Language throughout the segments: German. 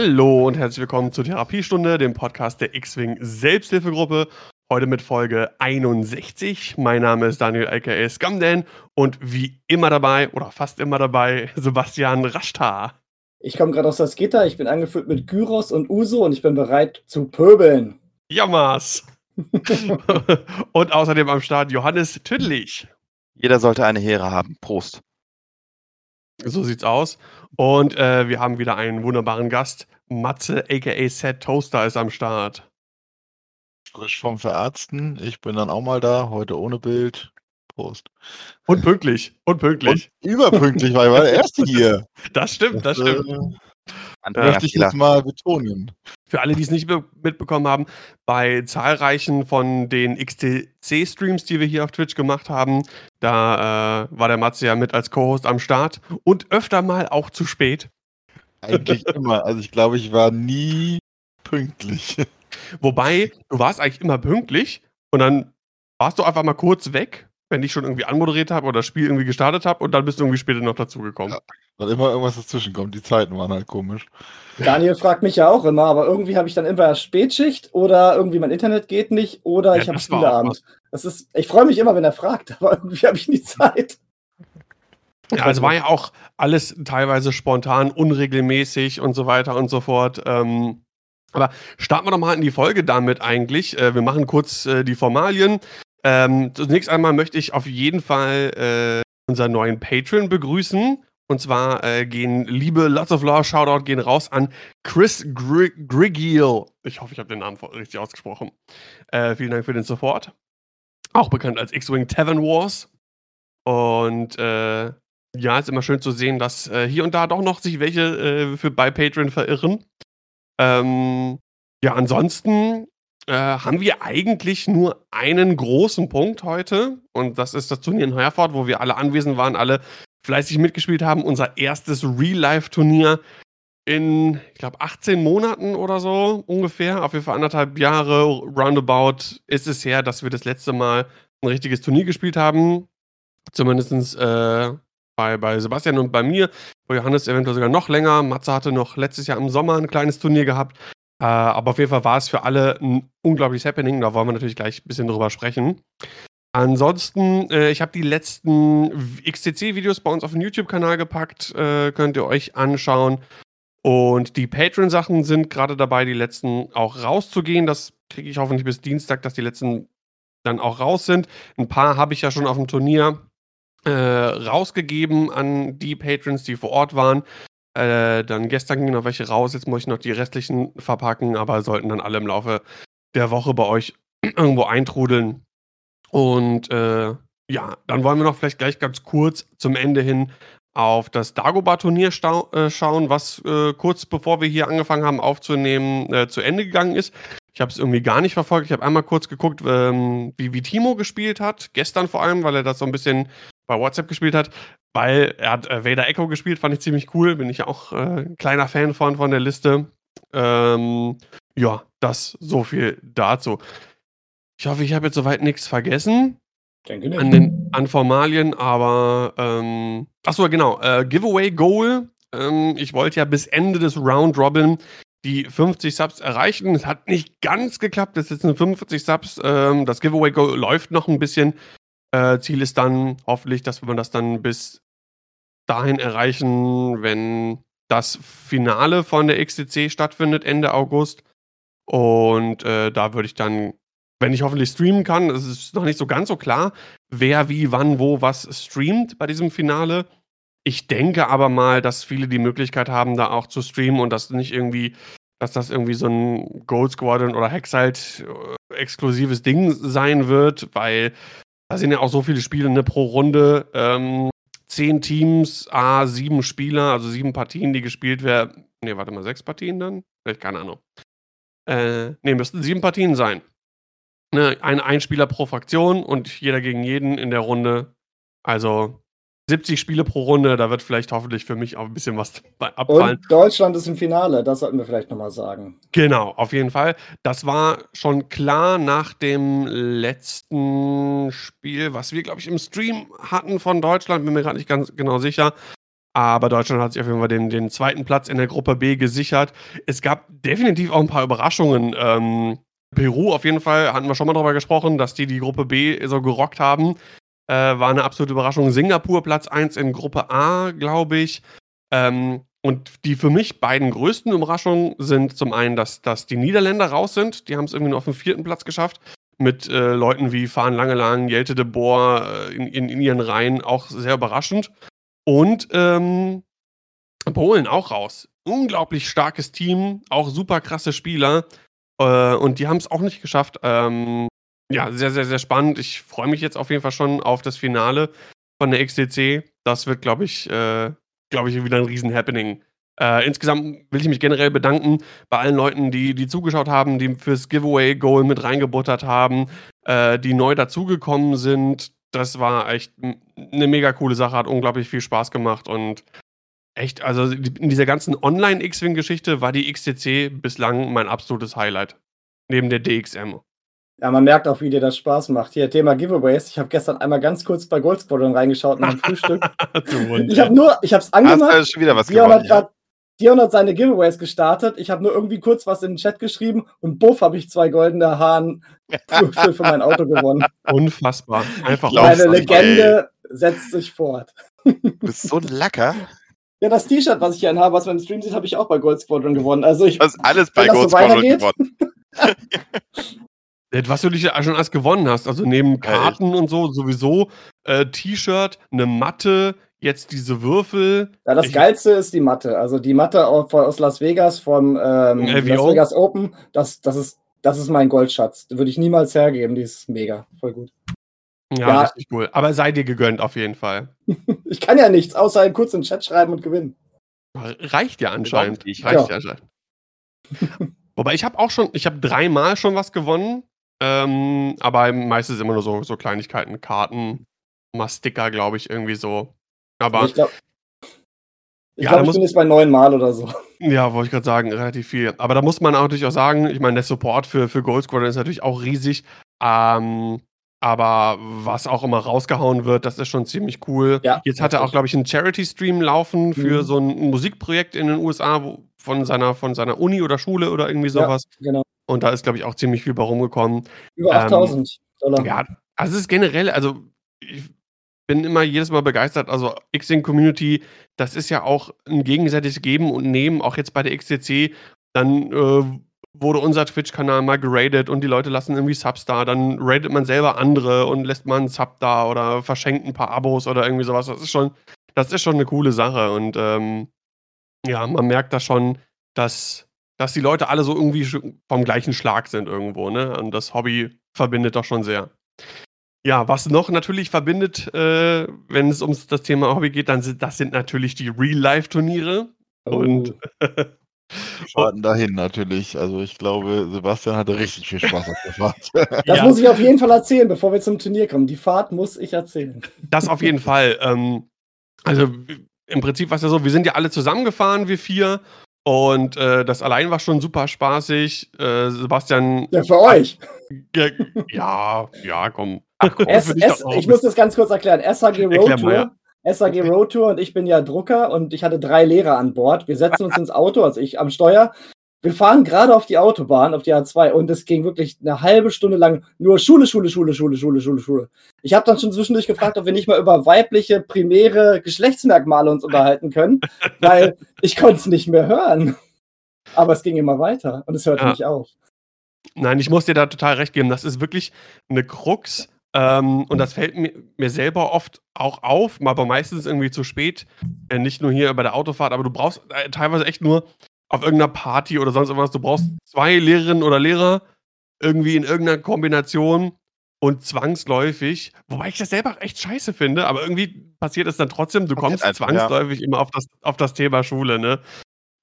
Hallo und herzlich willkommen zur Therapiestunde, dem Podcast der X-Wing Selbsthilfegruppe. Heute mit Folge 61. Mein Name ist Daniel aka Scumdan und wie immer dabei oder fast immer dabei Sebastian Rashtar. Ich komme gerade aus das Gitter, ich bin angefüllt mit Gyros und Uso und ich bin bereit zu pöbeln. Jammers. und außerdem am Start Johannes Tüdlich. Jeder sollte eine Heere haben. Prost. So sieht's aus. Und äh, wir haben wieder einen wunderbaren Gast. Matze, aka Set Toaster, ist am Start. Frisch vom Verarzten. Ich bin dann auch mal da, heute ohne Bild. Prost. Und pünktlich. Und pünktlich. Und überpünktlich, weil ich war der Erste hier. Das stimmt, das, das stimmt. Äh, möchte ich jetzt mal betonen. Für alle, die es nicht mitbekommen haben, bei zahlreichen von den XTC-Streams, die wir hier auf Twitch gemacht haben, da äh, war der Matze ja mit als Co-Host am Start und öfter mal auch zu spät. Eigentlich immer. Also ich glaube, ich war nie pünktlich. Wobei, du warst eigentlich immer pünktlich und dann warst du einfach mal kurz weg wenn ich schon irgendwie anmoderiert habe oder das Spiel irgendwie gestartet habe und dann bist du irgendwie später noch dazugekommen. Ja, weil immer irgendwas dazwischen kommt. Die Zeiten waren halt komisch. Daniel fragt mich ja auch immer, aber irgendwie habe ich dann immer Spätschicht oder irgendwie mein Internet geht nicht oder ja, ich habe Spieleabend. Das ist, ich freue mich immer, wenn er fragt, aber irgendwie habe ich nie Zeit. Ja, also war ja auch alles teilweise spontan, unregelmäßig und so weiter und so fort. Ähm, aber starten wir doch mal in die Folge damit eigentlich. Äh, wir machen kurz äh, die Formalien. Ähm, zunächst einmal möchte ich auf jeden Fall äh, unseren neuen Patron begrüßen. Und zwar äh, gehen liebe Lots of Law Shoutout gehen raus an Chris Gr Grigiel. Ich hoffe, ich habe den Namen richtig ausgesprochen. Äh, vielen Dank für den Support. Auch bekannt als X-Wing Tavern Wars. Und äh, ja, ist immer schön zu sehen, dass äh, hier und da doch noch sich welche äh, für bei Patreon verirren. Ähm, ja, ansonsten äh, haben wir eigentlich nur einen großen Punkt heute. Und das ist das Turnier in Herford, wo wir alle anwesend waren, alle fleißig mitgespielt haben. Unser erstes Real-Life-Turnier in, ich glaube, 18 Monaten oder so ungefähr. Auf jeden Fall anderthalb Jahre roundabout ist es her, dass wir das letzte Mal ein richtiges Turnier gespielt haben. Zumindest äh, bei, bei Sebastian und bei mir. Bei Johannes eventuell sogar noch länger. Matze hatte noch letztes Jahr im Sommer ein kleines Turnier gehabt. Äh, aber auf jeden Fall war es für alle ein unglaubliches Happening. Da wollen wir natürlich gleich ein bisschen drüber sprechen. Ansonsten, äh, ich habe die letzten XCC-Videos bei uns auf den YouTube-Kanal gepackt. Äh, könnt ihr euch anschauen. Und die Patreon-Sachen sind gerade dabei, die letzten auch rauszugehen. Das kriege ich hoffentlich bis Dienstag, dass die letzten dann auch raus sind. Ein paar habe ich ja schon auf dem Turnier äh, rausgegeben an die Patrons, die vor Ort waren. Äh, dann gestern gingen noch welche raus, jetzt muss ich noch die restlichen verpacken, aber sollten dann alle im Laufe der Woche bei euch irgendwo eintrudeln. Und äh, ja, dann wollen wir noch vielleicht gleich ganz kurz zum Ende hin auf das Dagobah-Turnier äh, schauen, was äh, kurz bevor wir hier angefangen haben aufzunehmen, äh, zu Ende gegangen ist. Ich habe es irgendwie gar nicht verfolgt. Ich habe einmal kurz geguckt, ähm, wie, wie Timo gespielt hat. Gestern vor allem, weil er das so ein bisschen bei WhatsApp gespielt hat weil er hat äh, Vader Echo gespielt, fand ich ziemlich cool. Bin ich auch äh, kleiner Fan von, von der Liste. Ähm, ja, das so viel dazu. Ich hoffe, ich habe jetzt soweit nichts vergessen. Denke nicht. An, den, an Formalien, aber ähm, achso, genau. Äh, Giveaway Goal. Ähm, ich wollte ja bis Ende des Round Robin die 50 Subs erreichen. Es hat nicht ganz geklappt. Es sind 45 Subs. Ähm, das Giveaway Goal läuft noch ein bisschen. Äh, Ziel ist dann hoffentlich, dass wir das dann bis dahin erreichen, wenn das Finale von der XTC stattfindet Ende August. Und äh, da würde ich dann, wenn ich hoffentlich streamen kann, es ist noch nicht so ganz so klar, wer wie, wann, wo, was streamt bei diesem Finale. Ich denke aber mal, dass viele die Möglichkeit haben, da auch zu streamen und dass nicht irgendwie, dass das irgendwie so ein Gold Squadron oder Hexite äh, exklusives Ding sein wird, weil da sind ja auch so viele Spiele ne, pro Runde. Ähm, zehn Teams, A, sieben Spieler, also sieben Partien, die gespielt werden. Ne, warte mal, sechs Partien dann? Vielleicht keine Ahnung. Äh, ne, müssten sieben Partien sein. Ne, ein, ein Spieler pro Fraktion und jeder gegen jeden in der Runde. Also 70 Spiele pro Runde, da wird vielleicht hoffentlich für mich auch ein bisschen was abfallen. Und Deutschland ist im Finale, das sollten wir vielleicht nochmal sagen. Genau, auf jeden Fall. Das war schon klar nach dem letzten Spiel, was wir, glaube ich, im Stream hatten von Deutschland, bin mir gerade nicht ganz genau sicher. Aber Deutschland hat sich auf jeden Fall den, den zweiten Platz in der Gruppe B gesichert. Es gab definitiv auch ein paar Überraschungen. Ähm, Peru auf jeden Fall, hatten wir schon mal darüber gesprochen, dass die die Gruppe B so gerockt haben. Äh, war eine absolute Überraschung. Singapur Platz 1 in Gruppe A, glaube ich. Ähm, und die für mich beiden größten Überraschungen sind zum einen, dass, dass die Niederländer raus sind. Die haben es irgendwie nur auf den vierten Platz geschafft. Mit äh, Leuten wie Fahren Langelang, Jelte de Boer äh, in, in, in, ihren Reihen auch sehr überraschend. Und ähm, Polen auch raus. Unglaublich starkes Team, auch super krasse Spieler. Äh, und die haben es auch nicht geschafft. Ähm, ja, sehr, sehr, sehr spannend. Ich freue mich jetzt auf jeden Fall schon auf das Finale von der XTC. Das wird, glaube ich, äh, glaube ich, wieder ein Riesen-Happening. Äh, insgesamt will ich mich generell bedanken bei allen Leuten, die, die zugeschaut haben, die fürs Giveaway-Goal mit reingebuttert haben, äh, die neu dazugekommen sind. Das war echt eine mega coole Sache, hat unglaublich viel Spaß gemacht und echt, also in dieser ganzen Online-X-Wing-Geschichte war die XTC bislang mein absolutes Highlight. Neben der DXM. Ja, man merkt auch, wie dir das Spaß macht. Hier, Thema Giveaways. Ich habe gestern einmal ganz kurz bei Gold Squadron reingeschaut nach dem Frühstück. ich habe nur, ich habe es angemacht. Hast du schon wieder was Dion gewonnen, hat, Dion hat seine Giveaways gestartet. Ich habe nur irgendwie kurz was in den Chat geschrieben und buff habe ich zwei goldene Haaren für, für, für, mein Auto gewonnen. Unfassbar. Einfach Meine Legende ey. setzt sich fort. Du bist so ein Lacker. Ja, das T-Shirt, was ich hier habe, was man im Stream sieht, habe ich auch bei Gold Squadron gewonnen. Also ich. Das ist alles bei Gold so Squadron gewonnen. Was du dich ja schon alles gewonnen hast, also neben Karten und so, sowieso äh, T-Shirt, eine Matte, jetzt diese Würfel. Ja, das ich Geilste ist die Matte. Also die Matte aus Las Vegas vom ähm, Las Vegas Open, das, das, ist, das ist mein Goldschatz. Würde ich niemals hergeben, die ist mega, voll gut. Ja, ja, richtig cool. Aber sei dir gegönnt auf jeden Fall. ich kann ja nichts, außer einen kurzen Chat schreiben und gewinnen. Reicht ja anscheinend. Reicht ja, ja anscheinend. Wobei ich habe auch schon, ich habe dreimal schon was gewonnen. Ähm, aber meistens immer nur so, so Kleinigkeiten, Karten, mal Sticker, glaube ich, irgendwie so. Aber. Ich glaube, ich, ja, glaub, ich bin jetzt bei neun Mal oder so. Ja, wollte ich gerade sagen, relativ viel. Aber da muss man auch natürlich auch sagen, ich meine, der Support für, für Gold Squadron ist natürlich auch riesig. Ähm, aber was auch immer rausgehauen wird, das ist schon ziemlich cool. Ja, Jetzt hat er auch, glaube ich, einen Charity-Stream laufen für mhm. so ein Musikprojekt in den USA wo, von, seiner, von seiner Uni oder Schule oder irgendwie sowas. Ja, genau. Und da ist, glaube ich, auch ziemlich viel bei rumgekommen. Über 8000 ähm, Dollar. Ja, also es ist generell, also ich bin immer jedes Mal begeistert. Also Xing Community, das ist ja auch ein gegenseitiges Geben und Nehmen, auch jetzt bei der XCC. Dann äh, wurde unser Twitch-Kanal mal geradet und die Leute lassen irgendwie Subs da. Dann radet man selber andere und lässt mal einen Sub da oder verschenkt ein paar Abos oder irgendwie sowas. Das ist schon, das ist schon eine coole Sache. Und ähm, ja, man merkt da schon, dass dass die Leute alle so irgendwie vom gleichen Schlag sind irgendwo, ne? Und das Hobby verbindet doch schon sehr. Ja, was noch natürlich verbindet, äh, wenn es um das Thema Hobby geht, dann sind das sind natürlich die Real-Life-Turniere. Oh. Und Fahrten dahin natürlich. Also ich glaube, Sebastian hatte richtig viel Spaß auf der Fahrt. Das ja. muss ich auf jeden Fall erzählen, bevor wir zum Turnier kommen. Die Fahrt muss ich erzählen. Das auf jeden Fall. Ähm, also im Prinzip war es ja so, wir sind ja alle zusammengefahren, wir vier, und äh, das allein war schon super spaßig. Äh, Sebastian. Ja, für euch. Ja, ja, komm. Ach, komm S, S, ich muss das ganz kurz erklären. SAG Road Tour. Ja. SAG okay. Road Tour und ich bin ja Drucker und ich hatte drei Lehrer an Bord. Wir setzen uns ins Auto, also ich am Steuer, wir fahren gerade auf die Autobahn, auf die A2 und es ging wirklich eine halbe Stunde lang nur Schule, Schule, Schule, Schule, Schule, Schule, Schule. Ich habe dann schon zwischendurch gefragt, ob wir nicht mal über weibliche primäre Geschlechtsmerkmale uns unterhalten können, weil ich konnte es nicht mehr hören. Aber es ging immer weiter und es hörte ja. nicht auf. Nein, ich muss dir da total recht geben. Das ist wirklich eine Krux. Ähm, und das fällt mir, mir, selber oft auch auf, aber meistens irgendwie zu spät. Äh, nicht nur hier bei der Autofahrt, aber du brauchst äh, teilweise echt nur auf irgendeiner Party oder sonst irgendwas. Du brauchst zwei Lehrerinnen oder Lehrer irgendwie in irgendeiner Kombination und zwangsläufig, wobei ich das selber echt scheiße finde, aber irgendwie passiert es dann trotzdem, du kommst einfach, zwangsläufig ja. immer auf das, auf das Thema Schule, ne?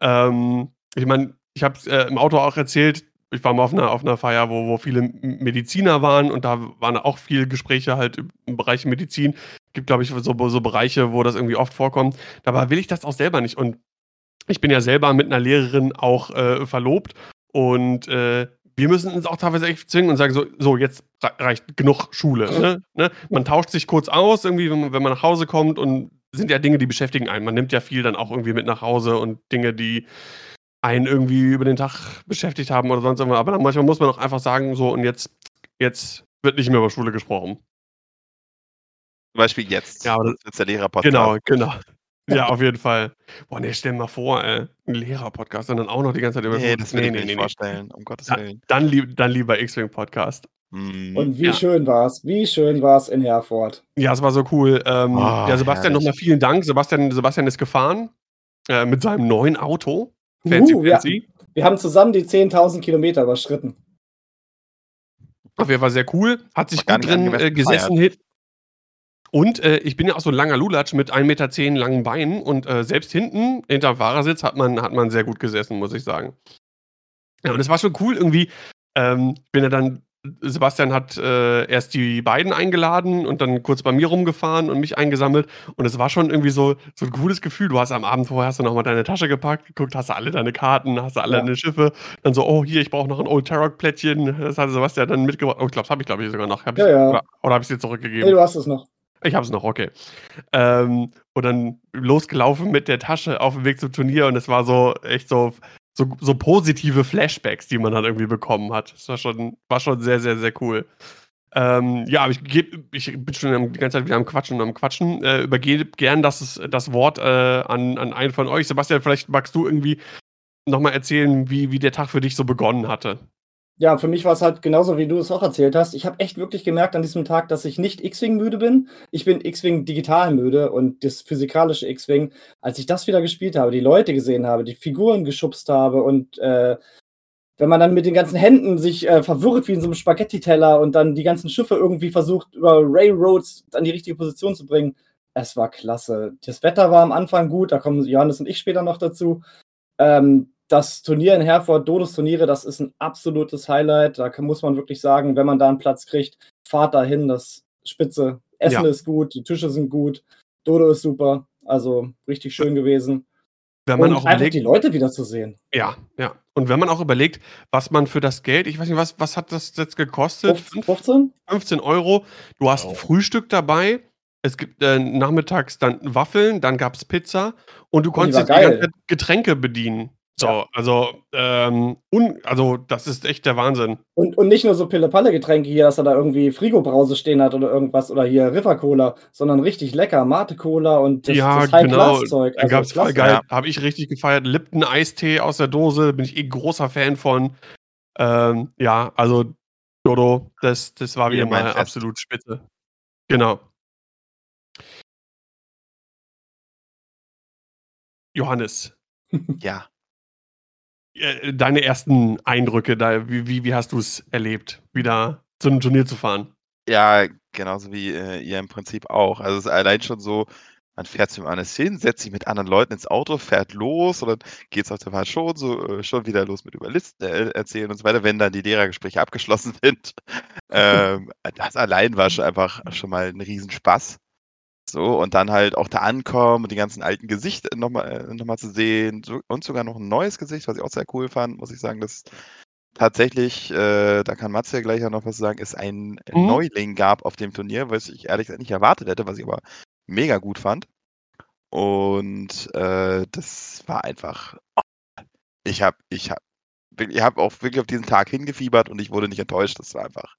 Ähm, ich meine, ich habe es äh, im Auto auch erzählt, ich war mal auf einer, auf einer Feier, wo, wo viele Mediziner waren und da waren auch viele Gespräche halt im Bereich Medizin. Gibt, glaube ich, so, so Bereiche, wo das irgendwie oft vorkommt. Dabei will ich das auch selber nicht. Und ich bin ja selber mit einer Lehrerin auch äh, verlobt und äh, wir müssen uns auch teilweise echt zwingen und sagen, so, so jetzt reicht genug Schule. Ne? Ne? Man tauscht sich kurz aus, irgendwie, wenn man, wenn man nach Hause kommt und sind ja Dinge, die beschäftigen einen. Man nimmt ja viel dann auch irgendwie mit nach Hause und Dinge, die einen irgendwie über den Tag beschäftigt haben oder sonst irgendwas. Aber dann manchmal muss man auch einfach sagen, so und jetzt, jetzt wird nicht mehr über Schule gesprochen. Zum Beispiel jetzt. Ja, aber das, jetzt der Lehrer-Podcast. Genau, genau. Ja, auf jeden Fall. Boah, ne, stell dir mal vor, ey, 'n Lehrer-Podcast und dann auch noch die ganze Zeit über Ne, Schule. das will nee, ich mir nee, nicht nee, vorstellen, um Gottes Da Willen. dann lieb dann lieber X-Wing-Podcast. Mhm. Und wie Ja. schön war's. Wie schön war's in Herford. Ja, es war so cool. Ähm, Oh, ja, Sebastian, nochmal vielen Dank. Sebastian Sebastian ist gefahren, äh, mit seinem neuen Auto. Fancy, Uh, fancy. Wir haben zusammen die 10.000 Kilometer überschritten. Auf jeden Fall sehr cool. Hat sich War gut drin, äh, gesessen hin und, äh, ich bin ja auch so 'n langer Lulatsch mit 1,10 m langen Beinen und, äh, selbst hinten hinterm Fahrersitz hat man hat man sehr gut gesessen, muss ich sagen. Ja, und es war schon cool irgendwie. Ähm, bin ja dann Sebastian hat, äh, erst die beiden eingeladen und dann kurz bei mir rumgefahren und mich eingesammelt. Und es war schon irgendwie so so 'n cooles Gefühl. Du hast am Abend vorher hast du noch mal deine Tasche gepackt, geguckt, hast du alle deine Karten, hast du alle Ja. deine Schiffe. Dann so: „Oh, hier, ich brauche noch 'n Old Tarok-Plättchen.“ Das hatte Sebastian dann mitgebracht. Oh, ich glaube, das habe ich, glaube ich, sogar noch. Habe ich Ja, ja. oder oder habe ich's dir Ne, zurückgegeben? du hast es noch. Ich habe es noch, okay. Ähm, und dann losgelaufen mit der Tasche auf dem Weg zum Turnier und es war so echt so so so positive Flashbacks, die man dann irgendwie bekommen hat. Das war schon war schon sehr, sehr, sehr cool. Ähm, ja, aber ich gebe ich bin schon die ganze Zeit wieder am Quatschen und am Quatschen. Äh, übergebe gern das das Wort, äh, an an einen von euch. Sebastian, vielleicht magst du irgendwie noch mal erzählen, wie wie der Tag für dich so begonnen hatte? Ja, für mich war's halt genauso, wie du es auch erzählt hast. Ich habe echt wirklich gemerkt an diesem Tag, dass ich nicht X-Wing müde bin. Ich bin X-Wing digital müde und das physikalische X-Wing, als ich das wieder gespielt habe, die Leute gesehen habe, die Figuren geschubst habe und, äh, wenn man dann mit den ganzen Händen sich, äh, verwirrt wie in so 'nem Spaghetti-Teller und dann die ganzen Schiffe irgendwie versucht, über Railroads an die richtige Position zu bringen. Es war klasse. Das Wetter war am Anfang gut, da kommen Johannes und ich später noch dazu. Ähm, das Turnier in Herford, Dodus-Turniere, das ist 'n absolutes Highlight. Da kann muss man wirklich sagen, wenn man da 'n Platz kriegt, fahrt dahin, das spitze. Essen Ja. ist gut, die Tische sind gut, Dodo ist super. Also, richtig schön gewesen. Wenn man Und auch überlegt die Leute wiederzusehen. Ja, ja. Und wenn man auch überlegt, was man für das Geld ich weiß nicht, was was hat das jetzt gekostet? Fünf Fünf 15? 15 €. Du hast Oh. Frühstück dabei. Es gibt, äh, nachmittags dann Waffeln, dann gab's Pizza und du Und die konntest die ganze Getränke bedienen. So, Ja. also, ähm, un also, das ist echt der Wahnsinn. Und und nicht nur so Pille-Palle-Getränke hier, dass er da irgendwie Frigo-Brause stehen hat oder irgendwas oder hier River-Cola, sondern richtig lecker Mate-Cola und das Ja, das genau. Dann Also, gab's voll geil Ja. habe ich richtig gefeiert, Lipton-Eistee aus der Dose, bin ich eh großer Fan von. Ähm, ja, also, Dodo, das das war wieder mal Fest. absolut spitze. Genau. Johannes. Ja. Äh, deine ersten Eindrücke da, wie wie wie hast du's erlebt, wieder zu 'nem Turnier zu fahren? Ja, genauso wie, äh, ihr im Prinzip auch. Also, es ist allein schon so, man fährt zu Johannes hin, setzt sich mit anderen Leuten ins Auto, fährt los und dann geht's auf der Fahrt schon so äh, schon wieder los mit über Listen äh, erzählen und so weiter, wenn dann die Lehrergespräche abgeschlossen sind. Ähm, das allein war schon einfach schon mal 'n Riesenspaß. So, und dann halt auch da ankommen und die ganzen alten Gesichter noch mal äh, noch mal zu sehen, so und sogar noch 'n neues Gesicht, was ich auch sehr cool fand, muss ich sagen, das tatsächlich, äh, da kann Matze ja gleich auch noch was sagen, es einen Mhm. Neuling gab auf dem Turnier, was ich ehrlich gesagt nicht erwartet hätte, was ich aber mega gut fand. Und, äh, das war einfach ich habe ich habe ich habe auch wirklich auf diesen Tag hingefiebert und ich wurde nicht enttäuscht. Das war einfach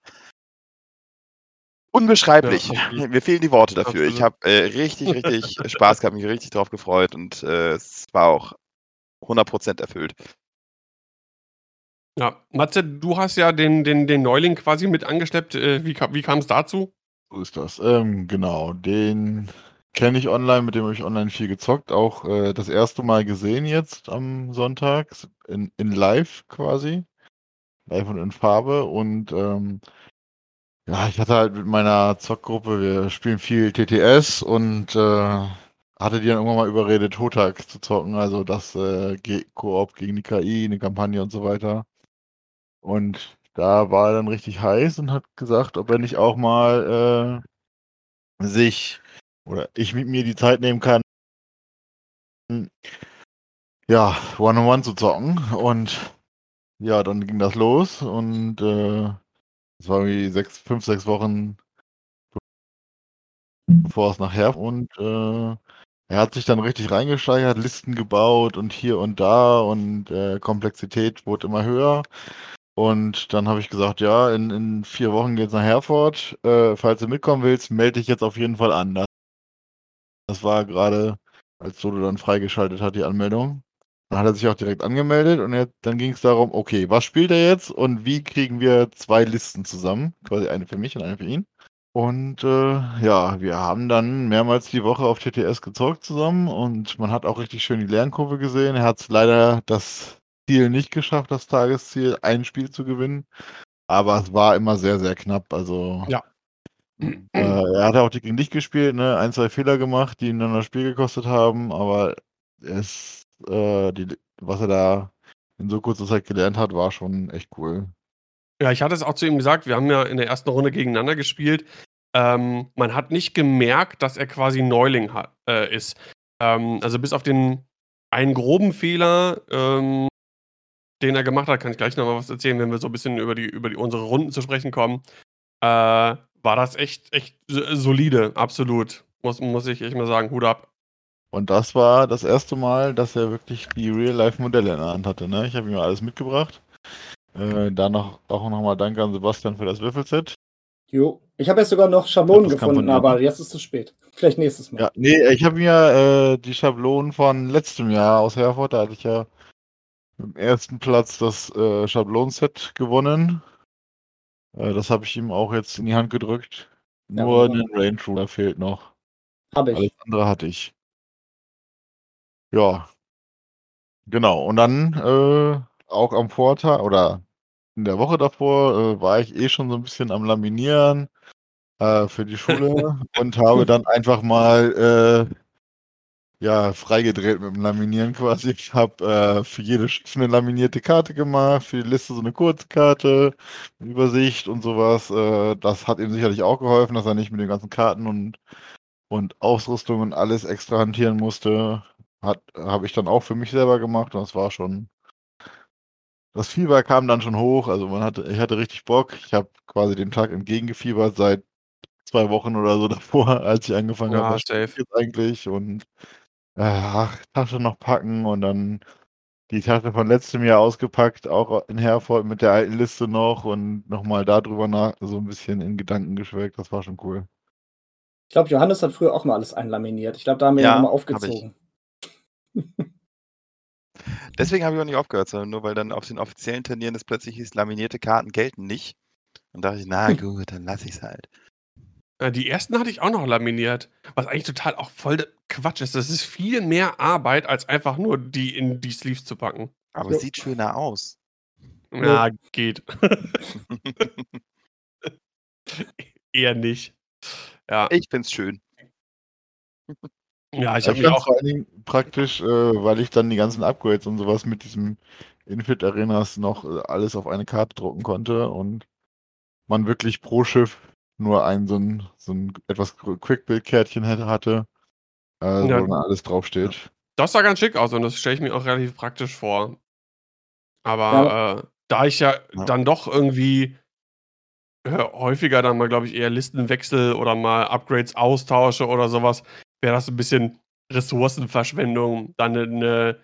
unbeschreiblich. Ja. Mir fehlen die Worte dafür. Ich habe, äh, richtig, richtig Spaß gehabt, mich richtig drauf gefreut und, äh, es war auch 100% erfüllt. Ja, Matze, du hast ja den den den Neuling quasi mit angeschleppt. Äh, wie wie kam's dazu? So ist das. Ähm, genau, den kenne ich online, mit dem habe ich online viel gezockt, auch, äh, das erste Mal gesehen jetzt am Sonntag in in live quasi, live und in Farbe und, ähm ja, ich hatte halt mit meiner Zockgruppe wir spielen viel TTS und, äh, hatte die dann irgendwann mal überredet, Hotak zu zocken, also das, äh, Koop gegen die KI, 'ne Kampagne und so weiter. Und da war er dann richtig heiß und hat gesagt, ob er nicht auch mal, äh, sich oder ich mit mir die Zeit nehmen kann ja, One on One zu zocken und ja, dann ging das los und, äh, das war irgendwie 6 5, 6 Wochen bevor es nach Herf und, äh, er hat sich dann richtig reingesteigert, Listen gebaut und hier und da und äh, Komplexität wurde immer höher. Und dann habe ich gesagt, ja, in, in vier Wochen geht's nach Herford. Äh, falls du mitkommen willst, melde dich jetzt auf jeden Fall an. Das war gerade, als Solo dann freigeschaltet hat, die Anmeldung. Dann hat er sich auch direkt angemeldet und er, dann ging es darum, okay, was spielt er jetzt und wie kriegen wir zwei Listen zusammen? Quasi eine für mich und eine für ihn. Und äh, ja, wir haben dann mehrmals die Woche auf TTS gezockt zusammen und man hat auch richtig schön die Lernkurve gesehen. Er hat leider das Ziel nicht geschafft, das Tagesziel, ein Spiel zu gewinnen. Aber es war immer sehr, sehr knapp. Also ja. Äh, er hat auch gegen dich gespielt, ne? Ein, zwei Fehler gemacht, die ihn dann das Spiel gekostet haben, aber es, äh, die, was er da in so kurzer Zeit gelernt hat, war schon echt cool. Ja, ich hatte es auch zu ihm gesagt, wir haben ja in der ersten Runde gegeneinander gespielt. Ähm, man hat nicht gemerkt, dass er quasi Neuling hat, äh, ist. Ähm, also bis auf den einen groben Fehler, ähm, den er gemacht hat, kann ich gleich nochmal was erzählen, wenn wir so ein bisschen über die, über die unsere Runden zu sprechen kommen. Äh, war das echt, echt solide, absolut. Muss, muss ich echt mal sagen, Hut ab. Und das war das erste Mal, dass er wirklich die Real-Life-Modelle in der Hand hatte. Ne? Ich habe ihm alles mitgebracht. Äh, dann noch, auch nochmal Danke an Sebastian für das Würfelset. Jo, ich habe jetzt sogar noch Schablonen gefunden, aber jetzt ist es spät. Vielleicht nächstes Mal. Ja, nee, ich habe mir äh, die Schablonen von letztem Jahr aus Herford, da hatte ich ja im ersten Platz das äh, Schablonset gewonnen. Äh, das habe ich ihm auch jetzt in die Hand gedrückt. Nur ja, den Range Ruler fehlt noch. Habe ich. Alles andere hatte ich. Ja. Genau. Und dann äh, auch am Vortag oder in der Woche davor äh, war ich eh schon so ein bisschen am Laminieren äh, für die Schule und habe dann einfach mal äh, ja, freigedreht mit dem Laminieren quasi. Ich habe äh, für jede Schiff eine laminierte Karte gemacht, für die Liste so eine kurze Karte, Übersicht und sowas. Äh, das hat ihm sicherlich auch geholfen, dass er nicht mit den ganzen Karten und, und Ausrüstung und alles extra hantieren musste. Hat Habe ich dann auch für mich selber gemacht und das war schon. Das Fieber kam dann schon hoch, also man hatte, ich hatte richtig Bock. Ich habe quasi dem Tag entgegengefiebert seit zwei Wochen oder so davor, als ich angefangen ja, habe, was jetzt eigentlich und äh, ach, Tasche noch packen und dann die Tasche von letztem Jahr ausgepackt, auch in Herford mit der alten Liste noch und nochmal darüber nach, so ein bisschen in Gedanken geschwelgt. Das war schon cool. Ich glaube, Johannes hat früher auch mal alles einlaminiert. Ich glaube, da haben wir ja, nochmal aufgezogen. Deswegen habe ich auch nicht aufgehört, sondern nur weil dann auf den offiziellen Turnieren das plötzlich hieß, laminierte Karten gelten nicht. Und da dachte ich, na gut, dann lasse ich es halt. Äh, die ersten hatte ich auch noch laminiert, was eigentlich total auch voll Quatsch ist. Das ist viel mehr Arbeit, als einfach nur die in die Sleeves zu packen. Aber es sieht schöner aus. Ja, geht. Eher nicht. Ja. Ich find's schön. Ja, ich habe mich auch vor allen Dingen praktisch, äh, weil ich dann die ganzen Upgrades und sowas mit diesem Infit Arenas noch äh, alles auf eine Karte drucken konnte und man wirklich pro Schiff nur ein so ein, so ein etwas Quick-Build-Kärtchen hatte, äh, ja. wo dann alles draufsteht. Das sah ganz schick aus und das stelle ich mir auch relativ praktisch vor. Aber ja. äh, da ich ja, ja, dann doch irgendwie äh, häufiger dann mal, glaube ich, eher Listenwechsel oder mal Upgrades austausche oder sowas, wäre das ein bisschen Ressourcenverschwendung, dann eine,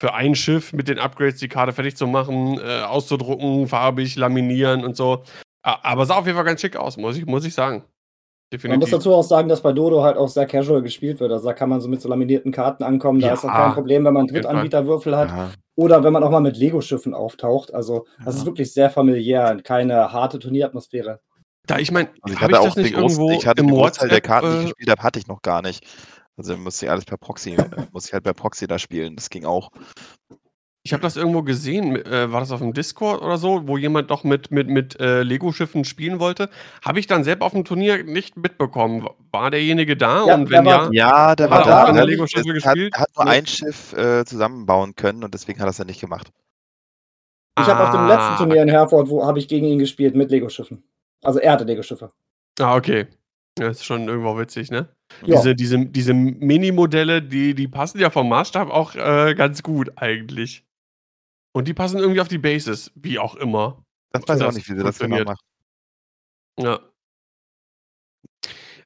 für ein Schiff mit den Upgrades die Karte fertig zu machen, äh, auszudrucken, farbig, laminieren und so. Aber sah auf jeden Fall ganz schick aus, muss ich, muss ich sagen. Definitiv. Man muss dazu auch sagen, dass bei Dodo halt auch sehr casual gespielt wird. Also da kann man so mit so laminierten Karten ankommen. Da ja, ist auch kein Problem, wenn man Drittanbieterwürfel hat. Ja. Oder wenn man auch mal mit Lego-Schiffen auftaucht. Also das ja. ist wirklich sehr familiär. Keine harte Turnieratmosphäre. Da ich meine, also ich hatte ich auch den Großteil, ich hatte den Großteil der Karten, die ich äh gespielt habe, hatte ich noch gar nicht. Also musste ich alles per Proxy, äh, muss ich halt per Proxy da spielen. Das ging auch. Ich habe das irgendwo gesehen, äh, war das auf dem Discord oder so, wo jemand doch mit, mit, mit äh, Lego-Schiffen spielen wollte. Habe ich dann selbst auf dem Turnier nicht mitbekommen. War derjenige da? Ja, und wenn ja, ja, der war da. Hat, Lego-Schiffe gespielt? Hat, hat nur ein Schiff äh, zusammenbauen können und deswegen hat er es dann nicht gemacht. Ich habe auf dem letzten ah. Turnier in Herford, wo habe ich gegen ihn gespielt mit Lego-Schiffen. Also er hatte Lego-Schiffe. Ah, okay. Das ist schon irgendwo witzig, ne? Ja. Diese, diese, diese Mini-Modelle, die, die passen ja vom Maßstab auch äh, ganz gut eigentlich. Und die passen irgendwie auf die Bases, wie auch immer. Das weiß ich auch nicht, wie sie das genau macht. Ja.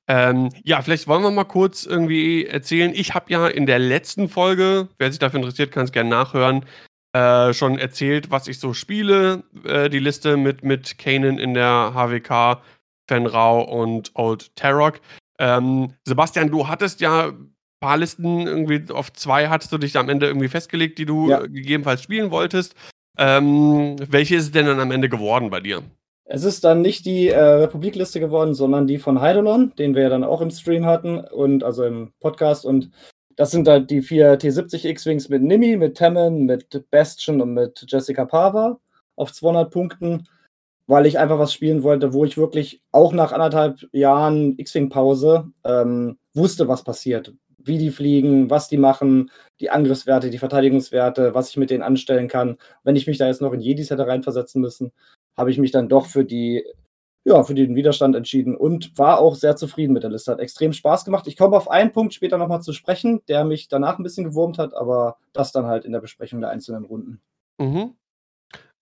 Ähm, ja, vielleicht wollen wir mal kurz irgendwie erzählen. Ich habe ja in der letzten Folge, wer sich dafür interessiert, kann es gerne nachhören, äh, schon erzählt, was ich so spiele. Äh, die Liste mit, mit Kanan in der HWK, Fenrau und Old Tarok. Ähm, Sebastian, du hattest ja ein paar Listen, irgendwie auf zwei hattest du dich am Ende irgendwie festgelegt, die du ja. gegebenenfalls spielen wolltest. Ähm, welche ist es denn dann am Ende geworden bei dir? Es ist dann nicht die äh, Republikliste geworden, sondern die von Heidelon, den wir ja dann auch im Stream hatten und also im Podcast. Und das sind halt die vier T70 X-Wings mit Nimi, mit Temmen, mit Bastion und mit Jessica Pava auf 200 Punkten, weil ich einfach was spielen wollte, wo ich wirklich auch nach anderthalb Jahren X-Wing-Pause ähm, wusste, was passiert. Wie die fliegen, was die machen, die Angriffswerte, die Verteidigungswerte, was ich mit denen anstellen kann. Wenn ich mich da jetzt noch in Jedis hätte reinversetzen müssen, habe ich mich dann doch für die ja, für den Widerstand entschieden und war auch sehr zufrieden mit der Liste. Hat extrem Spaß gemacht. Ich komme auf einen Punkt später nochmal zu sprechen, der mich danach ein bisschen gewurmt hat, aber das dann halt in der Besprechung der einzelnen Runden. Mhm.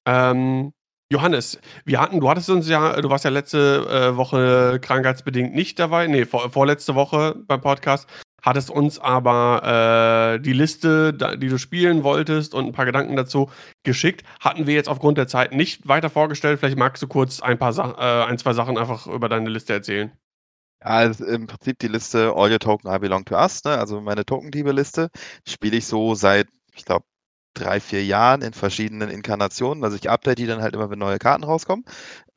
Ähm, Johannes, wir hatten, du hattest uns ja, du warst ja letzte äh, Woche krankheitsbedingt nicht dabei, nee, vor, vorletzte Woche beim Podcast hattest uns aber äh, die Liste, die du spielen wolltest und ein paar Gedanken dazu geschickt. Hatten wir jetzt aufgrund der Zeit nicht weiter vorgestellt. Vielleicht magst du kurz ein paar Sa äh, ein, zwei Sachen einfach über deine Liste erzählen. Also im Prinzip die Liste All Your Token I Belong to Us, ne? also meine Token-Diebe-Liste, spiele ich so seit, ich glaube, drei, vier Jahren in verschiedenen Inkarnationen. Also ich update die dann halt immer, wenn neue Karten rauskommen.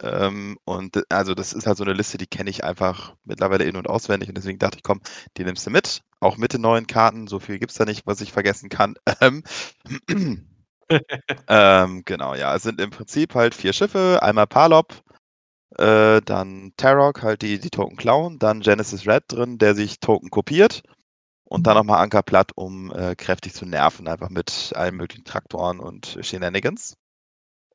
Ähm, und also das ist halt so eine Liste, die kenne ich einfach mittlerweile in- und auswendig. Und deswegen dachte ich, komm, die nimmst du mit. Auch mit den neuen Karten. So viel gibt es da nicht, was ich vergessen kann. Ähm, ähm, genau, ja. Es sind im Prinzip halt vier Schiffe. Einmal Palop, äh, dann Tarok, halt die, die Token klauen. Dann Genesis Red drin, der sich Token kopiert und dann nochmal Anker platt, um äh, kräftig zu nerven, einfach mit allen möglichen Traktoren und Shenanigans.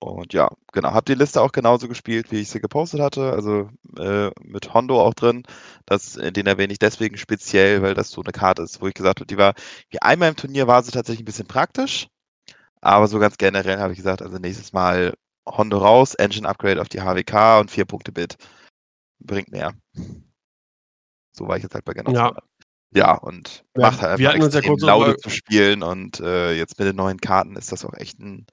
Und ja, genau, habe die Liste auch genauso gespielt, wie ich sie gepostet hatte, also äh, mit Hondo auch drin. Das, äh, den erwähne ich deswegen speziell, weil das so eine Karte ist, wo ich gesagt habe, die war, wie einmal im Turnier war sie tatsächlich ein bisschen praktisch, aber so ganz generell habe ich gesagt, also nächstes Mal Hondo raus, Engine Upgrade auf die HWK und vier Punkte Bit. Bringt mehr. So war ich jetzt halt bei genau. Ja, ja, und ja, macht halt einfach extrem ja kurz Laune zu spielen und äh, jetzt mit den neuen Karten ist das auch echt ein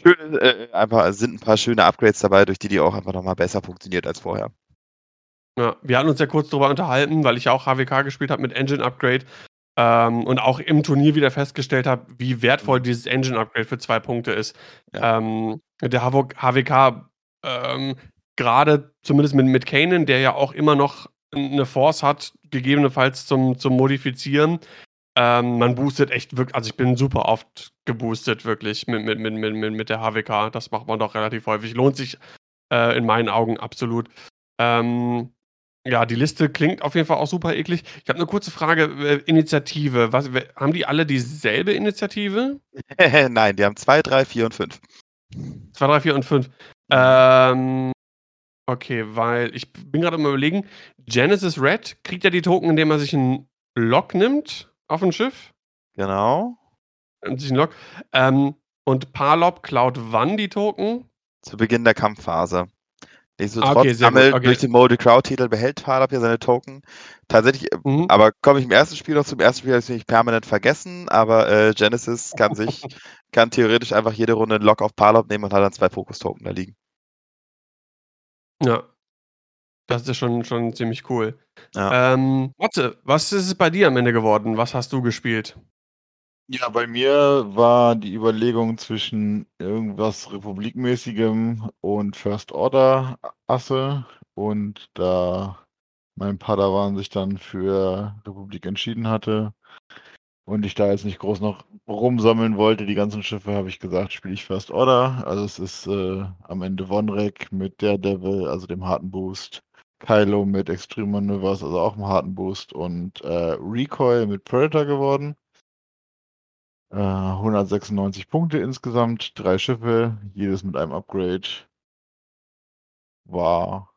schönes, äh, einfach sind ein paar schöne Upgrades dabei, durch die die auch einfach nochmal besser funktioniert als vorher. Ja, wir hatten uns ja kurz darüber unterhalten, weil ich ja auch HWK gespielt habe mit Engine Upgrade ähm, und auch im Turnier wieder festgestellt habe, wie wertvoll mhm. dieses Engine Upgrade für zwei Punkte ist. Ja. Ähm, der HWK ähm, gerade zumindest mit, mit Kanan, der ja auch immer noch eine Force hat, gegebenenfalls zum, zum Modifizieren. Ähm, man boostet echt wirklich, also ich bin super oft geboostet, wirklich, mit, mit, mit, mit, mit der HWK. Das macht man doch relativ häufig. Lohnt sich äh, in meinen Augen absolut. Ähm, ja, die Liste klingt auf jeden Fall auch super eklig. Ich habe eine kurze Frage. Äh, Initiative. Was, haben die alle dieselbe Initiative? Nein, die haben 2, 3, 4 und 5. 2, 3, 4 und 5. Ähm, Okay, weil ich bin gerade mal überlegen, Genesis Red kriegt ja die Token, indem er sich einen Lock nimmt auf ein Schiff. Genau. Und sich einen Lock. Ähm, und Palop klaut wann die Token? Zu Beginn der Kampfphase. Nichtsdestotrotz okay, sammelt okay. durch den Mode Crowd-Titel behält Palop ja seine Token. Tatsächlich, äh, mhm. aber komme ich im ersten Spiel noch zum ersten Spiel, habe ich nicht permanent vergessen, aber äh, Genesis kann sich, kann theoretisch einfach jede Runde einen Lock auf Palop nehmen und hat dann zwei Fokus-Token da liegen. Ja. Das ist ja schon schon ziemlich cool. Ja. Ähm, Matze, was ist es bei dir am Ende geworden? Was hast du gespielt? Ja, bei mir war die Überlegung zwischen irgendwas Republikmäßigem und First Order Asse und da mein Padawan sich dann für Republik entschieden hatte, und ich da jetzt nicht groß noch rumsammeln wollte, die ganzen Schiffe, habe ich gesagt, spiele ich First Order. Also es ist äh, am Ende Vonrek mit Daredevil, also dem harten Boost. Kylo mit Extreme Maneuvers, also auch einem harten Boost. Und äh, Recoil mit Predator geworden. Äh, 196 Punkte insgesamt, drei Schiffe, jedes mit einem Upgrade. War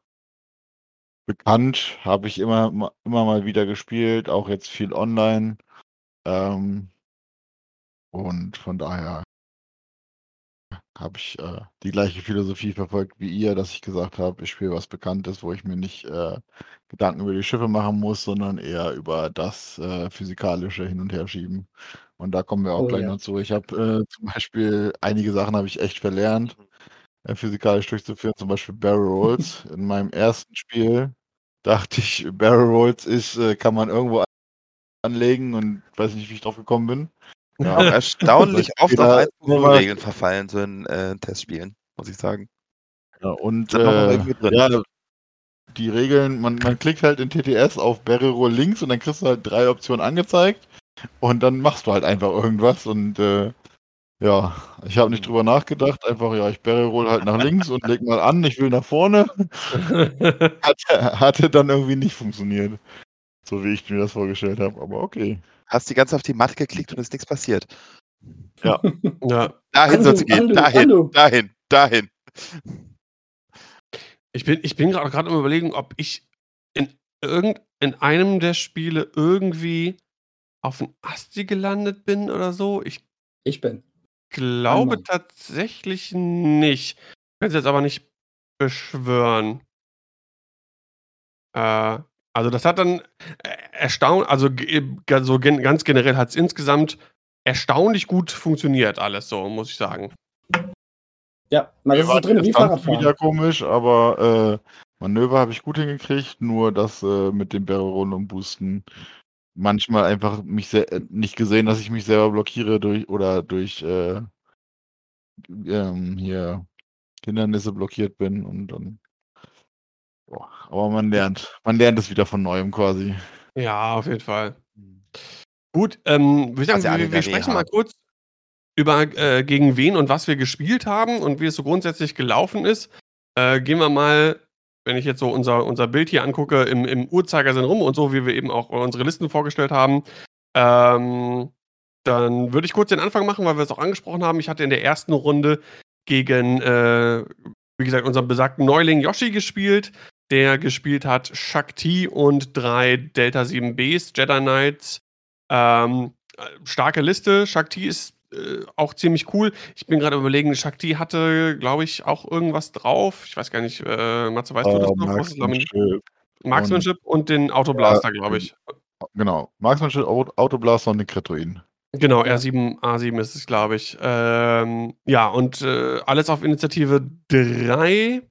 bekannt, habe ich immer, immer mal wieder gespielt, auch jetzt viel online. Ähm, und von daher habe ich äh, die gleiche Philosophie verfolgt wie ihr, dass ich gesagt habe, ich spiele was Bekanntes, wo ich mir nicht äh, Gedanken über die Schiffe machen muss, sondern eher über das äh, physikalische Hin- und Herschieben. Und da kommen wir auch Oh gleich ja. noch zu. Ich habe äh, zum Beispiel einige Sachen habe ich echt verlernt, äh, physikalisch durchzuführen, zum Beispiel Barrel Rolls. In meinem ersten Spiel dachte ich, Barrel Rolls ist, äh, kann man irgendwo anlegen und weiß nicht, wie ich drauf gekommen bin. Ja, auch erstaunlich oft auf 1.0-Regeln verfallen, so in äh, Testspielen, muss ich sagen. Ja, und äh, ja, die Regeln, man, man klickt halt in TTS auf Barrel Roll links und dann kriegst du halt drei Optionen angezeigt und dann machst du halt einfach irgendwas und äh, ja, ich habe nicht drüber nachgedacht, einfach ja, ich Barrel Roll halt nach links und leg mal an, ich will nach vorne. Hatte, hatte dann irgendwie nicht funktioniert. So wie ich mir das vorgestellt habe, aber okay. Hast die ganze auf die Matte geklickt und ist nichts passiert. ja. Dahin Andu, soll es gehen. Dahin, Andu. dahin, dahin. Ich bin, ich bin gerade gerade am überlegen, ob ich in irgend in einem der Spiele irgendwie auf ein Asti gelandet bin oder so. Ich Ich bin. glaube Einmal. tatsächlich nicht. Ich kann es jetzt aber nicht beschwören. Äh, also das hat dann äh, erstaunt, also ga- so gen ganz generell hat es insgesamt erstaunlich gut funktioniert alles so, muss ich sagen. Ja, man ist so drin wie Fahrradfahren. wieder komisch, aber äh, Manöver habe ich gut hingekriegt, nur das äh, mit dem Barrel und Boosten manchmal einfach mich äh, nicht gesehen, dass ich mich selber blockiere durch oder durch äh, ähm, hier Hindernisse blockiert bin und dann. Aber man lernt, man lernt es wieder von neuem quasi. Ja, auf jeden Fall. Gut, ähm, würde ich sagen, Also wir, wir sprechen mal kurz über äh, gegen wen und was wir gespielt haben und wie es so grundsätzlich gelaufen ist. Äh, gehen wir mal, wenn ich jetzt so unser, unser Bild hier angucke, im, im Uhrzeigersinn rum und so, wie wir eben auch unsere Listen vorgestellt haben. Ähm, dann würde ich kurz den Anfang machen, weil wir es auch angesprochen haben. Ich hatte in der ersten Runde gegen, äh, wie gesagt, unseren besagten Neuling Yoshi gespielt, der gespielt hat Shakti und drei Delta 7Bs, Jedi Knights. Ähm, äh, starke Liste. Shakti ist äh, auch ziemlich cool. Ich bin gerade überlegen, Shakti hatte, glaube ich, auch irgendwas drauf. Ich weiß gar nicht, äh, Matze, weißt du das Äh, noch? Marksmanship, Marksmanship und den Autoblaster, glaube ich. genau. Marksmanship, Au- Autoblaster und eine Kretuin. Genau, Ja. R7, A7 ist es, glaube ich. Ähm, ja, und äh, alles auf Initiative 3.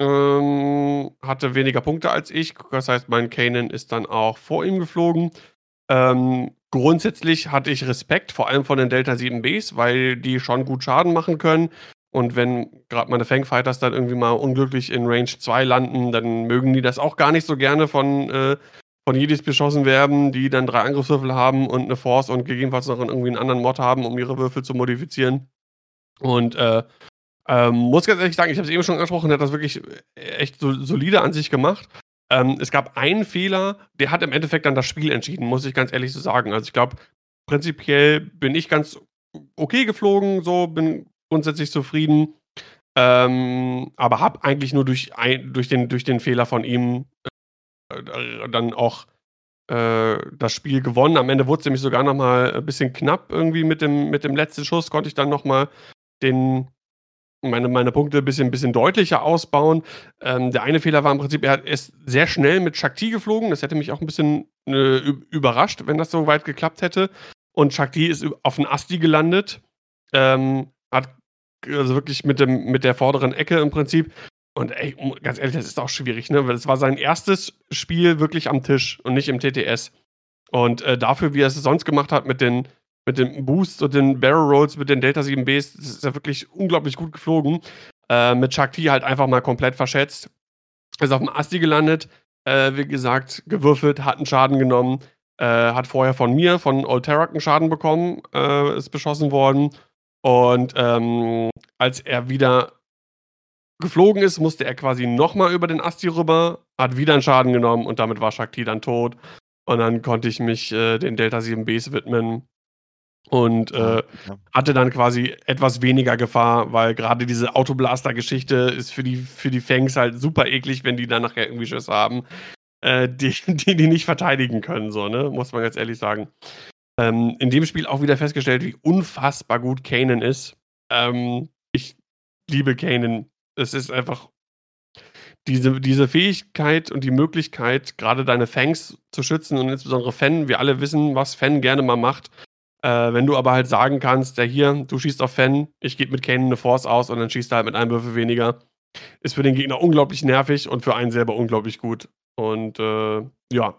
Ähm, hatte weniger Punkte als ich. Das heißt, mein Kanan ist dann auch vor ihm geflogen. Ähm, grundsätzlich hatte ich Respekt, vor allem von den Delta 7Bs, weil die schon gut Schaden machen können. Und wenn gerade meine Fangfighters dann irgendwie mal unglücklich in Range 2 landen, dann mögen die das auch gar nicht so gerne von, äh, von Jedis beschossen werden, die dann drei Angriffswürfel haben und eine Force und gegebenenfalls noch irgendwie einen anderen Mod haben, um ihre Würfel zu modifizieren. Und äh, ähm, muss ganz ehrlich sagen, ich habe es eben schon angesprochen, der hat das wirklich echt so, solide an sich gemacht. Ähm, es gab einen Fehler, der hat im Endeffekt dann das Spiel entschieden, muss ich ganz ehrlich so sagen. Also ich glaube, prinzipiell bin ich ganz okay geflogen, so bin grundsätzlich zufrieden. Ähm, aber habe eigentlich nur durch, ein, durch, den, durch den Fehler von ihm äh, dann auch äh, das Spiel gewonnen. Am Ende wurde es nämlich sogar noch mal ein bisschen knapp irgendwie mit dem, mit dem letzten Schuss. Konnte ich dann noch mal den, meine, meine Punkte ein bisschen, bisschen deutlicher ausbauen. Ähm, der eine Fehler war im Prinzip, er ist sehr schnell mit Shakti geflogen. Das hätte mich auch ein bisschen äh, überrascht, wenn das so weit geklappt hätte. Und Shakti ist auf den Asti gelandet. Ähm, hat also wirklich mit, dem, mit der vorderen Ecke im Prinzip. Und ey, ganz ehrlich, das ist auch schwierig, ne? Weil es war sein erstes Spiel wirklich am Tisch und nicht im TTS. Und äh, dafür, wie er es sonst gemacht hat mit den, mit den Boosts und den Barrel Rolls, mit den Delta 7Bs, das ist er wirklich unglaublich gut geflogen. Äh, mit Shakti halt einfach mal komplett verschätzt. Ist auf dem Asti gelandet, äh, wie gesagt, gewürfelt, hat einen Schaden genommen, äh, hat vorher von mir, von Old Terrak einen Schaden bekommen, äh, ist beschossen worden. Und ähm, als er wieder geflogen ist, musste er quasi nochmal über den Asti rüber, hat wieder einen Schaden genommen und damit war Shakti dann tot. Und dann konnte ich mich äh, den Delta 7Bs widmen und äh, hatte dann quasi etwas weniger Gefahr, weil gerade diese Autoblaster-Geschichte ist für die, für die Fangs halt super eklig, wenn die dann nachher irgendwie Schüsse haben, äh, die, die die nicht verteidigen können, so, ne? Muss man ganz ehrlich sagen. Ähm, in dem Spiel auch wieder festgestellt, wie unfassbar gut Kanan ist. Ähm, ich liebe Kanan. Es ist einfach diese, diese Fähigkeit und die Möglichkeit, gerade deine Fangs zu schützen und insbesondere Fan. Wir alle wissen, was Fan gerne mal macht. Äh, wenn du aber halt sagen kannst, ja hier, du schießt auf Fan, ich gebe mit Kanan eine Force aus und dann schießt er halt mit einem Würfel weniger, ist für den Gegner unglaublich nervig und für einen selber unglaublich gut. Und äh, ja,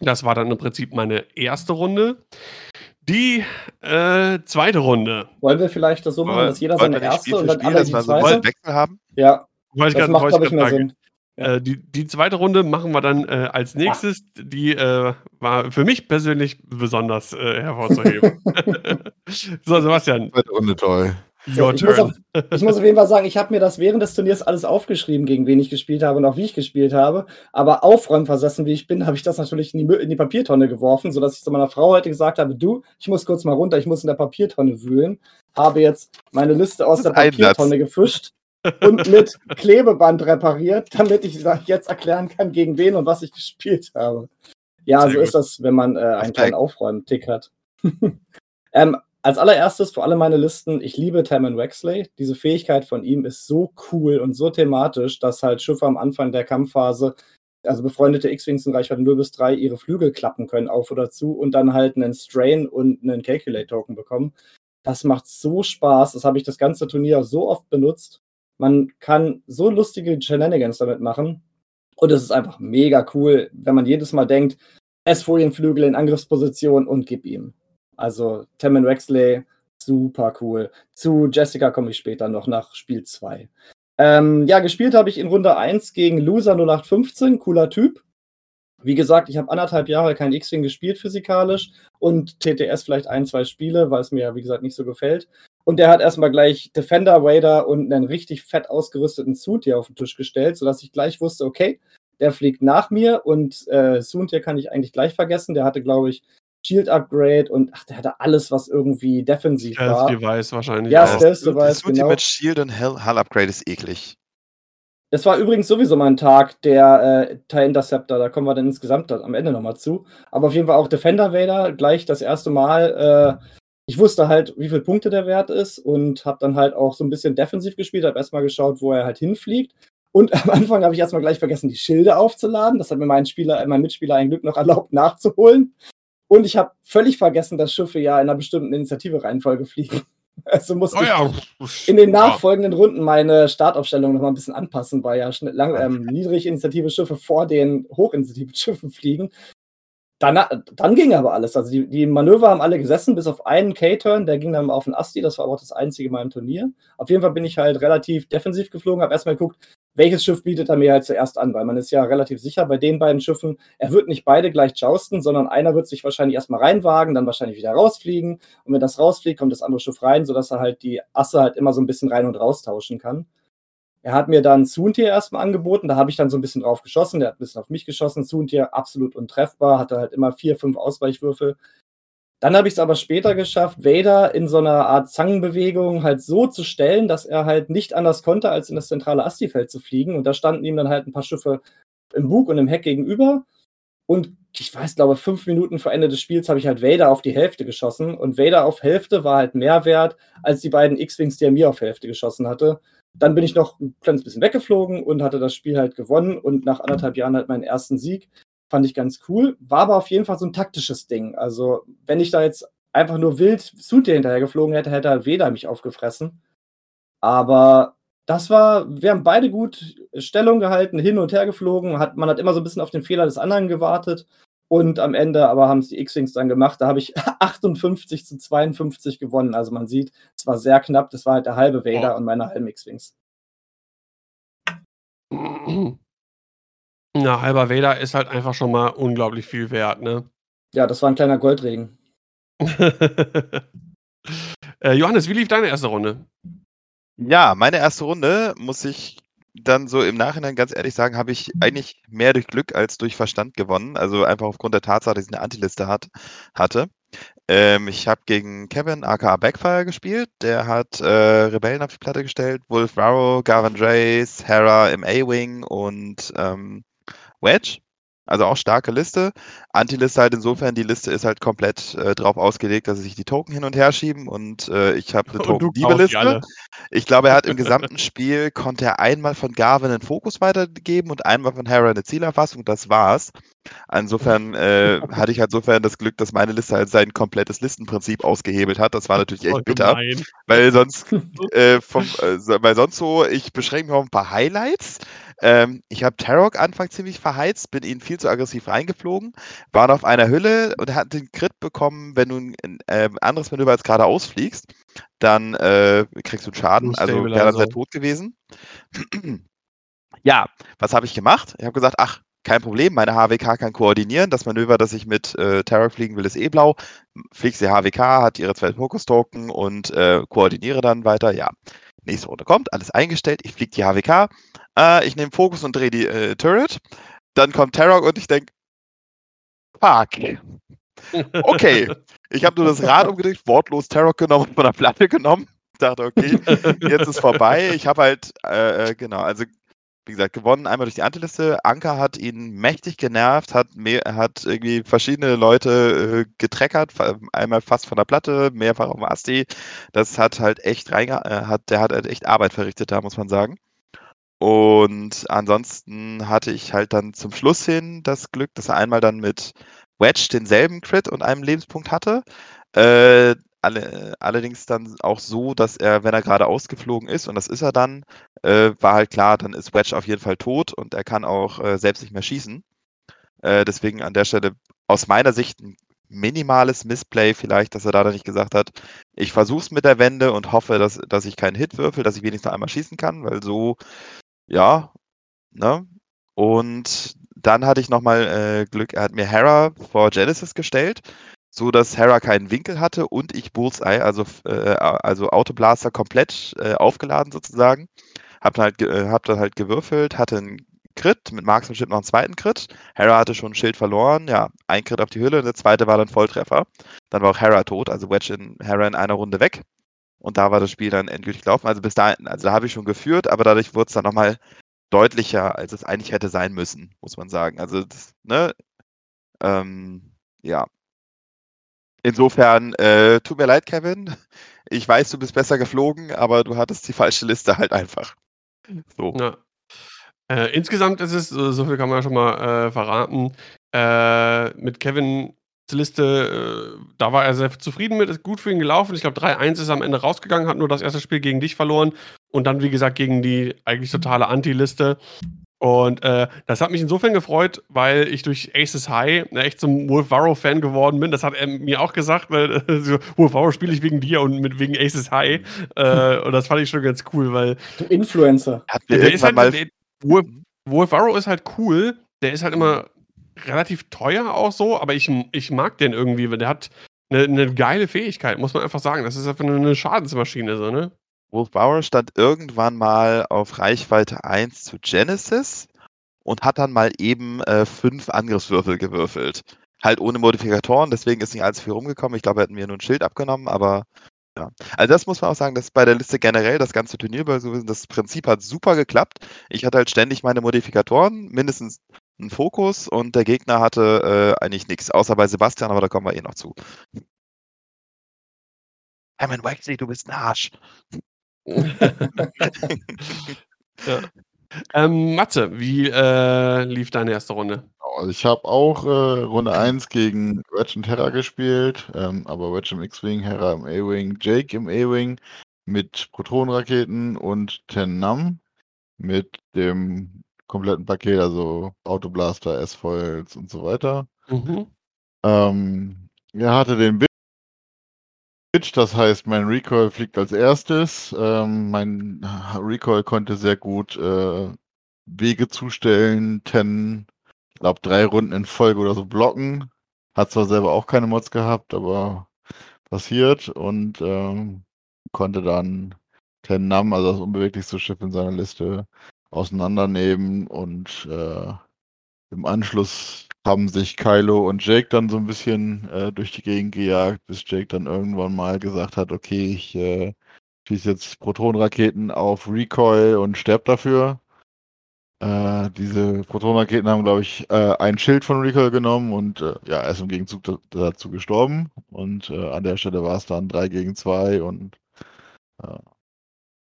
das war dann im Prinzip meine erste Runde. Die äh, zweite Runde. Wollen wir vielleicht das so machen, dass jeder seine erste und dann alle die zweite? Wechsel haben? Ja, das macht, glaube ich, mehr Sinn. Ja. Äh, die, die zweite Runde machen wir dann äh, als nächstes. Ach. Die äh, war für mich persönlich besonders äh, hervorzuheben. so, Sebastian. Zweite Runde toll. So, ich, muss auf, ich, muss auf, jeden Fall sagen, ich habe mir das während des Turniers alles aufgeschrieben, gegen wen ich gespielt habe und auch wie ich gespielt habe. Aber aufräumversessen, wie ich bin, habe ich das natürlich in die, in die, Papiertonne geworfen, sodass ich zu meiner Frau heute gesagt habe: Du, ich muss kurz mal runter, ich muss in der Papiertonne wühlen. Habe jetzt meine Liste aus der Papiertonne gefischt und mit Klebeband repariert, damit ich jetzt erklären kann, gegen wen und was ich gespielt habe. Ja, Sehr so gut. ist das, wenn man äh, einen kleinen Aufräumtick hat. ähm, als allererstes vor allem meine Listen, ich liebe Tamman Wexley. Diese Fähigkeit von ihm ist so cool und so thematisch, dass halt Schiffe am Anfang der Kampfphase, also befreundete X-Wings in Reichweite 0 bis 3, ihre Flügel klappen können, auf oder zu, und dann halt einen Strain und einen Calculate-Token bekommen. Das macht so Spaß. Das habe ich das ganze Turnier so oft benutzt. Man kann so lustige Shenanigans damit machen. Und es ist einfach mega cool, wenn man jedes Mal denkt, S-Folienflügel in Angriffsposition und gib ihm. Also Tammin Wexley, super cool. Zu Jessica komme ich später noch nach Spiel 2. Ähm, ja, gespielt habe ich in Runde 1 gegen Loser 0815, cooler Typ. Wie gesagt, ich habe anderthalb Jahre kein X-Wing gespielt physikalisch und TTS vielleicht ein, zwei Spiele, weil es mir ja, wie gesagt, nicht so gefällt. Und der hat erstmal gleich Defender, Raider und einen richtig fett ausgerüsteten Suit hier auf den Tisch gestellt, sodass ich gleich wusste, okay, der fliegt nach mir und äh, Suit hier kann ich eigentlich gleich vergessen. Der hatte, glaube ich, Shield Upgrade und ach, der hatte alles, was irgendwie defensiv Stealth war. Device wahrscheinlich. Ja, Stealth Device. Das genau. mit Shield und Hull Upgrade ist eklig. Das war übrigens sowieso mal ein Tag der äh, TIE Interceptor, da kommen wir dann insgesamt am Ende nochmal zu. Aber auf jeden Fall auch Defender Vader, gleich das erste Mal. Äh, ich wusste halt, wie viele Punkte der Wert ist und habe dann halt auch so ein bisschen defensiv gespielt, habe erstmal geschaut, wo er halt hinfliegt. Und am Anfang habe ich erstmal gleich vergessen, die Schilde aufzuladen. Das hat mir mein Spieler, mein Mitspieler ein Glück noch erlaubt nachzuholen. Und ich habe völlig vergessen, dass Schiffe ja in einer bestimmten Initiative-Reihenfolge fliegen. Also musste oh ja. ich in den nachfolgenden Runden meine Startaufstellung noch mal ein bisschen anpassen, weil ja lang, ähm, niedrig Initiative Schiffe vor den Hochinitiative Schiffen fliegen. Dann, dann ging aber alles. Also die, die Manöver haben alle gesessen, bis auf einen K-Turn, der ging dann auf den Asti, das war aber auch das einzige Mal im Turnier. Auf jeden Fall bin ich halt relativ defensiv geflogen, habe erstmal geguckt, welches Schiff bietet er mir halt zuerst an, weil man ist ja relativ sicher bei den beiden Schiffen, er wird nicht beide gleich jousten, sondern einer wird sich wahrscheinlich erstmal reinwagen, dann wahrscheinlich wieder rausfliegen und wenn das rausfliegt, kommt das andere Schiff rein, sodass er halt die Asse halt immer so ein bisschen rein und raus tauschen kann. Er hat mir dann Soontier erstmal angeboten, da habe ich dann so ein bisschen drauf geschossen, der hat ein bisschen auf mich geschossen. Soontier absolut untreffbar, hatte halt immer vier, fünf Ausweichwürfel. Dann habe ich es aber später geschafft, Vader in so einer Art Zangenbewegung halt so zu stellen, dass er halt nicht anders konnte, als in das zentrale Asti-Feld zu fliegen. Und da standen ihm dann halt ein paar Schiffe im Bug und im Heck gegenüber. Und ich weiß, glaube fünf Minuten vor Ende des Spiels habe ich halt Vader auf die Hälfte geschossen. Und Vader auf Hälfte war halt mehr wert als die beiden X-Wings, die er mir auf Hälfte geschossen hatte. Dann bin ich noch ein kleines bisschen weggeflogen und hatte das Spiel halt gewonnen und nach anderthalb Jahren halt meinen ersten Sieg. Fand ich ganz cool. War aber auf jeden Fall so ein taktisches Ding. Also, wenn ich da jetzt einfach nur wild Suit hinterher geflogen hätte, hätte halt Weder mich aufgefressen. Aber das war, wir haben beide gut Stellung gehalten, hin und her geflogen. Hat, man hat immer so ein bisschen auf den Fehler des anderen gewartet. Und am Ende aber haben es die X-Wings dann gemacht. Da habe ich 58 zu 52 gewonnen. Also man sieht, es war sehr knapp. Das war halt der halbe Vader oh. und meine halben X-Wings. Na, halber Vader ist halt einfach schon mal unglaublich viel wert, ne? Ja, das war ein kleiner Goldregen. äh, Johannes, wie lief deine erste Runde? Ja, meine erste Runde, muss ich dann so im Nachhinein ganz ehrlich sagen, habe ich eigentlich mehr durch Glück als durch Verstand gewonnen. Also einfach aufgrund der Tatsache, dass ich eine Antiliste hat, hatte. Ähm, ich habe gegen Kevin aka Backfire gespielt. Der hat äh, Rebellen auf die Platte gestellt. Wolf Varro, Gavin Drace, Hera im A-Wing und ähm, Wedge. Also auch starke Liste. Anti-Liste halt insofern, die Liste ist halt komplett äh, drauf ausgelegt, dass sich die Token hin und her schieben und äh, ich habe eine Token-Diebe-Liste. Ich glaube, er hat im gesamten Spiel, konnte er einmal von Garvin einen Fokus weitergeben und einmal von Hera eine Zielerfassung, das war's. Insofern äh, hatte ich halt insofern das Glück, dass meine Liste halt sein komplettes Listenprinzip ausgehebelt hat. Das war natürlich echt bitter, weil sonst, äh, vom, äh, weil sonst so, ich beschränke mich auf ein paar Highlights. Ähm, ich habe Tarok Anfang ziemlich verheizt, bin ihn viel zu aggressiv reingeflogen, war auf einer Hülle und hat den Crit bekommen, wenn du ein äh, anderes Manöver als gerade ausfliegst, dann äh, kriegst du einen Schaden, also wäre dann halt tot gewesen. ja, was habe ich gemacht? Ich habe gesagt, ach, kein Problem, meine HWK kann koordinieren. Das Manöver, das ich mit äh, Tarok fliegen will, ist eh blau. Fliegt sie HWK, hat ihre zwei Fokus-Token und äh, koordiniere dann weiter. Ja, nächste Runde kommt, alles eingestellt. Ich fliege die HWK, äh, ich nehme Fokus und drehe die äh, Turret. Dann kommt Tarok und ich denke, fuck. Okay. Ich habe nur das Rad umgedreht, wortlos Tarok genommen und von der Platte genommen. Ich dachte, okay, jetzt ist vorbei. Ich habe halt, äh, äh, genau, also wie gesagt, gewonnen einmal durch die Antiliste. Anker hat ihn mächtig genervt, hat, mehr, hat irgendwie verschiedene Leute äh, getreckert, einmal fast von der Platte, mehrfach auf dem Asti. Das hat halt echt reinge äh, hat, der hat halt echt Arbeit verrichtet da, muss man sagen. Und ansonsten hatte ich halt dann zum Schluss hin das Glück, dass er einmal dann mit Wedge denselben Crit und einem Lebenspunkt hatte. Äh, alle, allerdings dann auch so, dass er, wenn er gerade ausgeflogen ist, und das ist er dann, äh, war halt klar, dann ist Wedge auf jeden Fall tot und er kann auch äh, selbst nicht mehr schießen. Äh, deswegen an der Stelle aus meiner Sicht ein minimales Missplay vielleicht, dass er da dann nicht gesagt hat, ich versuch's mit der Wende und hoffe, dass, dass ich keinen Hit würfel, dass ich wenigstens einmal schießen kann, weil so ja, ne? Und dann hatte ich nochmal äh, Glück, er hat mir Hera vor Genesis gestellt, so dass Hera keinen Winkel hatte und ich Bullseye, also, äh, also Autoblaster komplett äh, aufgeladen sozusagen. Hab dann, halt, äh, hab dann halt gewürfelt, hatte einen Crit, mit Marksmanship noch einen zweiten Crit. Hera hatte schon ein Schild verloren, ja, ein Crit auf die Hülle und der zweite war dann Volltreffer. Dann war auch Hera tot, also Wedge in Hera in einer Runde weg. Und da war das Spiel dann endgültig gelaufen. Also bis dahin, also da habe ich schon geführt, aber dadurch wurde es dann nochmal deutlicher, als es eigentlich hätte sein müssen, muss man sagen. Also, das, ne, ähm, ja. Insofern, äh, tut mir leid, Kevin. Ich weiß, du bist besser geflogen, aber du hattest die falsche Liste halt einfach. So. Ja. Äh, insgesamt ist es, so viel kann man ja schon mal äh, verraten, äh, mit Kevin Liste, äh, da war er sehr zufrieden mit, ist gut für ihn gelaufen. Ich glaube, 3-1 ist am Ende rausgegangen, hat nur das erste Spiel gegen dich verloren und dann, wie gesagt, gegen die eigentlich totale Anti-Liste. Und äh, das hat mich insofern gefreut, weil ich durch Aces High ne, echt zum Wolf Varro-Fan geworden bin. Das hat er mir auch gesagt, weil äh, so, Wolf Varro spiele ich wegen dir und mit, wegen Aces High. Äh, und das fand ich schon ganz cool, weil. Du Influencer. Der ist halt, der, Wolf, Wolf Varro ist halt cool. Der ist halt immer relativ teuer auch so, aber ich, ich mag den irgendwie, weil der hat eine, eine geile Fähigkeit, muss man einfach sagen. Das ist einfach eine Schadensmaschine, so, ne? Wolf Bauer stand irgendwann mal auf Reichweite 1 zu Genesis und hat dann mal eben äh, fünf Angriffswürfel gewürfelt. Halt ohne Modifikatoren, deswegen ist nicht allzu viel rumgekommen. Ich glaube, er hat mir nur ein Schild abgenommen, aber ja. Also das muss man auch sagen, dass bei der Liste generell das ganze Turnier, das Prinzip hat super geklappt. Ich hatte halt ständig meine Modifikatoren, mindestens einen Fokus und der Gegner hatte äh, eigentlich nichts, außer bei Sebastian, aber da kommen wir eh noch zu. Hermann Waxley, du bist ein Arsch. ja. ähm, Matze, wie äh, lief deine erste Runde? Also ich habe auch äh, Runde 1 gegen Wedge und Terra gespielt, ähm, aber Wedge im X-Wing, Hera im A-Wing, Jake im A-Wing mit Protonenraketen und Ten Nam mit dem kompletten Paket, also Autoblaster, S-Foils und so weiter. Mhm. Ähm, er hatte den Bitch, das heißt, mein Recoil fliegt als erstes. Ähm, mein Recoil konnte sehr gut äh, Wege zustellen, ten, ich glaube, drei Runden in Folge oder so blocken. Hat zwar selber auch keine Mods gehabt, aber passiert und ähm, konnte dann Ten Nam, also das unbeweglichste Schiff in seiner Liste, auseinandernehmen und äh, im Anschluss haben sich Kylo und Jake dann so ein bisschen äh, durch die Gegend gejagt, bis Jake dann irgendwann mal gesagt hat, okay, ich äh, schieße jetzt Protonraketen auf Recoil und sterb dafür. Äh, diese Protonraketen haben, glaube ich, äh, ein Schild von Recall genommen und äh, ja, er ist im Gegenzug dazu gestorben. Und äh, an der Stelle war es dann 3 gegen 2 und äh,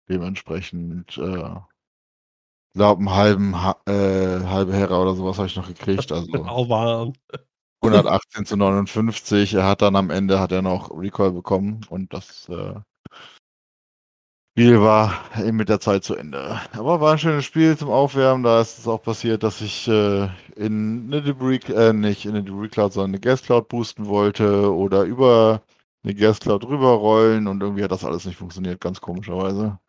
dementsprechend, äh, glaube einen halben, äh, halbe Hera oder sowas habe ich noch gekriegt. Also Auch warm. 118 zu 59. Er hat dann am Ende hat er noch Recall bekommen und das äh, Spiel war eben mit der Zeit zu Ende. Aber war ein schönes Spiel zum Aufwärmen. Da ist es auch passiert, dass ich äh, in eine Debris, äh, nicht in eine Debris Cloud, sondern eine Gas Cloud boosten wollte oder über eine Gas Cloud rüberrollen und irgendwie hat das alles nicht funktioniert, ganz komischerweise.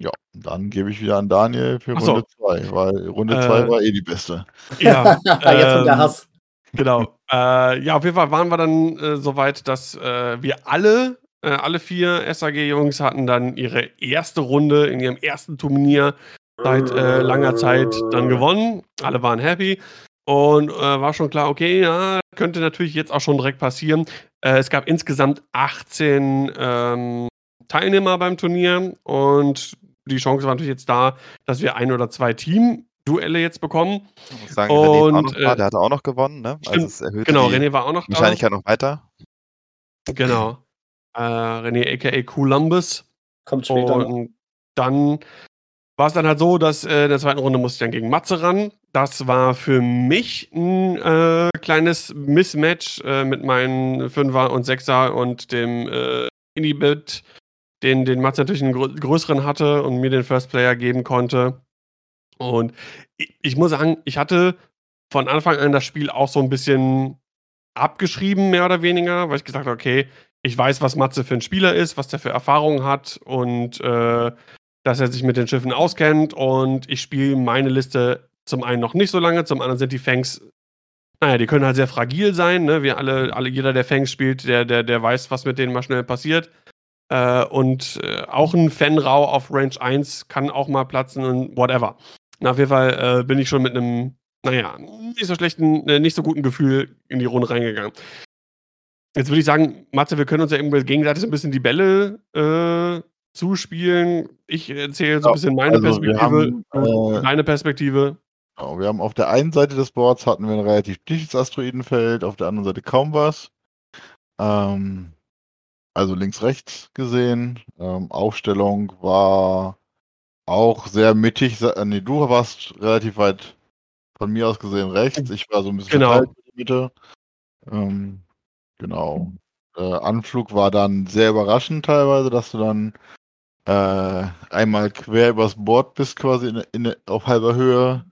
Ja, dann gebe ich wieder an Daniel für Ach so. Runde 2, weil Runde 2 Äh, war eh die beste. Ja, Jetzt kommt der ähm, Hass. Genau. Äh, ja, auf jeden Fall waren wir dann äh, soweit, dass äh, wir alle, äh, alle vier SAG-Jungs hatten dann ihre erste Runde in ihrem ersten Turnier seit äh, langer Zeit dann gewonnen. Alle waren happy. Und äh, war schon klar, okay, ja, könnte natürlich jetzt auch schon direkt passieren. Äh, es gab insgesamt 18 ähm, Teilnehmer beim Turnier und die Chance war natürlich jetzt da, dass wir ein oder zwei Team-Duelle jetzt bekommen. Ich muss sagen, René ist auch Und, noch da, äh, der hat auch noch gewonnen, ne? stimmt. es erhöhte Genau, die René war auch noch da. Wahrscheinlichkeit noch weiter. Genau. Äh, René aka Columbus. Kommt später. Und dann war es dann halt so, dass äh, in der zweiten Runde musste ich dann gegen Matze ran. Das war für mich ein äh, kleines Mismatch äh, mit meinen Fünfer und Sechser und dem äh, Inhibit, den, den Matze natürlich einen grö größeren hatte und mir den First Player geben konnte. Und ich, ich muss sagen, ich hatte von Anfang an das Spiel auch so ein bisschen abgeschrieben, mehr oder weniger, weil ich gesagt habe, okay, ich weiß, was Matze für ein Spieler ist, was der für Erfahrungen hat und äh, dass er sich mit den Schiffen auskennt und ich spiele meine Liste zum einen noch nicht so lange, zum anderen sind die Fangs, naja, die können halt sehr fragil sein, ne? Wir alle, alle jeder, der Fangs spielt, der, der, der weiß, was mit denen mal schnell passiert. Äh, und äh, auch ein Fenrau auf Range 1 kann auch mal platzen und whatever. Na, auf jeden Fall äh, bin ich schon mit einem, naja, nicht so schlechten, äh, nicht so guten Gefühl in die Runde reingegangen. Jetzt würde ich sagen, Matze, wir können uns ja irgendwie gegenseitig so ein bisschen die Bälle äh, zuspielen. Ich erzähle so ein bisschen meine also Perspektive, haben, äh, deine Perspektive. Genau, wir haben auf der einen Seite des Boards hatten wir ein relativ dichtes Asteroidenfeld, auf der anderen Seite kaum was. Ähm, also links-rechts gesehen. Ähm, Aufstellung war auch sehr mittig. Äh, Nee, du warst relativ weit von mir aus gesehen rechts. Ich war so ein bisschen Genau. in der Mitte. Ähm, genau. Äh, Anflug war dann sehr überraschend teilweise, dass du dann äh, einmal quer übers Board bist, quasi in, in, auf halber Höhe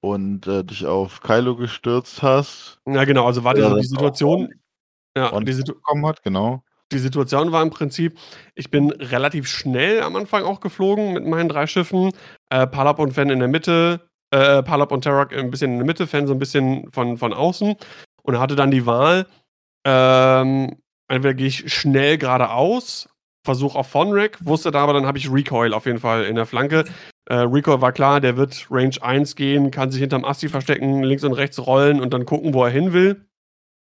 und äh, dich auf Kylo gestürzt hast. Ja, genau, also war Ja, die, so die Situation, ja, Und die, Situ bekommen hat, genau. Die Situation war im Prinzip, ich bin relativ schnell am Anfang auch geflogen mit meinen drei Schiffen. Äh, Palab und Fan in der Mitte, äh, Palab und Tarak ein bisschen in der Mitte, Fan so ein bisschen von, von außen. Und hatte dann die Wahl, ähm, entweder gehe ich schnell geradeaus, versuche auf Vonrek, wusste da aber, dann habe ich Recoil auf jeden Fall in der Flanke. Äh, Recoil war klar, der wird Range 1 gehen, kann sich hinterm Asti verstecken, links und rechts rollen und dann gucken, wo er hin will.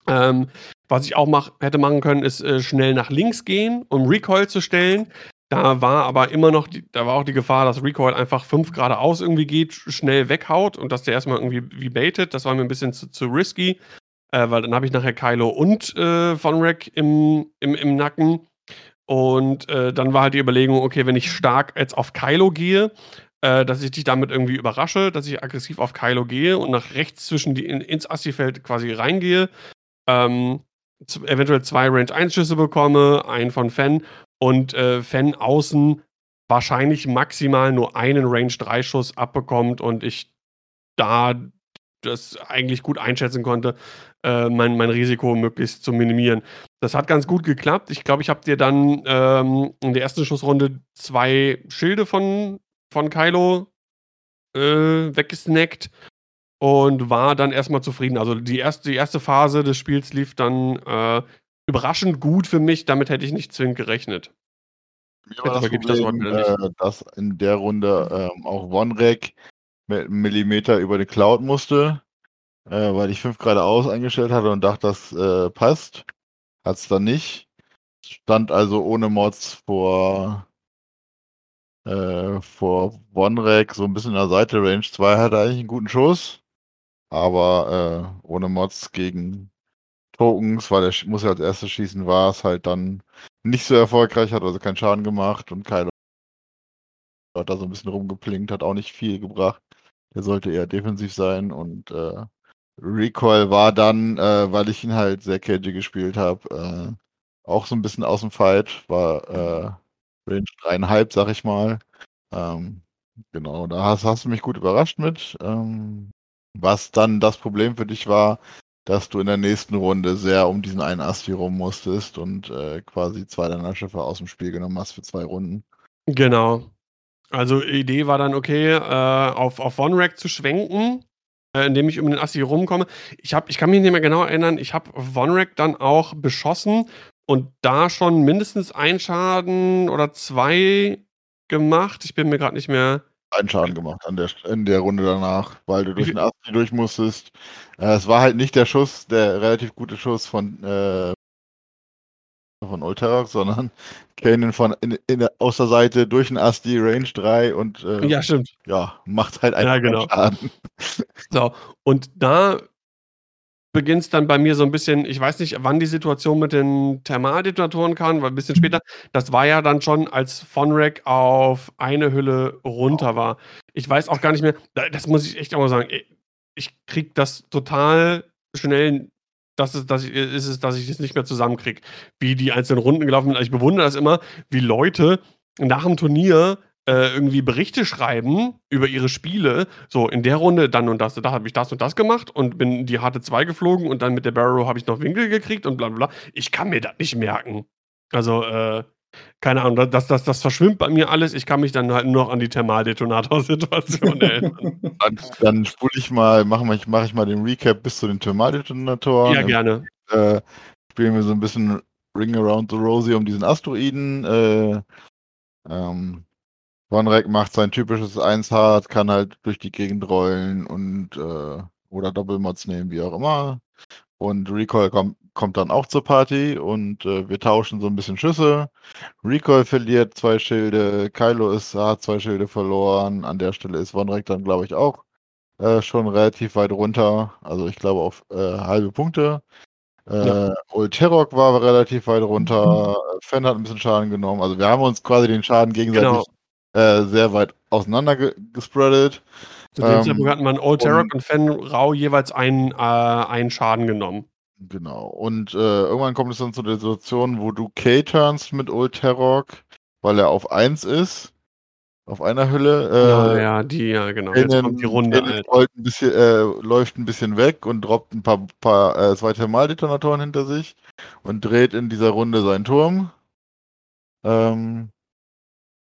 Ähm, was ich auch mach, hätte machen können, ist äh, schnell nach links gehen, um Recoil zu stellen. Da war aber immer noch, die, da war auch die Gefahr, dass Recoil einfach 5 geradeaus irgendwie geht, schnell weghaut und dass der erstmal irgendwie wie baitet. Das war mir ein bisschen zu, zu risky, äh, weil dann habe ich nachher Kylo und äh, Von Rack im, im, im Nacken. Und äh, dann war halt die Überlegung, okay, wenn ich stark jetzt auf Kylo gehe, äh, dass ich dich damit irgendwie überrasche, dass ich aggressiv auf Kylo gehe und nach rechts zwischen die in, ins Assi-Feld quasi reingehe, ähm, eventuell zwei Range-1-Schüsse bekomme, einen von Fan und äh, Fan außen wahrscheinlich maximal nur einen Range-3-Schuss abbekommt und ich da das eigentlich gut einschätzen konnte, äh, mein, mein Risiko möglichst zu minimieren. Das hat ganz gut geklappt. Ich glaube, ich habe dir dann ähm, in der ersten Schussrunde zwei Schilde von, von Kylo äh, weggesnackt und war dann erstmal zufrieden. Also die erste, die erste Phase des Spiels lief dann äh, überraschend gut für mich. Damit hätte ich nicht zwingend gerechnet. Mir war das das Problem, wieder äh, dass in der Runde ähm, auch OneRack mit einem Millimeter über die Cloud musste, äh, weil ich 5 geradeaus eingestellt hatte und dachte, das äh, passt. Hat es dann nicht. Stand also ohne Mods vor äh, vor Bonrek so ein bisschen in der Seite. Range 2 hatte eigentlich einen guten Schuss, aber äh, ohne Mods gegen Tokens, weil er muss ja als erstes schießen, war es halt dann nicht so erfolgreich, hat also keinen Schaden gemacht und Kylo hat da so ein bisschen rumgeplinkt, hat auch nicht viel gebracht. Der sollte eher defensiv sein und äh, Recoil war dann, äh, weil ich ihn halt sehr cagey gespielt habe, äh, auch so ein bisschen aus dem Fight, war äh, Range dreieinhalb, sag ich mal. Ähm, genau, da hast, hast, du mich gut überrascht mit. Ähm, was dann das Problem für dich war, dass du in der nächsten Runde sehr um diesen einen Asti rum musstest und äh, quasi zwei deiner Schiffe aus dem Spiel genommen hast für zwei Runden. Genau. Also Idee war dann, okay, äh, auf, auf One-Rack zu schwenken, äh, indem ich um den Asti rumkomme. Ich, hab, ich kann mich nicht mehr genau erinnern, ich habe One-Rack dann auch beschossen und da schon mindestens ein Schaden oder zwei gemacht. Ich bin mir gerade nicht mehr. Einen Schaden gemacht an der, in der Runde danach, weil du durch den Asti durch musstest. Äh, es war halt nicht der Schuss, der relativ gute Schuss von, äh, von Ulterox, sondern Kanan von in, in, aus der Seite durch den Asti, Range 3 und äh, ja, stimmt. Ja, macht halt einfach ja, genau. Schaden. So, und da beginnt es dann bei mir so ein bisschen, ich weiß nicht, wann die Situation mit den Thermaldetonatoren kam, weil ein bisschen später, das war ja dann schon, als Fonrek auf eine Hülle runter war. Ich weiß auch gar nicht mehr, das muss ich echt auch mal sagen, ich krieg das total schnell, dass es, dass ich, ist es, dass ich das nicht mehr zusammenkriege, wie die einzelnen Runden gelaufen sind. Also ich bewundere das immer, wie Leute nach dem Turnier äh, irgendwie Berichte schreiben über ihre Spiele. So, in der Runde dann und das, da habe ich das und das gemacht und bin die harte 2 geflogen und dann mit der Barrow habe ich noch Winkel gekriegt und bla bla. Ich kann mir das nicht merken. Also, äh, keine Ahnung, das, das, das verschwimmt bei mir alles. Ich kann mich dann halt nur noch an die Thermaldetonator-Situation erinnern. dann, dann spule ich mal, mache mach ich, mach ich mal den Recap bis zu den Thermaldetonatoren. Ja, gerne. Äh, spielen wir so ein bisschen Ring Around the Rosie um diesen Asteroiden. Äh, ähm, Vonrek macht sein typisches 1 Hard, kann halt durch die Gegend rollen und äh, oder Doppelmods nehmen, wie auch immer. Und Recoil kommt, kommt dann auch zur Party und äh, wir tauschen so ein bisschen Schüsse. Recoil verliert zwei Schilde, Kylo ist, hat zwei Schilde verloren. An der Stelle ist Vonrek dann, glaube ich, auch äh, schon relativ weit runter. Also ich glaube auf äh, halbe Punkte. Äh, ja. Old Terrok war relativ weit runter. Mhm. Fan hat ein bisschen Schaden genommen. Also wir haben uns quasi den Schaden gegenseitig genau. Äh, sehr weit auseinander ge gespreadet. Zu dem ähm, Zeitpunkt hatten man Old Tarok und, und Fen Rau jeweils einen, äh, einen Schaden genommen. Genau. Und äh, irgendwann kommt es dann zu der Situation, wo du K turnst mit Old Tarok, weil er auf 1 ist. Auf einer Hülle. Äh, ja, ja, die, ja, genau. Jetzt kommt die Runde. Ein bisschen, äh, läuft ein bisschen weg und droppt ein paar, paar äh, zwei Thermaldetonatoren hinter sich und dreht in dieser Runde seinen Turm. Ähm,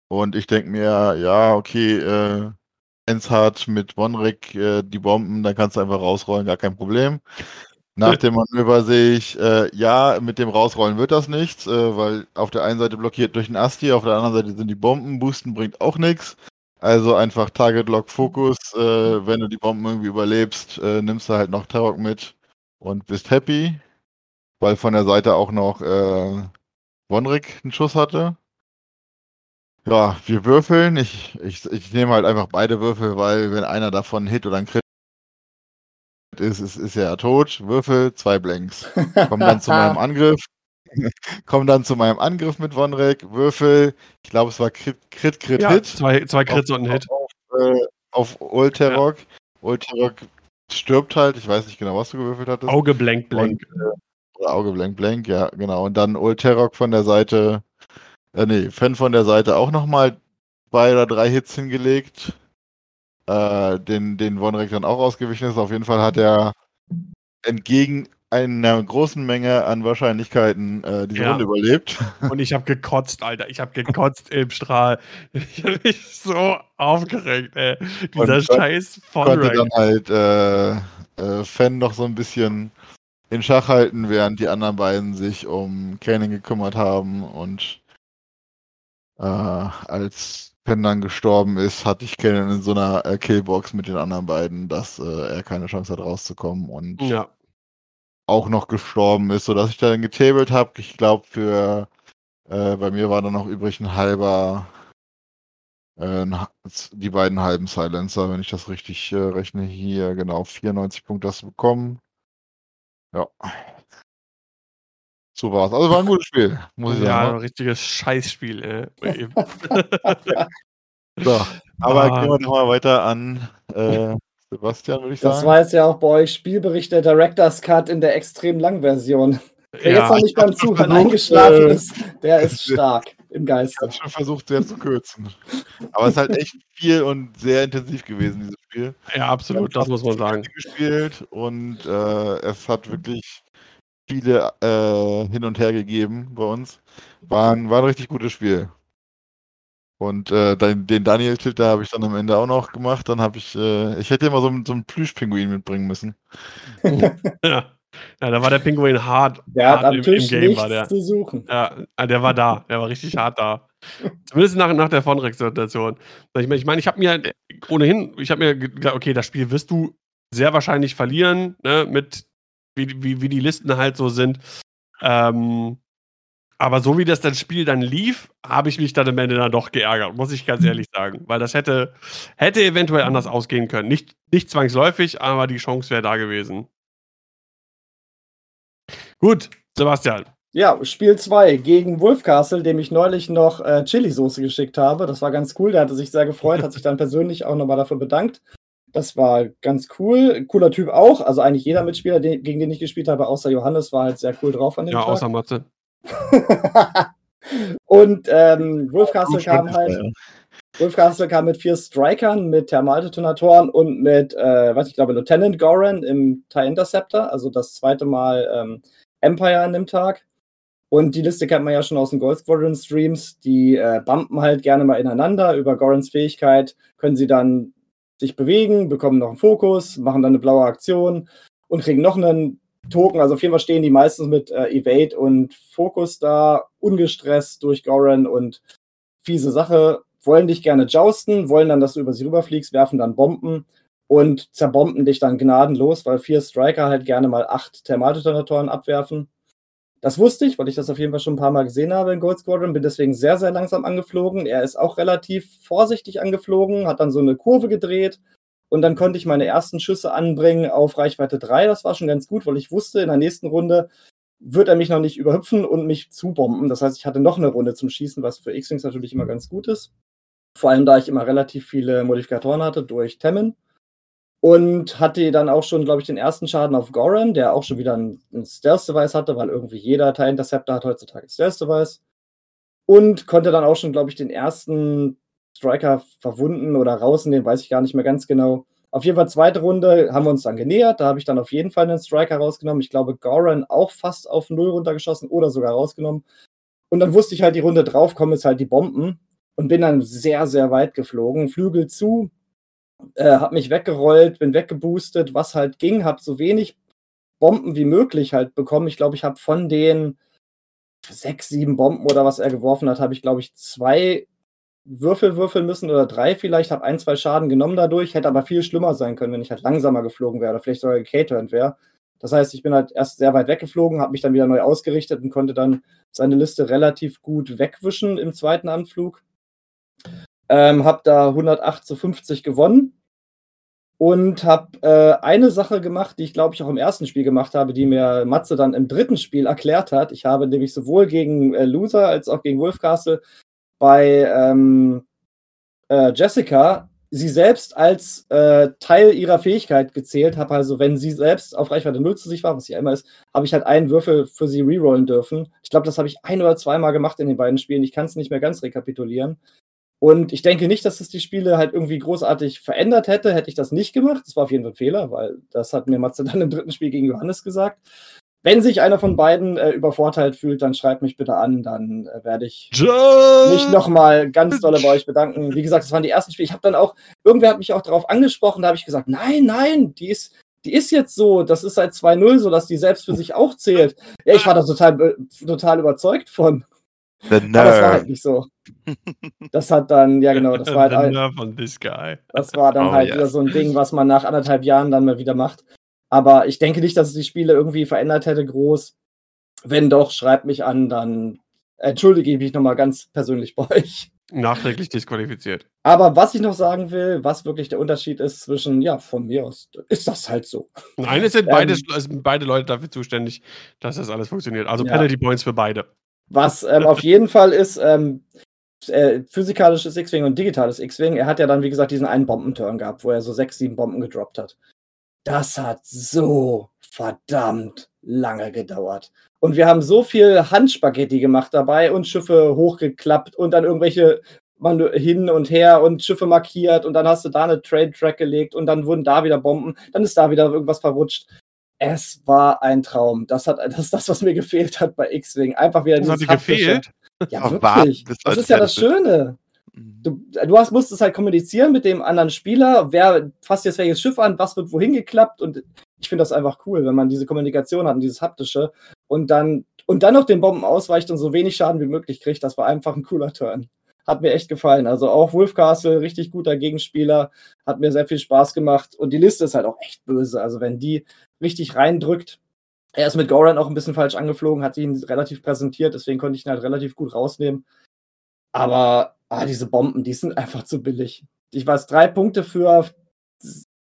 und ich denke mir, ja, okay, äh, Enzhardt mit Bonrik, äh, die Bomben, dann kannst du einfach rausrollen, gar kein Problem. Nach dem Manöver sehe ich, äh, ja, mit dem Rausrollen wird das nichts, äh, weil auf der einen Seite blockiert durch den Asti, auf der anderen Seite sind die Bomben, Boosten bringt auch nichts. Also einfach Target Lock Fokus, äh, wenn du die Bomben irgendwie überlebst, äh, nimmst du halt noch Tarok mit und bist happy, weil von der Seite auch noch äh, Wonrik einen Schuss hatte. Ja, wir würfeln. Ich, ich, ich nehme halt einfach beide Würfel, weil wenn einer davon ein Hit oder ein Crit ist, ist, ist er tot. Würfel, zwei Blanks. Kommen dann zu meinem Angriff. Kommen dann zu meinem Angriff mit Vonrek. Würfel, ich glaube, es war Crit, Crit, Crit ja, Hit. Zwei, zwei Crits und ein Hit. Auf, äh, auf Ulterok. Ja. Ulterok stirbt halt. Ich weiß nicht genau, was du gewürfelt hattest. Auge blank, blank. Und, äh, Auge blank, blank, ja, genau. Und dann Ulterok von der Seite äh, nee, Fan von der Seite auch nochmal zwei oder drei Hits hingelegt. Äh, den, den Wonrek dann auch ausgewichen ist. Auf jeden Fall hat er entgegen einer großen Menge an Wahrscheinlichkeiten äh, diese ja. Runde überlebt. Und ich habe gekotzt, Alter. Ich habe gekotzt im Strahl. Ich habe mich so aufgeregt, ey. Dieser Und scheiß Konnte dann halt äh, äh, Fan noch so ein bisschen in Schach halten, während die anderen beiden sich um Kaning gekümmert haben und äh, als Penn dann gestorben ist, hatte ich Kennen in so einer äh, Killbox mit den anderen beiden, dass äh, er keine Chance hat rauszukommen und ja. auch noch gestorben ist, sodass ich dann getabelt habe. Ich glaube, für äh, bei mir war dann noch übrig ein halber Äh, die beiden halben Silencer, wenn ich das richtig äh, rechne, hier genau 94 Punkte hast du bekommen. Ja. So war's. Also war ein gutes Spiel, muss ich sagen. Ja, ein richtiges Scheißspiel, ey. so, aber ah. gehen wir doch mal weiter an äh, Sebastian, würde ich sagen. Das war jetzt ja auch bei euch Spielbericht der Director's Cut in der extrem langen Version. Wer ja, jetzt noch nicht beim Zuhören eingeschlafen äh, ist, der ist stark im Geiste. Ich habe schon versucht, sehr zu kürzen. Aber es ist halt echt viel und sehr intensiv gewesen, dieses Spiel. Ja, absolut, das muss man sagen. gespielt und äh, es hat wirklich viele äh, hin und her gegeben bei uns. War ein, war ein richtig gutes Spiel. Und äh, den Daniel-Titel habe ich dann am Ende auch noch gemacht. Dann habe ich, äh, ich hätte immer so, so einen Plüschpinguin mitbringen müssen. ja. Ja, da war der Pinguin hart. Der hart hat am im, Tisch im Game war der. zu suchen. Ja, der war da. Der war richtig hart da. Zumindest nach, nach der Vonrex-Situation. Ich meine, ich, mein, ich habe mir ohnehin, ich habe mir gedacht, okay, das Spiel wirst du sehr wahrscheinlich verlieren, ne, mit wie, wie, wie die Listen halt so sind. Ähm, aber so wie das das Spiel dann lief, habe ich mich dann am Ende dann doch geärgert, muss ich ganz ehrlich sagen. Weil das hätte, hätte eventuell anders ausgehen können. Nicht, nicht zwangsläufig, aber die Chance wäre da gewesen. Gut, Sebastian. Ja, Spiel 2 gegen Wolfcastle, dem ich neulich noch äh, Chili-Soße geschickt habe. Das war ganz cool. Der hatte sich sehr gefreut, hat sich dann persönlich auch nochmal dafür bedankt. Das war ganz cool. Cooler Typ auch. Also eigentlich jeder Mitspieler, den, gegen den ich gespielt habe, außer Johannes, war halt sehr cool drauf an dem ja, Tag. Ja, außer Matze. Und ähm, Wolfcastle kam halt. Wolfcastle kam mit vier Strikern, mit Thermaldetonatoren und mit, äh, was ich glaube, Lieutenant Goran im TIE Interceptor, also das zweite Mal ähm, Empire an dem Tag. Und die Liste kennt man ja schon aus den Gold Squadron Streams. Die äh, bumpen halt gerne mal ineinander. Über Gorans Fähigkeit können sie dann sich bewegen, bekommen noch einen Fokus, machen dann eine blaue Aktion und kriegen noch einen Token. Also auf jeden Fall stehen die meistens mit äh, Evade und Fokus da, ungestresst durch Goran und fiese Sache. Wollen dich gerne jousten, wollen dann, dass du über sie rüberfliegst, werfen dann Bomben und zerbomben dich dann gnadenlos, weil vier Striker halt gerne mal acht Thermaldetonatoren abwerfen. Das wusste ich, weil ich das auf jeden Fall schon ein paar Mal gesehen habe in Gold Squadron, bin deswegen sehr, sehr langsam angeflogen. Er ist auch relativ vorsichtig angeflogen, hat dann so eine Kurve gedreht und dann konnte ich meine ersten Schüsse anbringen auf Reichweite 3. Das war schon ganz gut, weil ich wusste, in der nächsten Runde wird er mich noch nicht überhüpfen und mich zubomben. Das heißt, ich hatte noch eine Runde zum Schießen, was für X-Wings natürlich immer ganz gut ist. Vor allem, da ich immer relativ viele Modifikatoren hatte durch Temmen und hatte dann auch schon, glaube ich, den ersten Schaden auf Goran, der auch schon wieder ein, ein Stealth-Device hatte, weil irgendwie jeder Teil Interceptor hat heutzutage Stealth-Device. Und konnte dann auch schon, glaube ich, den ersten Striker verwunden oder rausnehmen, weiß ich gar nicht mehr ganz genau. Auf jeden Fall zweite Runde haben wir uns dann genähert. Da habe ich dann auf jeden Fall einen Striker rausgenommen. Ich glaube, Goran auch fast auf Null runtergeschossen oder sogar rausgenommen. Und dann wusste ich halt, die Runde drauf kommen jetzt halt die Bomben und bin dann sehr, sehr weit geflogen. Flügel zu, äh, habe mich weggerollt, bin weggeboostet, was halt ging, habe so wenig Bomben wie möglich halt bekommen. Ich glaube, ich habe von den sechs, sieben Bomben oder was er geworfen hat, habe ich, glaube ich, zwei Würfel würfeln müssen oder drei vielleicht, habe ein, zwei Schaden genommen dadurch, hätte aber viel schlimmer sein können, wenn ich halt langsamer geflogen wäre oder vielleicht sogar gecaternt wäre. Das heißt, ich bin halt erst sehr weit weggeflogen, habe mich dann wieder neu ausgerichtet und konnte dann seine Liste relativ gut wegwischen im zweiten Anflug. Ähm, habe da 108 zu 50 gewonnen und habe äh, eine Sache gemacht, die ich glaube ich auch im ersten Spiel gemacht habe, die mir Matze dann im dritten Spiel erklärt hat. Ich habe nämlich sowohl gegen äh, Loser als auch gegen Wolfcastle bei ähm, äh, Jessica sie selbst als äh, Teil ihrer Fähigkeit gezählt, habe also, wenn sie selbst auf Reichweite 0 zu sich war, was ja immer ist, habe ich halt einen Würfel für sie rerollen dürfen. Ich glaube, das habe ich ein oder zweimal gemacht in den beiden Spielen. Ich kann es nicht mehr ganz rekapitulieren. Und ich denke nicht, dass es die Spiele halt irgendwie großartig verändert hätte, hätte ich das nicht gemacht. Das war auf jeden Fall ein Fehler, weil das hat mir Matze dann im dritten Spiel gegen Johannes gesagt. Wenn sich einer von beiden äh, übervorteilt fühlt, dann schreibt mich bitte an, dann äh, werde ich Judge. mich nochmal ganz doll bei euch bedanken. Wie gesagt, das waren die ersten Spiele. Ich habe dann auch, irgendwer hat mich auch darauf angesprochen, da habe ich gesagt, nein, nein, die ist, die ist jetzt so, das ist seit 2-0 so, dass die selbst für sich auch zählt. Ja, ich war da total, total überzeugt von. The nerve. Aber das war halt nicht so. Das hat dann, ja genau, das war halt, das war dann oh, halt yes. wieder so ein Ding, was man nach anderthalb Jahren dann mal wieder macht. Aber ich denke nicht, dass es die Spiele irgendwie verändert hätte, groß. Wenn doch, schreibt mich an, dann entschuldige ich mich nochmal ganz persönlich bei euch. Nachträglich disqualifiziert. Aber was ich noch sagen will, was wirklich der Unterschied ist zwischen, ja, von mir aus ist das halt so. Nein, es sind beide, ähm, sind beide Leute dafür zuständig, dass das alles funktioniert. Also ja. Penalty Points für beide. Was ähm, auf jeden Fall ist, ähm, äh, physikalisches X-Wing und digitales X-Wing, er hat ja dann, wie gesagt, diesen einen Bombenturn gehabt, wo er so sechs, sieben Bomben gedroppt hat. Das hat so verdammt lange gedauert. Und wir haben so viel Handspaghetti gemacht dabei und Schiffe hochgeklappt und dann irgendwelche hin und her und Schiffe markiert und dann hast du da eine Trade-Track gelegt und dann wurden da wieder Bomben, dann ist da wieder irgendwas verrutscht. Es war ein Traum. Das, hat, das ist das, was mir gefehlt hat bei X-Wing. Einfach wieder das dieses hat dir gefehlt? Ja, wirklich. Das ist ja das Schöne. Du, du hast, musstest halt kommunizieren mit dem anderen Spieler, wer fasst jetzt welches Schiff an, was wird wohin geklappt und ich finde das einfach cool, wenn man diese Kommunikation hat und dieses haptische und dann und dann noch den Bomben ausweicht und so wenig Schaden wie möglich kriegt, das war einfach ein cooler Turn. Hat mir echt gefallen. Also auch Wolf Castle, richtig guter Gegenspieler, hat mir sehr viel Spaß gemacht und die Liste ist halt auch echt böse. Also wenn die richtig reindrückt, er ist mit Goran auch ein bisschen falsch angeflogen, hat ihn relativ präsentiert, deswegen konnte ich ihn halt relativ gut rausnehmen. Aber ah, diese Bomben, die sind einfach zu billig. Ich weiß, drei Punkte für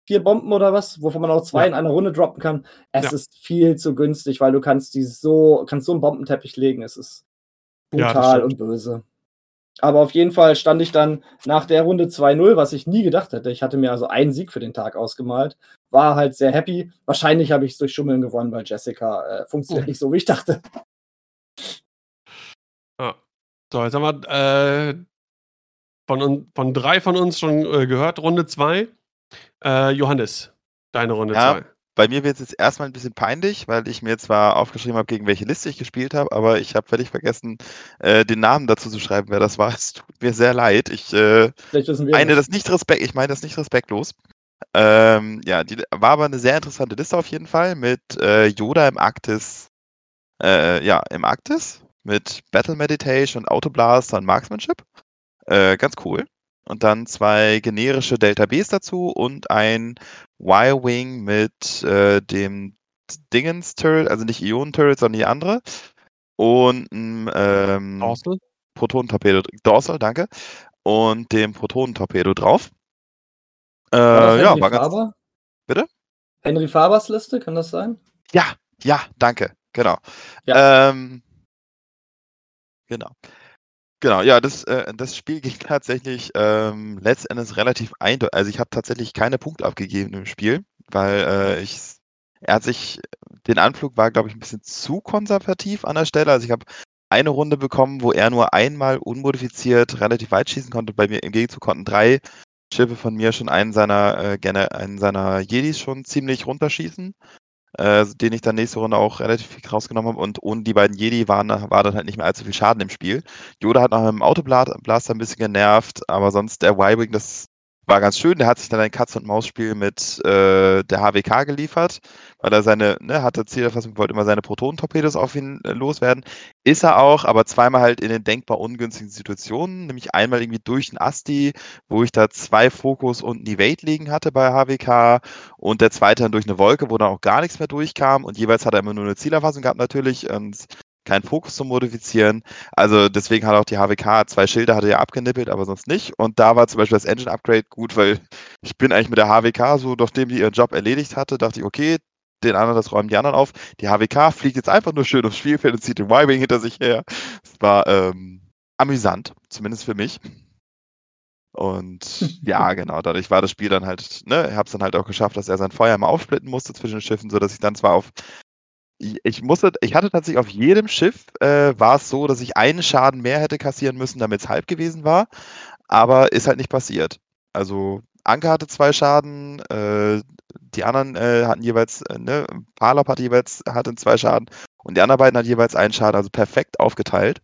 vier Bomben oder was, wovon man auch zwei ja. in einer Runde droppen kann. Es ja. ist viel zu günstig, weil du kannst die so, kannst so einen Bombenteppich legen. Es ist brutal ja, und böse. Aber auf jeden Fall stand ich dann nach der Runde 2-0, was ich nie gedacht hätte. Ich hatte mir also einen Sieg für den Tag ausgemalt. War halt sehr happy. Wahrscheinlich habe ich es durch Schummeln gewonnen, weil Jessica äh, funktioniert nicht so, wie ich dachte. Ja. So, jetzt haben wir äh, von, von drei von uns schon äh, gehört, Runde 2. Äh, Johannes, deine Runde 2. Ja, bei mir wird es jetzt erstmal ein bisschen peinlich, weil ich mir zwar aufgeschrieben habe, gegen welche Liste ich gespielt habe, aber ich habe völlig vergessen, äh, den Namen dazu zu schreiben, wer das war. Es tut mir sehr leid. Ich äh, meine das nicht respekt, ich meine das nicht respektlos. Ähm, ja, die war aber eine sehr interessante Liste auf jeden Fall mit äh, Yoda im Arktis. Äh, ja, im Arktis mit Battle Meditation und Autoblaster und Marksmanship. Äh, ganz cool. Und dann zwei generische Delta Bs dazu und ein Y-Wing mit äh, dem Dingens-Turret, also nicht Ionen-Turret, sondern die andere. Und ein ähm, Dorsal? Protonentorpedo. Dorsal, danke. Und dem Protonentorpedo drauf. Äh, war ja, war ganz. Faber? Bitte? Henry Fabers Liste, kann das sein? Ja, ja, danke. Genau. Ja. Ähm, genau. Genau, ja, das, äh, das Spiel ging tatsächlich ähm, letztendlich relativ eindeutig. Also ich habe tatsächlich keine Punkte abgegeben im Spiel, weil äh, ich er hat sich, den Anflug war, glaube ich, ein bisschen zu konservativ an der Stelle. Also ich habe eine Runde bekommen, wo er nur einmal unmodifiziert relativ weit schießen konnte. Bei mir im Gegenzug konnten drei Schiffe von mir schon einen seiner, äh, gerne einen seiner Jedis schon ziemlich runterschießen äh, den ich dann nächste Runde auch relativ viel rausgenommen habe. Und ohne die beiden Jedi waren, war dann halt nicht mehr allzu viel Schaden im Spiel. Yoda hat nach einem Autoblaster ein bisschen genervt, aber sonst der Y-Wing, das war ganz schön. Der hat sich dann ein Katz-und-Maus-Spiel mit äh, der HWK geliefert, weil er seine, ne, hatte Zielerfassung, wollte immer seine Protonentorpedos auf ihn äh, loswerden. Ist er auch, aber zweimal halt in den denkbar ungünstigen Situationen, nämlich einmal irgendwie durch den Asti, wo ich da zwei Fokus und ein Evade liegen hatte bei HWK und der zweite dann durch eine Wolke, wo dann auch gar nichts mehr durchkam und jeweils hat er immer nur eine Zielerfassung gehabt natürlich und keinen Fokus zu modifizieren. Also deswegen hat auch die HWK zwei Schilder hatte ja abgenippelt, aber sonst nicht. Und da war zum Beispiel das Engine Upgrade gut, weil ich bin eigentlich mit der HWK so, nachdem die ihren Job erledigt hatte, dachte ich, okay, den anderen, das räumen die anderen auf. Die HWK fliegt jetzt einfach nur schön aufs Spielfeld und zieht den Y-Wing hinter sich her. Es war ähm, amüsant, zumindest für mich. Und ja, genau, dadurch war das Spiel dann halt, ne, ich habe es dann halt auch geschafft, dass er sein Feuer mal aufsplitten musste zwischen den Schiffen, sodass ich dann zwar auf ich musste, ich hatte tatsächlich auf jedem Schiff äh, war es so, dass ich einen Schaden mehr hätte kassieren müssen, damit es halb gewesen war, aber ist halt nicht passiert. Also Anke hatte zwei Schaden, äh, die anderen äh, hatten jeweils, äh, ne, Palop hatte jeweils hatte zwei Schaden und die anderen beiden hatten jeweils einen Schaden, also perfekt aufgeteilt.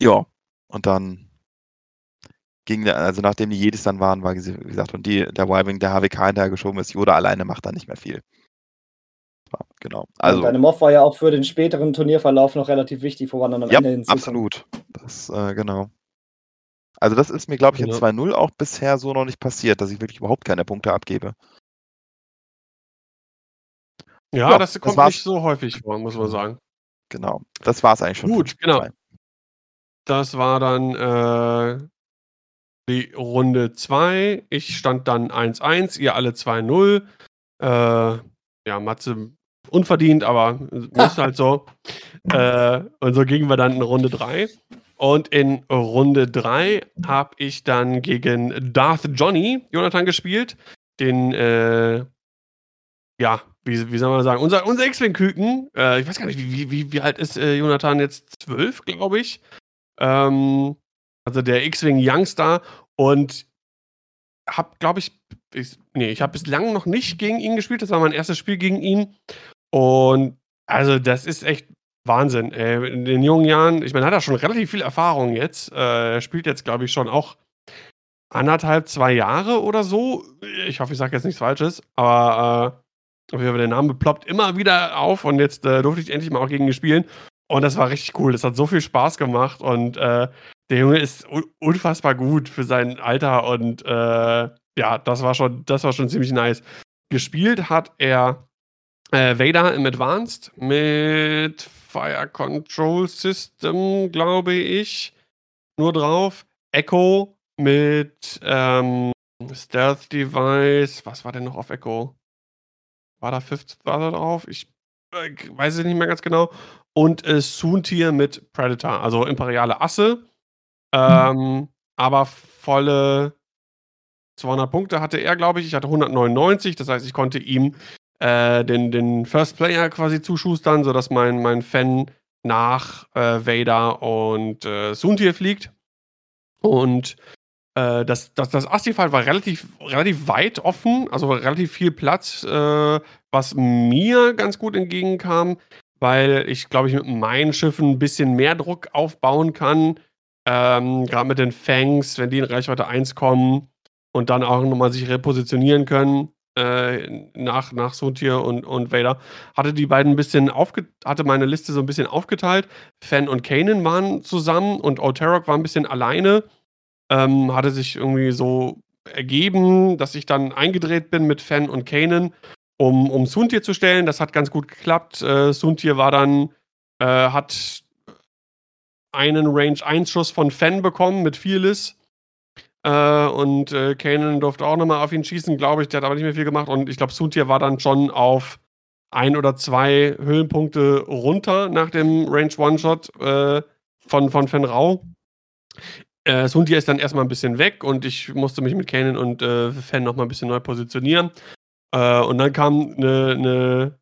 Ja, und dann ging, also nachdem die Jedis dann waren, war wie gesagt, und die, der Y-Wing der HWK hinterher geschoben ist, Yoda alleine macht da nicht mehr viel genau. Also, und deine Moff war ja auch für den späteren Turnierverlauf noch relativ wichtig, wo man dann am ja, Ende hinzukommt. absolut. Das, äh, genau. Also das ist mir, glaube ich, in ja. 2-0 auch bisher so noch nicht passiert, dass ich wirklich überhaupt keine Punkte abgebe. Ja, ja das kommt das nicht so häufig vor, muss man sagen. Genau. Das war es eigentlich schon. Gut, genau. Das war dann äh, die Runde 2. Ich stand dann 1-1, ihr alle 2-0. Äh, ja, Matze unverdient, aber ist halt so. Äh, und so gingen wir dann in Runde 3. Und in Runde 3 habe ich dann gegen Darth Johnny Jonathan gespielt. Den, äh, ja, wie, wie soll man sagen, unser, unser X-Wing-Küken. Äh, ich weiß gar nicht, wie, wie, wie alt ist äh, Jonathan jetzt? Zwölf, glaube ich. Ähm, also der X-Wing Youngster. Und habe, glaube ich, ich, nee, ich habe bislang noch nicht gegen ihn gespielt. Das war mein erstes Spiel gegen ihn. Und also, das ist echt Wahnsinn. Ey. In den jungen Jahren, ich meine, hat er schon relativ viel Erfahrung jetzt. Äh, er spielt jetzt, glaube ich, schon auch anderthalb, zwei Jahre oder so. Ich hoffe, ich sage jetzt nichts Falsches, aber äh, der Name ploppt immer wieder auf und jetzt äh, durfte ich endlich mal auch gegen ihn spielen. Und das war richtig cool. Das hat so viel Spaß gemacht und äh, der Junge ist unfassbar gut für sein Alter und äh, ja, das war schon, das war schon ziemlich nice. Gespielt hat er äh, Vader im Advanced mit Fire Control System, glaube ich, nur drauf. Echo mit ähm, Stealth Device. Was war denn noch auf Echo? War da Fifth war da drauf? Ich äh, weiß es nicht mehr ganz genau. Und äh, Soontier mit Predator, also imperiale Asse. Ähm, mhm. Aber volle 200 Punkte hatte er, glaube ich. Ich hatte 199. Das heißt, ich konnte ihm äh, den, den First Player quasi zuschustern, sodass mein, mein Fan nach äh, Vader und äh, Soontier fliegt. Und äh, das, das, das Astifal war relativ, relativ weit offen, also relativ viel Platz, äh, was mir ganz gut entgegenkam, weil ich, glaube ich, mit meinen Schiffen ein bisschen mehr Druck aufbauen kann. Ähm, Gerade mit den Fangs, wenn die in Reichweite 1 kommen und dann auch nochmal sich repositionieren können äh, nach, nach Sotir und, und Vader, hatte die beiden ein bisschen aufge hatte meine Liste so ein bisschen aufgeteilt. Fan und Kanan waren zusammen und Oterok war ein bisschen alleine. Ähm, hatte sich irgendwie so ergeben, dass ich dann eingedreht bin mit Fan und Kanan, um, um Suntir zu stellen. Das hat ganz gut geklappt. Äh, Suntir war dann, äh, hat einen Range-1-Schuss von Fan bekommen mit Fearless. Äh, und äh, Kanan durfte auch nochmal auf ihn schießen, glaube ich. Der hat aber nicht mehr viel gemacht. Und ich glaube, Suntir war dann schon auf ein oder zwei Höhenpunkte runter nach dem Range One-Shot äh, von, von Fenrau. Äh, Suntir ist dann erstmal ein bisschen weg und ich musste mich mit Kanan und äh, Fen nochmal ein bisschen neu positionieren. Äh, und dann kam eine, eine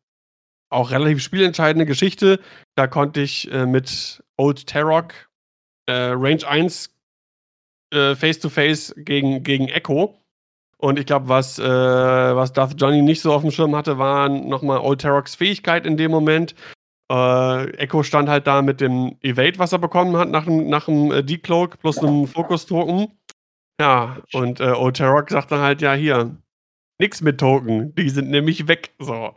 auch relativ spielentscheidende Geschichte. Da konnte ich äh, mit Old Tarok äh, Range 1 äh, face-to-face gegen, gegen Echo. Und ich glaube, was, äh, was Darth Johnny nicht so auf dem Schirm hatte, war nochmal Old Taroks Fähigkeit in dem Moment. Äh, Echo stand halt da mit dem Evade, was er bekommen hat, nach dem, nach dem äh, Decloak plus einem Fokus-Token. Ja, und äh, Old Tarok sagt dann halt, ja, hier, nix mit Token, die sind nämlich weg. So.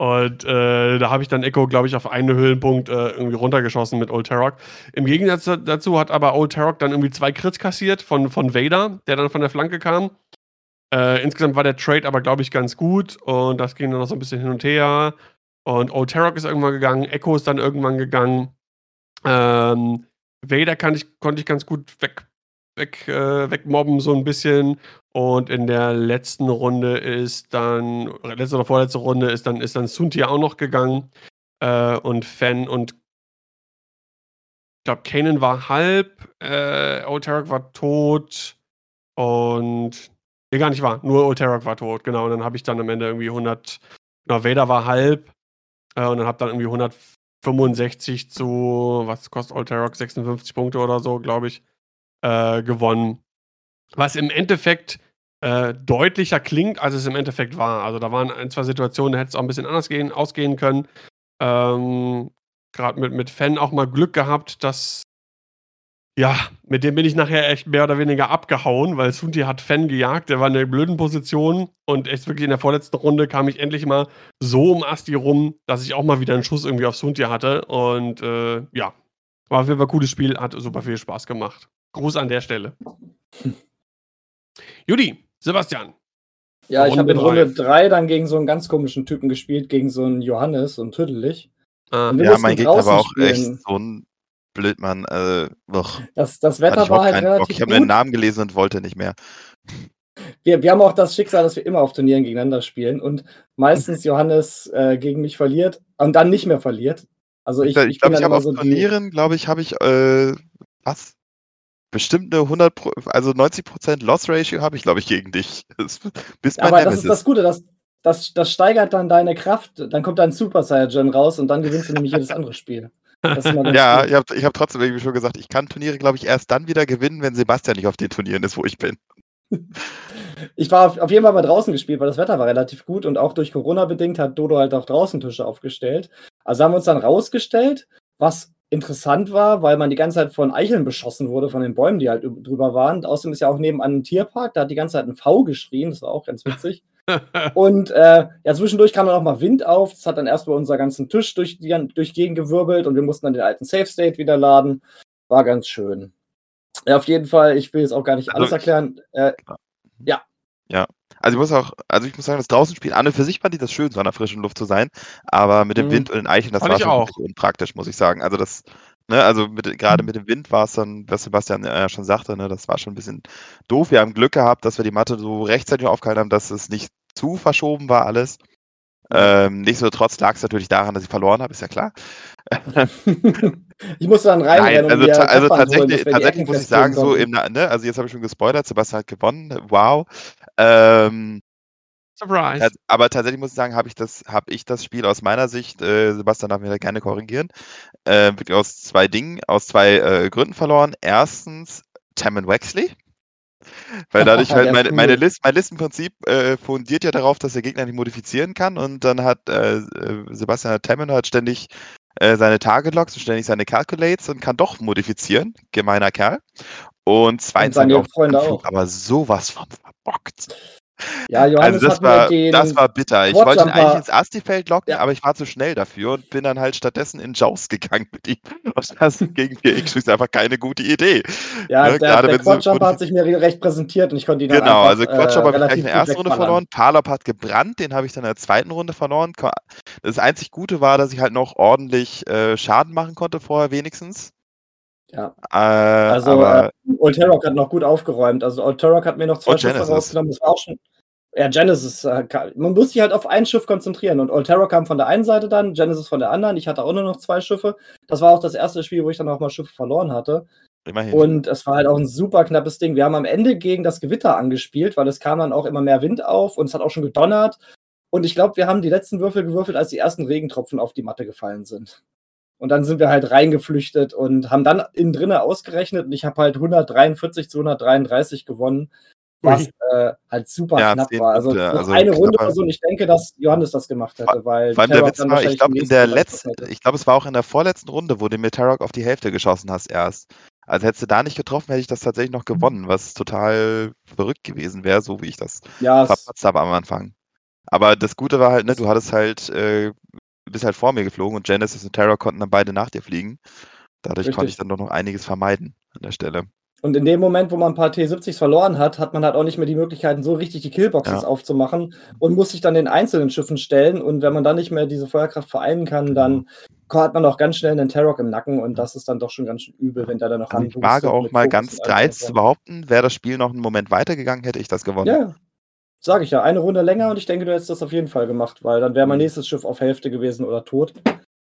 Und äh, da habe ich dann Echo, glaube ich, auf einen Höhlenpunkt äh, irgendwie runtergeschossen mit Old Tarok. Im Gegensatz dazu hat aber Old Tarok dann irgendwie zwei Crits kassiert von, von Vader, der dann von der Flanke kam. Äh, insgesamt war der Trade aber, glaube ich, ganz gut und das ging dann noch so ein bisschen hin und her. Und Old Tarok ist irgendwann gegangen, Echo ist dann irgendwann gegangen. Ähm, Vader ich, konnte ich ganz gut weg, weg, äh, wegmobben, so ein bisschen. Und in der letzten Runde ist dann, letzte oder vorletzte Runde ist dann, ist dann Sunti auch noch gegangen. Äh, und Fan und ich glaube, Kanan war halb, äh, Oterak war tot und nee, gar nicht wahr, nur Oterak war tot, genau. Und dann habe ich dann am Ende irgendwie 100, genau, Vader war halb äh, und dann habe dann irgendwie 165 zu, was kostet Oterak, 56 Punkte oder so, glaube ich, äh, gewonnen. Was im Endeffekt äh, deutlicher klingt, als es im Endeffekt war. Also da waren ein, zwei Situationen, da hätte es auch ein bisschen anders gehen, ausgehen können. Ähm, Gerade mit, mit Fan auch mal Glück gehabt, dass ja, mit dem bin ich nachher echt mehr oder weniger abgehauen, weil Sunti hat Fan gejagt, der war in einer blöden Position und echt wirklich in der vorletzten Runde kam ich endlich mal so um Asti rum, dass ich auch mal wieder einen Schuss irgendwie auf Sunti hatte und äh, ja, war auf jeden Fall ein cooles Spiel, hat super viel Spaß gemacht. Gruß an der Stelle. Judy, Sebastian. Ja, ich habe in Runde 3 dann gegen so einen ganz komischen Typen gespielt, gegen so einen Johannes und Tüdelig. Ah. Ja, mein Gegner war auch spielen. echt so ein blöd, Mann. Äh, das, das Wetter war halt relativ Bock. Ich habe den Namen gelesen und wollte nicht mehr. Wir, wir haben auch das Schicksal, dass wir immer auf Turnieren gegeneinander spielen und meistens Johannes äh, gegen mich verliert und dann nicht mehr verliert. Also ich, ich, ich glaube, ich habe auf so Turnieren, glaube ich, habe ich äh, was? Bestimmt eine 100, also 90% Loss Ratio habe ich, glaube ich, gegen dich. Das, Aber das ist das Gute, das, das, das steigert dann deine Kraft, dann kommt dein Super Saiyan raus und dann gewinnst du nämlich jedes andere Spiel. ja, ich habe ich hab trotzdem irgendwie schon gesagt, ich kann Turniere, glaube ich, erst dann wieder gewinnen, wenn Sebastian nicht auf den Turnieren ist, wo ich bin. Ich war auf jeden Fall mal draußen gespielt, weil das Wetter war relativ gut und auch durch Corona bedingt hat Dodo halt auch draußen Tische aufgestellt. Also haben wir uns dann rausgestellt, was interessant war, weil man die ganze Zeit von Eicheln beschossen wurde, von den Bäumen, die halt drüber waren. Außerdem ist ja auch nebenan ein Tierpark, da hat die ganze Zeit ein V geschrien, das war auch ganz witzig. und äh, ja, zwischendurch kam dann auch mal Wind auf. Das hat dann erstmal unser ganzen Tisch durch die durch Gegend gewirbelt und wir mussten dann den alten Safe State wieder laden. War ganz schön. Ja, auf jeden Fall, ich will jetzt auch gar nicht alles also erklären. Äh, ja. Ja. Also ich muss auch, also ich muss sagen, das draußen spielen an und für sich fand ich das schön, so an der frischen Luft zu sein. Aber mit dem mhm. Wind und den Eicheln, das fand war schon auch. unpraktisch, muss ich sagen. Also das, ne, also mit, gerade mit dem Wind war es dann, was Sebastian ja schon sagte, ne, das war schon ein bisschen doof. Wir haben Glück gehabt, dass wir die Matte so rechtzeitig aufgehalten haben, dass es nicht zu verschoben war alles. Ähm, nichtsdestotrotz lag es natürlich daran, dass ich verloren habe, ist ja klar. ich musste dann rein. Nein, also, ta also tatsächlich, holen, tatsächlich muss ich sagen, so im, ne, also jetzt habe ich schon gespoilert, Sebastian hat gewonnen, wow. Ähm, Surprise. Aber tatsächlich muss ich sagen, habe ich, das, hab ich das Spiel aus meiner Sicht, äh, Sebastian darf mir da gerne korrigieren, äh, wirklich aus zwei Dingen, aus zwei äh, Gründen verloren. Erstens, Tammin Wexley. Weil dadurch halt meine, meine List, mein Listenprinzip äh, fundiert ja darauf, dass der Gegner nicht modifizieren kann und dann hat äh, äh Sebastian Tammin hat ständig äh, seine Target Logs und ständig seine Calculates und kann doch modifizieren. Gemeiner Kerl. Und zweitens und seine Freunde auch. aber sowas von verbockt. Ja, Johannes also das, war, das war bitter. Ich wollte ihn eigentlich ins Astifeld locken, ja. aber ich war zu schnell dafür und bin dann halt stattdessen in Jaws gegangen mit ihm. Und das gegen 4X ist einfach keine gute Idee. Ja, ne? der, der Quadjumper hat sich mir recht präsentiert und ich konnte ihn dann Genau, also Quadjumper äh, habe ich gleich in der ersten Runde verloren. Palop hat gebrannt, den habe ich dann in der zweiten Runde verloren. Das einzig Gute war, dass ich halt noch ordentlich äh, Schaden machen konnte vorher wenigstens. Ja. Äh, also, aber, äh, Old Terrock hat noch gut aufgeräumt. Also, Old Terrock hat mir noch zwei Schiffe rausgenommen. Das war auch schon. Ja, Genesis, äh, man muss sich halt auf ein Schiff konzentrieren. Und Old Terror kam von der einen Seite dann, Genesis von der anderen. Ich hatte auch nur noch zwei Schiffe. Das war auch das erste Spiel, wo ich dann auch mal Schiffe verloren hatte. Immerhin. Und es war halt auch ein super knappes Ding. Wir haben am Ende gegen das Gewitter angespielt, weil es kam dann auch immer mehr Wind auf und es hat auch schon gedonnert. Und ich glaube, wir haben die letzten Würfel gewürfelt, als die ersten Regentropfen auf die Matte gefallen sind. Und dann sind wir halt reingeflüchtet und haben dann innen drinnen ausgerechnet und ich habe halt 143 zu 133 gewonnen, was äh, halt super ja, knapp war. Also, also eine Runde oder so und ich denke, dass Johannes das gemacht hätte, weil Vor der Witz war, ich glaube in der letzten, ich glaube es war auch in der vorletzten Runde, wo du mit Tarok auf die Hälfte geschossen hast erst. Also hättest du da nicht getroffen, hätte ich das tatsächlich noch gewonnen, was total verrückt gewesen wäre, so wie ich das ja, verpatzt habe am Anfang. Aber das Gute war halt, ne, du hattest halt äh, bist halt vor mir geflogen und Genesis und Terror konnten dann beide nach dir fliegen. Dadurch Richtig. konnte ich dann doch noch einiges vermeiden an der Stelle. Und in dem Moment, wo man ein paar T70s verloren hat, hat man halt auch nicht mehr die Möglichkeiten, so richtig die Killboxes ja. aufzumachen und muss sich dann den einzelnen Schiffen stellen. Und wenn man dann nicht mehr diese Feuerkraft vereinen kann, dann genau. hat man auch ganz schnell einen Terror im Nacken und das ist dann doch schon ganz schön übel, wenn der dann noch also Ich wage auch mal ganz dreist zu behaupten, wäre das Spiel noch einen Moment weitergegangen, hätte ich das gewonnen. Ja, Sage ich ja, eine Runde länger und ich denke, du hättest das auf jeden Fall gemacht, weil dann wäre mein mhm. nächstes Schiff auf Hälfte gewesen oder tot.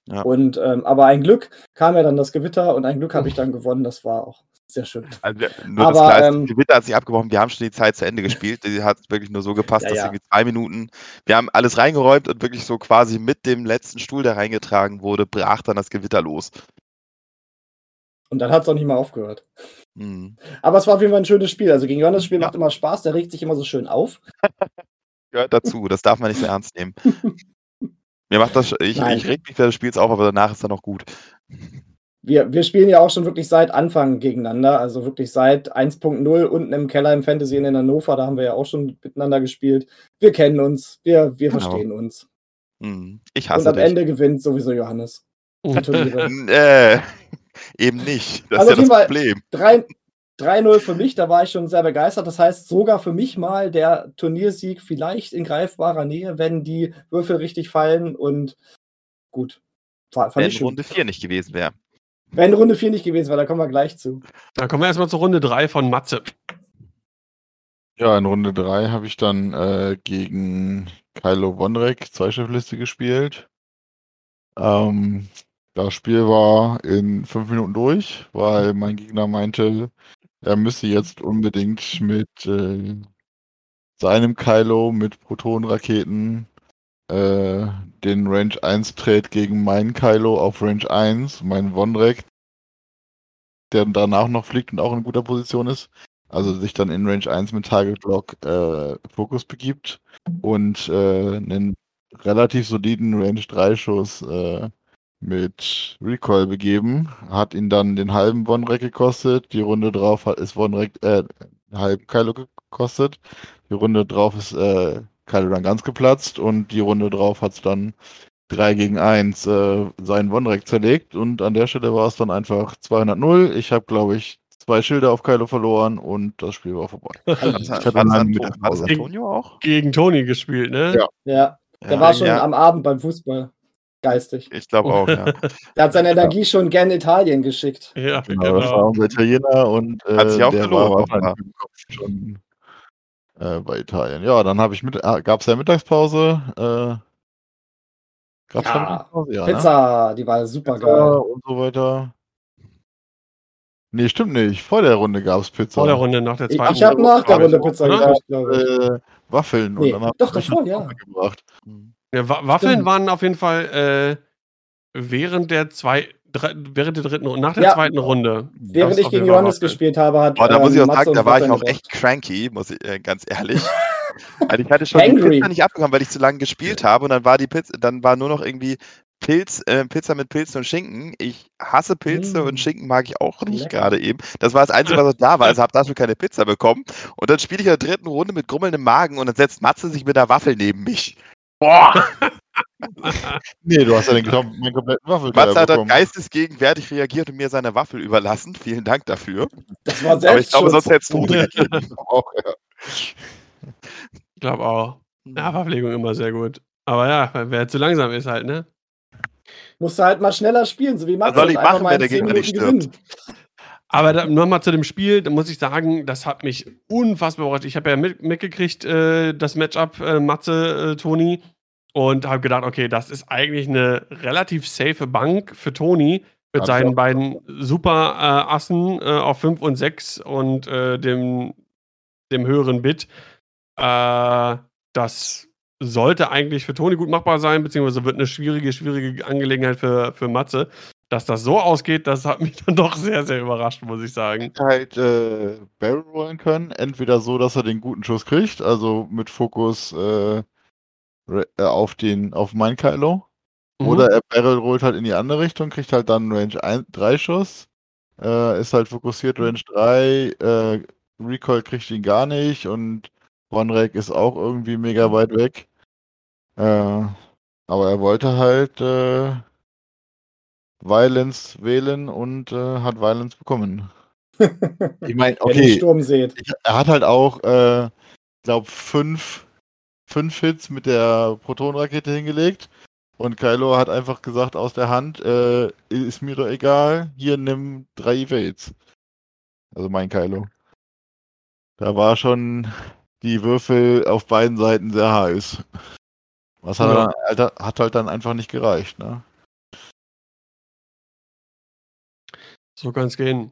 Ja. Und ähm, aber ein Glück kam ja dann das Gewitter und ein Glück habe ich dann gewonnen. Das war auch sehr schön. Also, nur aber, das, ähm, das Gewitter hat sich abgebrochen. Wir haben schon die Zeit zu Ende gespielt. Die hat wirklich nur so gepasst, ja, dass ja. irgendwie zwei Minuten. Wir haben alles reingeräumt und wirklich so quasi mit dem letzten Stuhl, der reingetragen wurde, brach dann das Gewitter los. Und dann hat es auch nicht mehr aufgehört. Mhm. Aber es war auf jeden Fall ein schönes Spiel. Also gegen Johannes Spiel ja. macht immer Spaß, der regt sich immer so schön auf. Gehört dazu, das darf man nicht so ernst nehmen. Mir macht das, ich, ich reg mich während des Spiels auf, aber danach ist er noch gut. Wir, wir spielen ja auch schon wirklich seit Anfang gegeneinander, also wirklich seit 1.0 unten im Keller im Fantasy in Hannover, da haben wir ja auch schon miteinander gespielt. Wir kennen uns, wir, wir genau. verstehen uns. Mhm. Ich hasse Und am dich. Ende gewinnt sowieso Johannes. äh, Eben nicht. Das also ist ja das Problem. 3-0 für mich, da war ich schon sehr begeistert. Das heißt, sogar für mich mal der Turniersieg vielleicht in greifbarer Nähe, wenn die Würfel richtig fallen und gut. Fand wenn Runde 4 nicht gewesen wäre. Wenn Runde 4 nicht gewesen war, da kommen wir gleich zu. Da kommen wir erstmal zur Runde 3 von Matze. Ja, in Runde 3 habe ich dann äh, gegen Kylo Wondrek Zweischiffliste gespielt. Ähm, das Spiel war in fünf Minuten durch, weil mein Gegner meinte, er müsse jetzt unbedingt mit äh, seinem Kylo mit Protonenraketen äh, den Range 1 Trade gegen meinen Kylo auf Range 1, mein Wondrek, der danach noch fliegt und auch in guter Position ist, also sich dann in Range 1 mit Target Lock äh, Fokus begibt und äh, einen relativ soliden Range 3 Schuss äh, mit Recoil begeben. Hat ihn dann den halben Bonrek gekostet. Die Runde drauf hat, ist Bonrek äh, halb Kylo gekostet. Die Runde drauf ist äh, Kylo dann ganz geplatzt und die Runde drauf hat es dann 3 gegen 1 äh, seinen Bonrek zerlegt und an der Stelle war es dann einfach 200-0. Ich habe, glaube ich, zwei Schilder auf Kylo verloren und das Spiel war vorbei. ich hatte war das Antonio auch? Gegen Toni gespielt, ne? Ja. Ja, der ja, war schon ja. am Abend beim Fußball. Geistig. Ich glaube auch, ja. der hat seine Energie ja. schon gerne Italien geschickt. Ja, genau. genau. Das war unser Italiener und äh, hat sich auch der verloren, war Kopf schon äh, bei Italien. Ja, dann habe ich mit, äh, gab es ja Mittagspause. Äh, gab's ja, Mittagspause? Ja, Pizza, ne? die war super Pizza geil. Und so weiter. Nee, stimmt nicht. Vor der Runde gab es Pizza. Vor der Runde, nach der zweiten Ich, ich habe nach der Runde Pizza ich. Äh, Waffeln nee, und dann doch, davor, ja. gebracht. Ja, Waffeln Stimmt. waren auf jeden Fall äh, während der zwei, drei, während der dritten Runde, nach der ja, zweiten Runde. Während ich gegen Johannes gespielt habe, hat. Oh, da muss ich auch ähm, sagen, da war ich auch echt cranky, muss ich äh, ganz ehrlich. also ich hatte schon Angry. die Pizza nicht abbekommen, weil ich zu lange gespielt habe und dann war die Pizza, dann war nur noch irgendwie Pilz, äh, Pizza mit Pilzen und Schinken. Ich hasse Pilze mm. und Schinken mag ich auch nicht gerade eben. Das war das Einzige, was da war. Also habe dafür keine Pizza bekommen. Und dann spiele ich in der dritten Runde mit grummelndem Magen und dann setzt Matze sich mit der Waffel neben mich. Boah! nee, du hast ja den meinen kompletten Waffel Matze hat dann geistesgegenwärtig reagiert und mir seine Waffel überlassen. Vielen Dank dafür. Das war Aber ich glaube, sonst hättest du auch, ja. Ich glaube auch. Ja, Verpflegung immer sehr gut. Aber ja, wer zu langsam ist halt, ne? Musst du halt mal schneller spielen, so wie Matze. Was soll ich machen, wenn der Gegner nicht stirbt? Aber nochmal zu dem Spiel, da muss ich sagen, das hat mich unfassbar überrascht. Ich habe ja mit, mitgekriegt, äh, das Matchup äh, Matze, äh, Toni, und habe gedacht, okay, das ist eigentlich eine relativ safe Bank für Toni mit Absolut. seinen beiden super äh, Assen äh, auf 5 und 6 und äh, dem, dem höheren Bit. das sollte eigentlich für Toni gut machbar sein, beziehungsweise wird eine schwierige, schwierige Angelegenheit für, für Matze. Dass das so ausgeht, das hat mich dann doch sehr, sehr überrascht, muss ich sagen. Halt äh, Barrel rollen können. Entweder so, dass er den guten Schuss kriegt, also mit Fokus äh, äh auf den, auf mein Kylo. Mhm. Oder er Barrel rollt halt in die andere Richtung, kriegt halt dann Range 3 Schuss. Äh, ist halt fokussiert Range 3. Äh, Recoil kriegt ihn gar nicht und OneRack ist auch irgendwie mega weit weg. Äh, aber er wollte halt äh, Violence wählen und äh, hat Violence bekommen. ich meine, okay. Sturm seht. Er hat halt auch, äh, glaube fünf, fünf Hits mit der Protonrakete hingelegt. Und Kylo hat einfach gesagt aus der Hand, äh, ist mir doch egal, hier nimm drei Evades. Also mein Kylo. Da war schon die Würfel auf beiden Seiten sehr heiß. Was hat, ja. dann, Alter, hat halt dann einfach nicht gereicht, ne? So kann es gehen.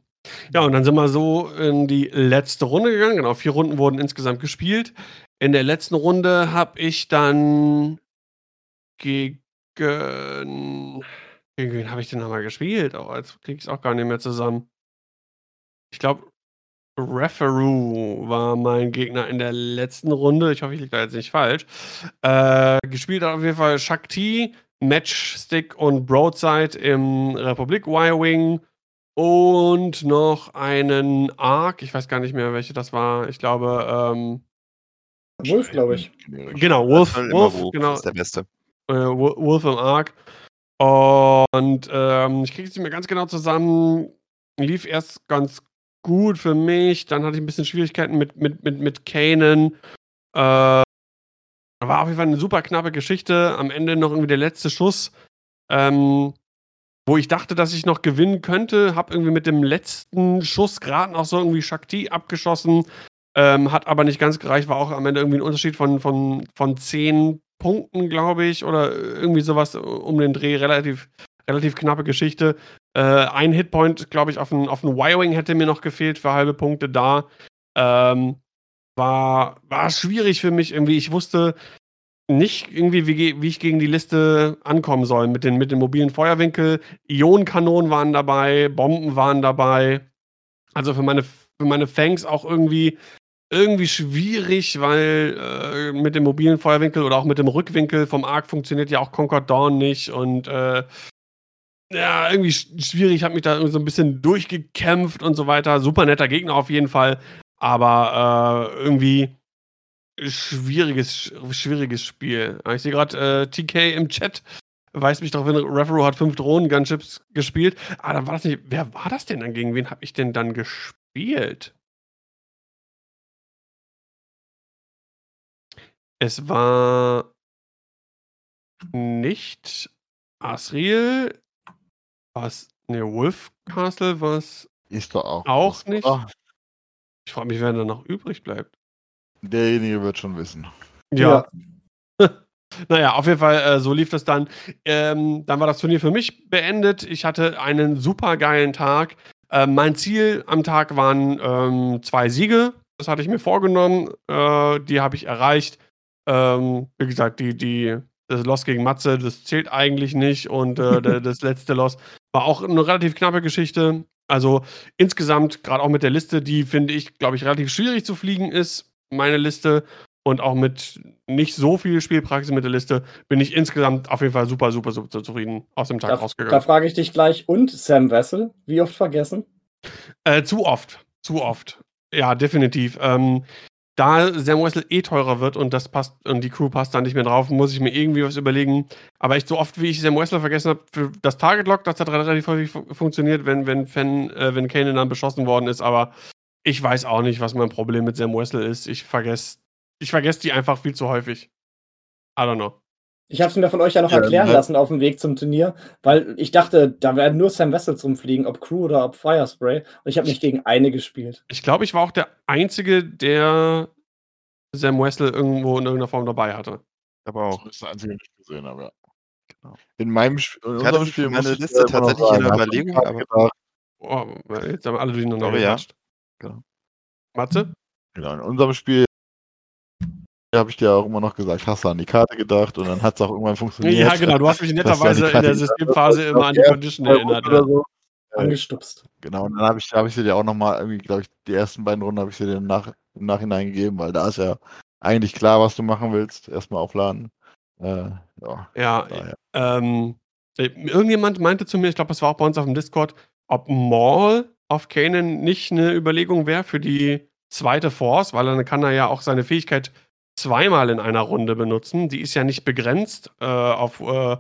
Ja, und dann sind wir so in die letzte Runde gegangen. Genau, vier Runden wurden insgesamt gespielt. In der letzten Runde habe ich dann gegen. Gegen wen habe ich denn nochmal gespielt? Oh, jetzt kriege ich es auch gar nicht mehr zusammen. Ich glaube, Referoo war mein Gegner in der letzten Runde. Ich hoffe, ich liege da jetzt nicht falsch. Äh, gespielt hat auf jeden Fall Shakti, Matchstick und Broadside im Republik Y-Wing und noch einen Arc. Ich weiß gar nicht mehr, welche das war. Ich glaube, ähm, Wolf, glaube ich. Genau, Wolf. Wolf, Wolf genau. ist der Beste. Äh, Wolf im Arc. Und ähm, ich kriege es nicht mehr ganz genau zusammen. Lief erst ganz gut für mich. Dann hatte ich ein bisschen Schwierigkeiten mit, mit, mit, mit Kanan. Äh, war auf jeden Fall eine super knappe Geschichte. Am Ende noch irgendwie der letzte Schuss. Ähm, wo ich dachte, dass ich noch gewinnen könnte. Habe irgendwie mit dem letzten Schuss gerade noch so irgendwie Shakti abgeschossen. Ähm, hat aber nicht ganz gereicht, war auch am Ende irgendwie ein Unterschied von, von, von 10 Punkten, glaube ich, oder irgendwie sowas um den Dreh. Relativ, relativ knappe Geschichte. Äh, ein Hitpoint, glaube ich, auf ein, auf ein Wiring hätte mir noch gefehlt für halbe Punkte da. Ähm, war, war schwierig für mich irgendwie. Ich wusste, nicht irgendwie, wie, wie ich gegen die Liste ankommen soll. Mit den, mit den mobilen Feuerwinkel. Ionenkanonen waren dabei, Bomben waren dabei. Also für meine, für meine Fangs auch irgendwie, irgendwie schwierig, weil äh, mit dem mobilen Feuerwinkel oder auch mit dem Rückwinkel vom Arc funktioniert ja auch Concord Dawn nicht und äh, ja, irgendwie schwierig, habe mich da so ein bisschen durchgekämpft und so weiter. Super netter Gegner auf jeden Fall, aber äh, irgendwie schwieriges, schwieriges Spiel. Ich sehe gerade äh, TK im Chat. Weist mich darauf hin, Referoo hat fünf Drohnen-Gunships gespielt. Ah, dann war das nicht. Wer war das denn dann? Gegen wen habe ich denn dann gespielt? Es war nicht Asriel. Was? Ne, Wolf Castle was? Ist doch auch. Auch nicht. Ich frage mich, wer da noch übrig bleibt. Derjenige wird schon wissen. Ja. ja. naja, auf jeden Fall, äh, so lief das dann. Ähm, dann war das Turnier für mich beendet. Ich hatte einen super geilen Tag. Äh, mein Ziel am Tag waren ähm, zwei Siege. Das hatte ich mir vorgenommen. Äh, die habe ich erreicht. Ähm, wie gesagt, die, die, das Loss gegen Matze, das zählt eigentlich nicht. Und äh, das letzte Loss war auch eine relativ knappe Geschichte. Also insgesamt, gerade auch mit der Liste, die finde ich, glaube ich, relativ schwierig zu fliegen ist meine Liste und auch mit nicht so viel Spielpraxis mit der Liste bin ich insgesamt auf jeden Fall super, super, super zufrieden aus dem Tag da, rausgegangen. Da frage ich dich gleich, und Sam Wessel, wie oft vergessen? Äh, zu oft, zu oft. Ja, definitiv. Ähm, da Sam Wessel eh teurer wird und das passt und die Crew passt da nicht mehr drauf, muss ich mir irgendwie was überlegen. Aber ich so oft wie ich Sam Wessel vergessen habe, für das Target Lock, das hat relativ häufig funktioniert, wenn wenn Fan, äh, wenn Kanan dann beschossen worden ist. Aber ich weiß auch nicht, was mein Problem mit Sam Wessel ist. Ich vergesse ich vergess die einfach viel zu häufig. I don't know. Ich habe es mir von euch ja noch erklären ja. lassen auf dem Weg zum Turnier, weil ich dachte, da werden nur Sam Wessels rumfliegen, ob Crew oder ob Firespray. Und ich habe nicht gegen eine gespielt. Ich glaube, ich war auch der Einzige, der Sam Wessel irgendwo in irgendeiner Form dabei hatte. Aber auch. Das ist der Einzige, den ich gesehen habe, ja. Genau. In meinem Sp in ich hatte Spiel meine Liste tatsächlich in der Überlegung, aber. Oh, jetzt haben alle durcheinander oh, ja. Genau. Matze? Genau, in unserem Spiel habe ich dir auch immer noch gesagt, hast du an die Karte gedacht und dann hat es auch irgendwann funktioniert. Ja, genau, du hast mich netterweise in der Systemphase immer an die Condition erinnert. Oder so. Angestupst. Genau, und dann habe ich, hab ich sie dir auch nochmal, irgendwie, glaube ich, die ersten beiden Runden habe ich sie dir nach, im Nachhinein gegeben, weil da ist ja eigentlich klar, was du machen willst. Erstmal aufladen. Äh, ja, ja ähm, irgendjemand meinte zu mir, ich glaube, das war auch bei uns auf dem Discord, ob Maul auf Kanan nicht eine Überlegung wäre für die zweite Force, weil dann kann er ja auch seine Fähigkeit zweimal in einer Runde benutzen. Die ist ja nicht begrenzt äh, auf äh,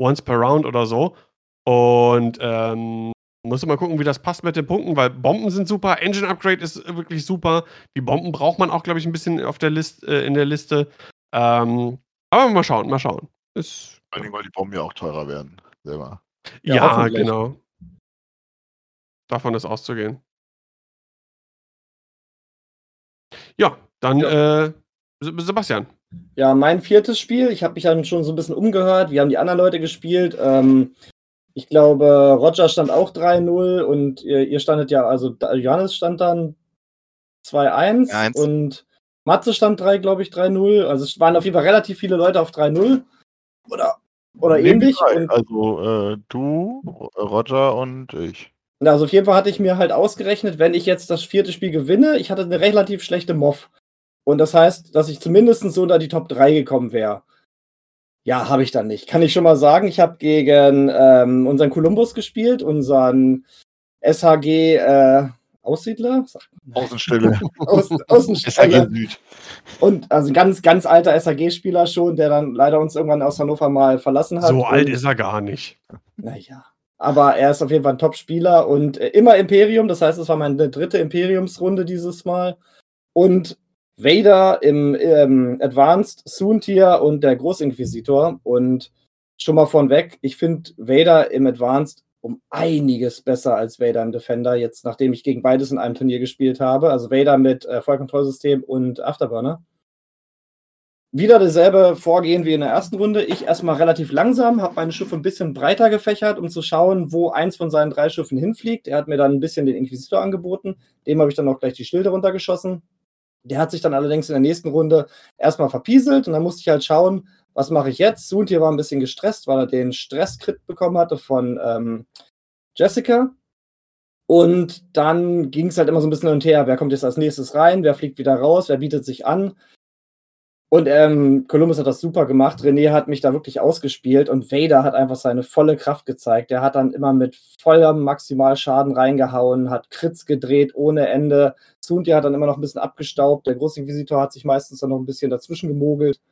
once per round oder so. Und ähm, muss mal gucken, wie das passt mit den Punkten, weil Bomben sind super, Engine Upgrade ist wirklich super. Die Bomben braucht man auch, glaube ich, ein bisschen auf der List, äh, in der Liste. Ähm, aber mal schauen, mal schauen. Ist, Vor allem, weil die Bomben ja auch teurer werden, selber. Ja, ja genau. Davon ist auszugehen. Ja, dann ja. Äh, Sebastian. Ja, mein viertes Spiel. Ich habe mich dann schon so ein bisschen umgehört. Wie haben die anderen Leute gespielt? Ähm, ich glaube, Roger stand auch 3-0 und ihr, ihr, standet ja, also Johannes stand dann 2-1 und Matze stand 3, glaube ich, 3-0. Also es waren auf jeden Fall relativ viele Leute auf 3-0. Oder, oder ähnlich. also äh, du, Roger und ich. Also auf jeden Fall hatte ich mir halt ausgerechnet, wenn ich jetzt das vierte Spiel gewinne, ich hatte eine relativ schlechte Moff. Und das heißt, dass ich zumindest so unter die Top 3 gekommen wäre. Ja, habe ich dann nicht. Kann ich schon mal sagen, ich habe gegen ähm, unseren Columbus gespielt, unseren SHG äh, Aussiedler? Außenstelle. Außen, Außenstelle. Süd. Und also ein ganz, ganz alter SAG-Spieler schon, der dann leider uns irgendwann aus Hannover mal verlassen hat. So alt ist er gar nicht. Naja. Aber er ist auf jeden Fall ein Top-Spieler und äh, immer Imperium. Das heißt, es war meine dritte Imperiumsrunde dieses Mal. Und Vader im ähm, Advanced, Soontier und der Großinquisitor. Und schon mal vornweg, ich finde Vader im Advanced um einiges besser als Vader im Defender, jetzt nachdem ich gegen beides in einem Turnier gespielt habe. Also Vader mit äh, Vollkontrollsystem und Afterburner. Wieder dasselbe Vorgehen wie in der ersten Runde. Ich erstmal relativ langsam, habe meine Schiffe ein bisschen breiter gefächert, um zu schauen, wo eins von seinen drei Schiffen hinfliegt. Er hat mir dann ein bisschen den Inquisitor angeboten. Dem habe ich dann auch gleich die Schilde runtergeschossen. Der hat sich dann allerdings in der nächsten Runde erstmal verpieselt und dann musste ich halt schauen, was mache ich jetzt? Suntier war ein bisschen gestresst, weil er den Stresskrit bekommen hatte von ähm, Jessica. Und dann ging es halt immer so ein bisschen hin und her. Wer kommt jetzt als nächstes rein? Wer fliegt wieder raus? Wer bietet sich an? Und ähm, Columbus hat das super gemacht. René hat mich da wirklich ausgespielt und Vader hat einfach seine volle Kraft gezeigt. Der hat dann immer mit vollem Maximalschaden reingehauen, hat Crits gedreht ohne Ende. Suntia hat dann immer noch ein bisschen abgestaubt. Der Großinquisitor hat sich meistens dann noch ein bisschen dazwischen gemogelt.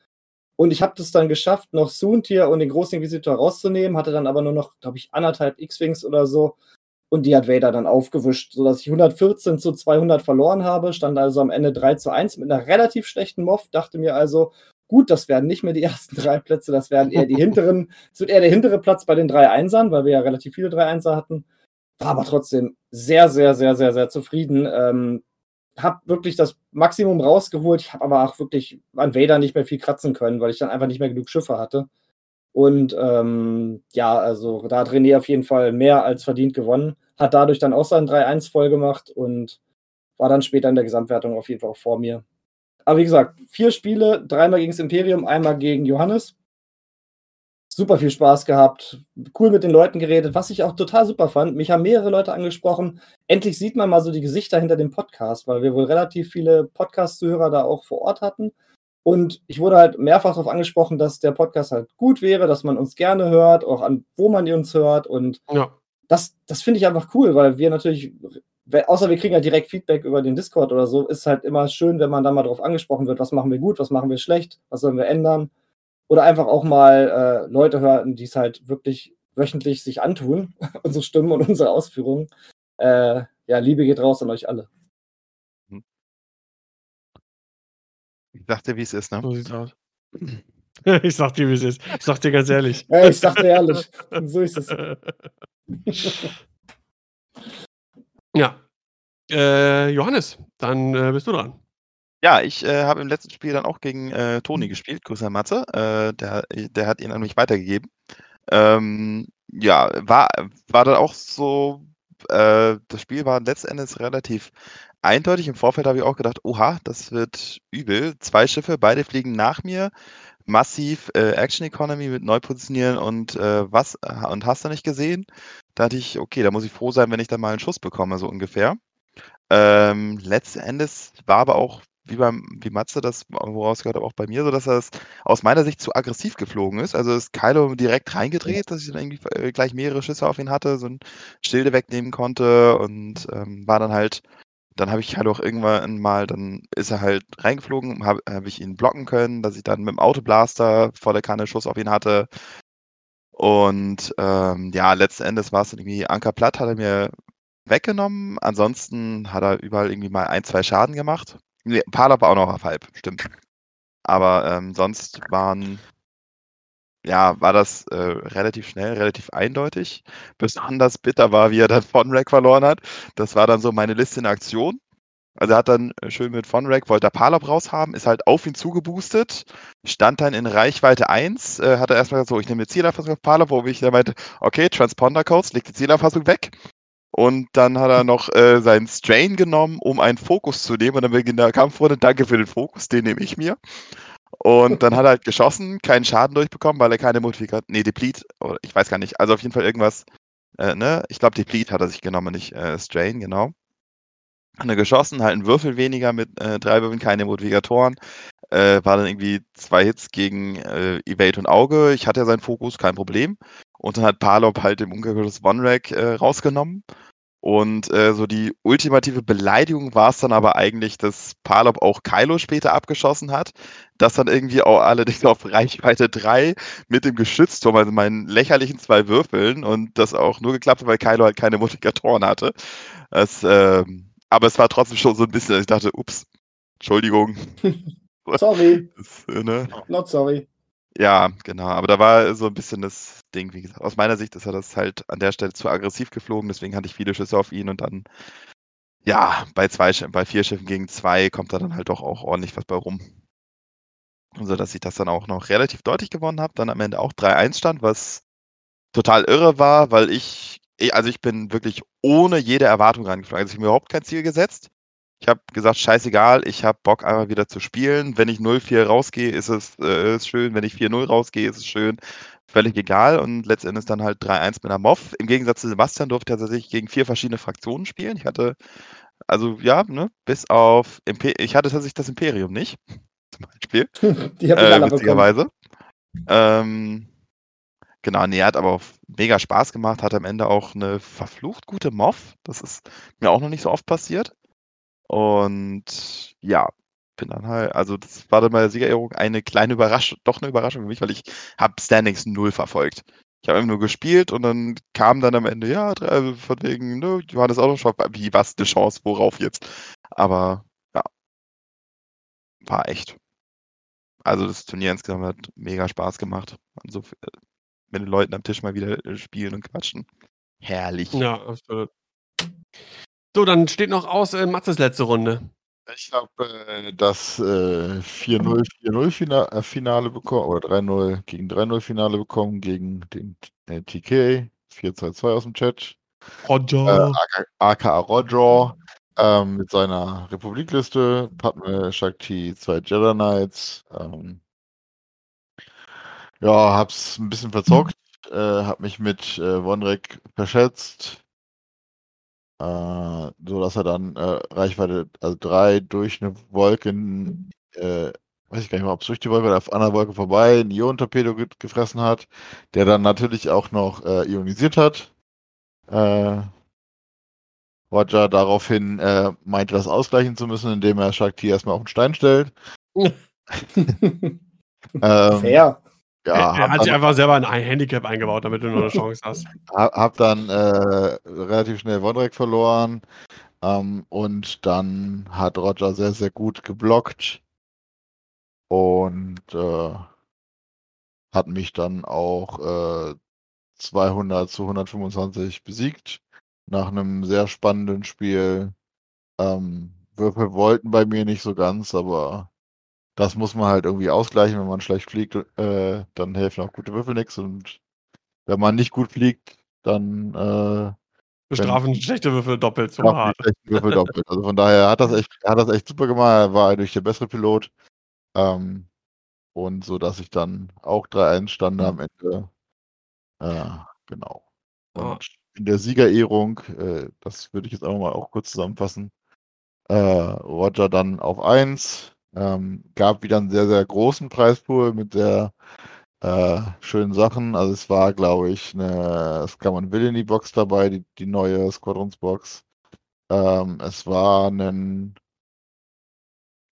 Und ich habe das dann geschafft, noch Soontier und den großen Inquisitor rauszunehmen, hatte dann aber nur noch, glaube ich, anderthalb X-Wings oder so. Und die hat Vader dann aufgewischt, sodass ich 114 zu 200 verloren habe, stand also am Ende 3 zu 1 mit einer relativ schlechten Moff, dachte mir also, gut, das werden nicht mehr die ersten drei Plätze, das werden eher die hinteren, es wird eher der hintere Platz bei den drei Einsern, weil wir ja relativ viele drei Einser hatten. War aber trotzdem sehr, sehr, sehr, sehr, sehr zufrieden. Ähm, habe wirklich das Maximum rausgeholt. Ich habe aber auch wirklich an Vader nicht mehr viel kratzen können, weil ich dann einfach nicht mehr genug Schiffe hatte. Und ähm, ja, also da hat René auf jeden Fall mehr als verdient gewonnen. Hat dadurch dann auch seinen 3-1 voll gemacht und war dann später in der Gesamtwertung auf jeden Fall auch vor mir. Aber wie gesagt, vier Spiele, dreimal gegen das Imperium, einmal gegen Johannes super viel Spaß gehabt, cool mit den Leuten geredet, was ich auch total super fand. Mich haben mehrere Leute angesprochen. Endlich sieht man mal so die Gesichter hinter dem Podcast, weil wir wohl relativ viele Podcast-Zuhörer da auch vor Ort hatten. Und ich wurde halt mehrfach darauf angesprochen, dass der Podcast halt gut wäre, dass man uns gerne hört, auch an wo man uns hört. Und ja. das, das finde ich einfach cool, weil wir natürlich, außer wir kriegen ja direkt Feedback über den Discord oder so, ist halt immer schön, wenn man da mal darauf angesprochen wird, was machen wir gut, was machen wir schlecht, was sollen wir ändern. Oder einfach auch mal äh, Leute hören, die es halt wirklich wöchentlich sich antun, unsere Stimmen und unsere Ausführungen. Äh, ja, Liebe geht raus an euch alle. Ich sag dir, wie es ist, ne? So sieht's aus. Ich sag dir, wie es ist. Ich sag dir ganz ehrlich. Ja, ich sag dir ehrlich. So ist es. ja. Äh, Johannes, dann äh, bist du dran. Ja, ich, äh, habe im letzten Spiel dann auch gegen, äh, Toni gespielt. Grüße an Matze. Äh, der der hat ihn an mich weitergegeben. Ähm, ja, war war dann auch so äh, das Spiel war letzten Endes relativ eindeutig. Im Vorfeld habe ich auch gedacht: „Oha, das wird übel.“ Zwei Schiffe, beide fliegen nach mir. Massiv, äh, Action Economy mit Neupositionieren und, äh, was und hast du nicht gesehen? Da dachte ich: „Okay, da muss ich froh sein, wenn ich dann mal einen Schuss bekomme“, so ungefähr. Ähm, letzten Endes war aber auch wie beim wie Matze das woraus gehört, aber auch bei mir so, dass er aus meiner Sicht zu aggressiv geflogen ist. Also ist Kylo direkt reingedreht, dass ich dann irgendwie äh, gleich mehrere Schüsse auf ihn hatte, so ein Schilde wegnehmen konnte und ähm, war dann halt dann habe ich halt auch irgendwann mal dann ist er halt reingeflogen, habe habe ich ihn blocken können, dass ich dann mit dem Autoblaster volle Kanne Schuss auf ihn hatte. Und, ähm, ja, letzten Endes war es irgendwie Anker Platt hat er mir weggenommen. Ansonsten hat er überall irgendwie mal ein, zwei Schaden gemacht. Ne, Palop war auch noch auf halb, stimmt. Aber, ähm, sonst waren ja, war das, äh, relativ schnell, relativ eindeutig. Besonders bitter war, wie er dann Vonreg verloren hat. Das war dann so meine Liste in Aktion. Also, er hat dann äh, schön mit Vonreg wollte er Palop raushaben, ist halt auf ihn zugeboostet, stand dann in Reichweite 1, äh, hat er erst mal gesagt: „So, ich nehme die Zielerfassung auf Palop“, wo ich dann meinte: „Okay, Transponder Codes, leg die Zielerfassung weg.“ Und dann hat er noch äh, seinen Strain genommen, um einen Fokus zu nehmen. Und dann beginnt der Kampfrunde. Danke für den Fokus, den nehme ich mir. Und dann hat er halt geschossen, keinen Schaden durchbekommen, weil er keine Modifikation. Nee, Deplete, oder ich weiß gar nicht. Also auf jeden Fall irgendwas. Äh, ne? Ich glaube, Deplete hat er sich genommen, nicht äh, Strain, genau. Hat er geschossen, halt einen Würfel weniger mit äh, drei Würfeln, keine Modifikatoren. Äh, war dann irgendwie zwei Hits gegen äh, Evade und Auge. Ich hatte ja seinen Fokus, kein Problem. Und dann hat Palop halt im Umkehrschluss One-Rack äh, rausgenommen. Und äh, so die ultimative Beleidigung war es dann aber eigentlich, dass Palop auch Kylo später abgeschossen hat. Das dann irgendwie auch allerdings auf Reichweite 3 mit dem Geschützturm, also meinen lächerlichen zwei Würfeln. Und das auch nur geklappt hat, weil Kylo halt keine Multiplikatoren hatte. Das, äh, aber es war trotzdem schon so ein bisschen, dass ich dachte, ups, Entschuldigung. sorry. Das, äh, ne? Not sorry. Ja, genau. Aber da war so ein bisschen das Ding, wie gesagt, aus meiner Sicht ist er das halt an der Stelle zu aggressiv geflogen, deswegen hatte ich viele Schüsse auf ihn und dann, ja, bei zwei bei vier Schiffen gegen zwei kommt da dann halt doch auch ordentlich was bei rum. So dass ich das dann auch noch relativ deutlich gewonnen habe, dann am Ende auch 3-1 stand, was total irre war, weil ich also ich bin wirklich ohne jede Erwartung rangeflogen. Also ich habe mir überhaupt kein Ziel gesetzt. Ich habe gesagt, scheißegal, ich habe Bock einfach wieder zu spielen. Wenn ich 0-4 rausgehe, ist es äh, ist schön. Wenn ich 4-0 rausgehe, ist es schön. Völlig egal. Und letztendlich dann halt 3-1 mit einer MOV. Im Gegensatz zu Sebastian durfte er tatsächlich gegen vier verschiedene Fraktionen spielen. Ich hatte, also ja, ne, bis auf, Imper ich hatte tatsächlich das Imperium nicht, zum Beispiel. Die habe ich äh, alle witzigerweise. Ähm, genau, nee, hat aber auch mega Spaß gemacht, hat am Ende auch eine verflucht gute MOV. Das ist mir auch noch nicht so oft passiert. Und ja, bin dann halt, also das war dann bei der Siegerehrung eine kleine Überraschung, doch eine Überraschung für mich, weil ich habe Standings null verfolgt. Ich habe einfach nur gespielt und dann kam dann am Ende, ja, drei, von wegen, ne, Johannes Autoshop, wie was eine Chance, worauf jetzt? Aber ja, war echt. Also das Turnier insgesamt hat mega Spaß gemacht. So, mit den Leuten am Tisch mal wieder äh, spielen und quatschen. Herrlich. Ja, absolut. So, dann steht noch aus äh, Matzes letzte Runde. Ich habe äh, das äh, 4-0, 4-0 Fina äh, Finale bekommen, oder 3-0 gegen 3-0 Finale bekommen gegen den äh, TK, 4-2-2 aus dem Chat. Roger. Äh, aka Roger. Ähm, mit seiner Republikliste, Padme Shakti, zwei Jedi Knights. Ähm, ja, hab's ein bisschen verzockt, äh, hab mich mit äh, Wonrek verschätzt, äh, so dass er dann äh, Reichweite, also drei durch eine Wolke, äh, weiß ich gar nicht mehr, ob es durch die Wolke oder auf einer Wolke vorbei, ein Ionentorpedo ge gefressen hat, der dann natürlich auch noch äh, ionisiert hat. Äh, Roger daraufhin äh, meinte, das ausgleichen zu müssen, indem er Shakti erstmal auf den Stein stellt. ähm, Fair. Ja, er hat sich einfach selber ein Handicap eingebaut, damit du nur eine Chance hast. Hab dann äh, relativ schnell Wondrek verloren. Ähm, und dann hat Roger sehr, sehr gut geblockt. Und äh, hat mich dann auch äh, 200 zu 125 besiegt. Nach einem sehr spannenden Spiel. Ähm, Würfel wollten bei mir nicht so ganz, aber das muss man halt irgendwie ausgleichen. Wenn man schlecht fliegt, äh, dann helfen auch gute Würfel nichts. Und wenn man nicht gut fliegt, dann äh, bestrafen schlechte Würfel doppelt so hart. Würfel doppelt. Also von daher hat das echt, hat das echt super gemacht. Er war durch der bessere Pilot. Ähm, und so, dass ich dann auch 3-1 stand am Ende. Äh, genau. Und oh. in der Siegerehrung, äh, das würde ich jetzt auch mal auch kurz zusammenfassen. Äh, Roger dann auf 1, ähm, gab wieder einen sehr, sehr großen Preispool mit sehr äh, schönen Sachen. Also es war, glaube ich, eine Scammon Villainy Box dabei, die, die neue Squadrons Box. Ähm, es war ein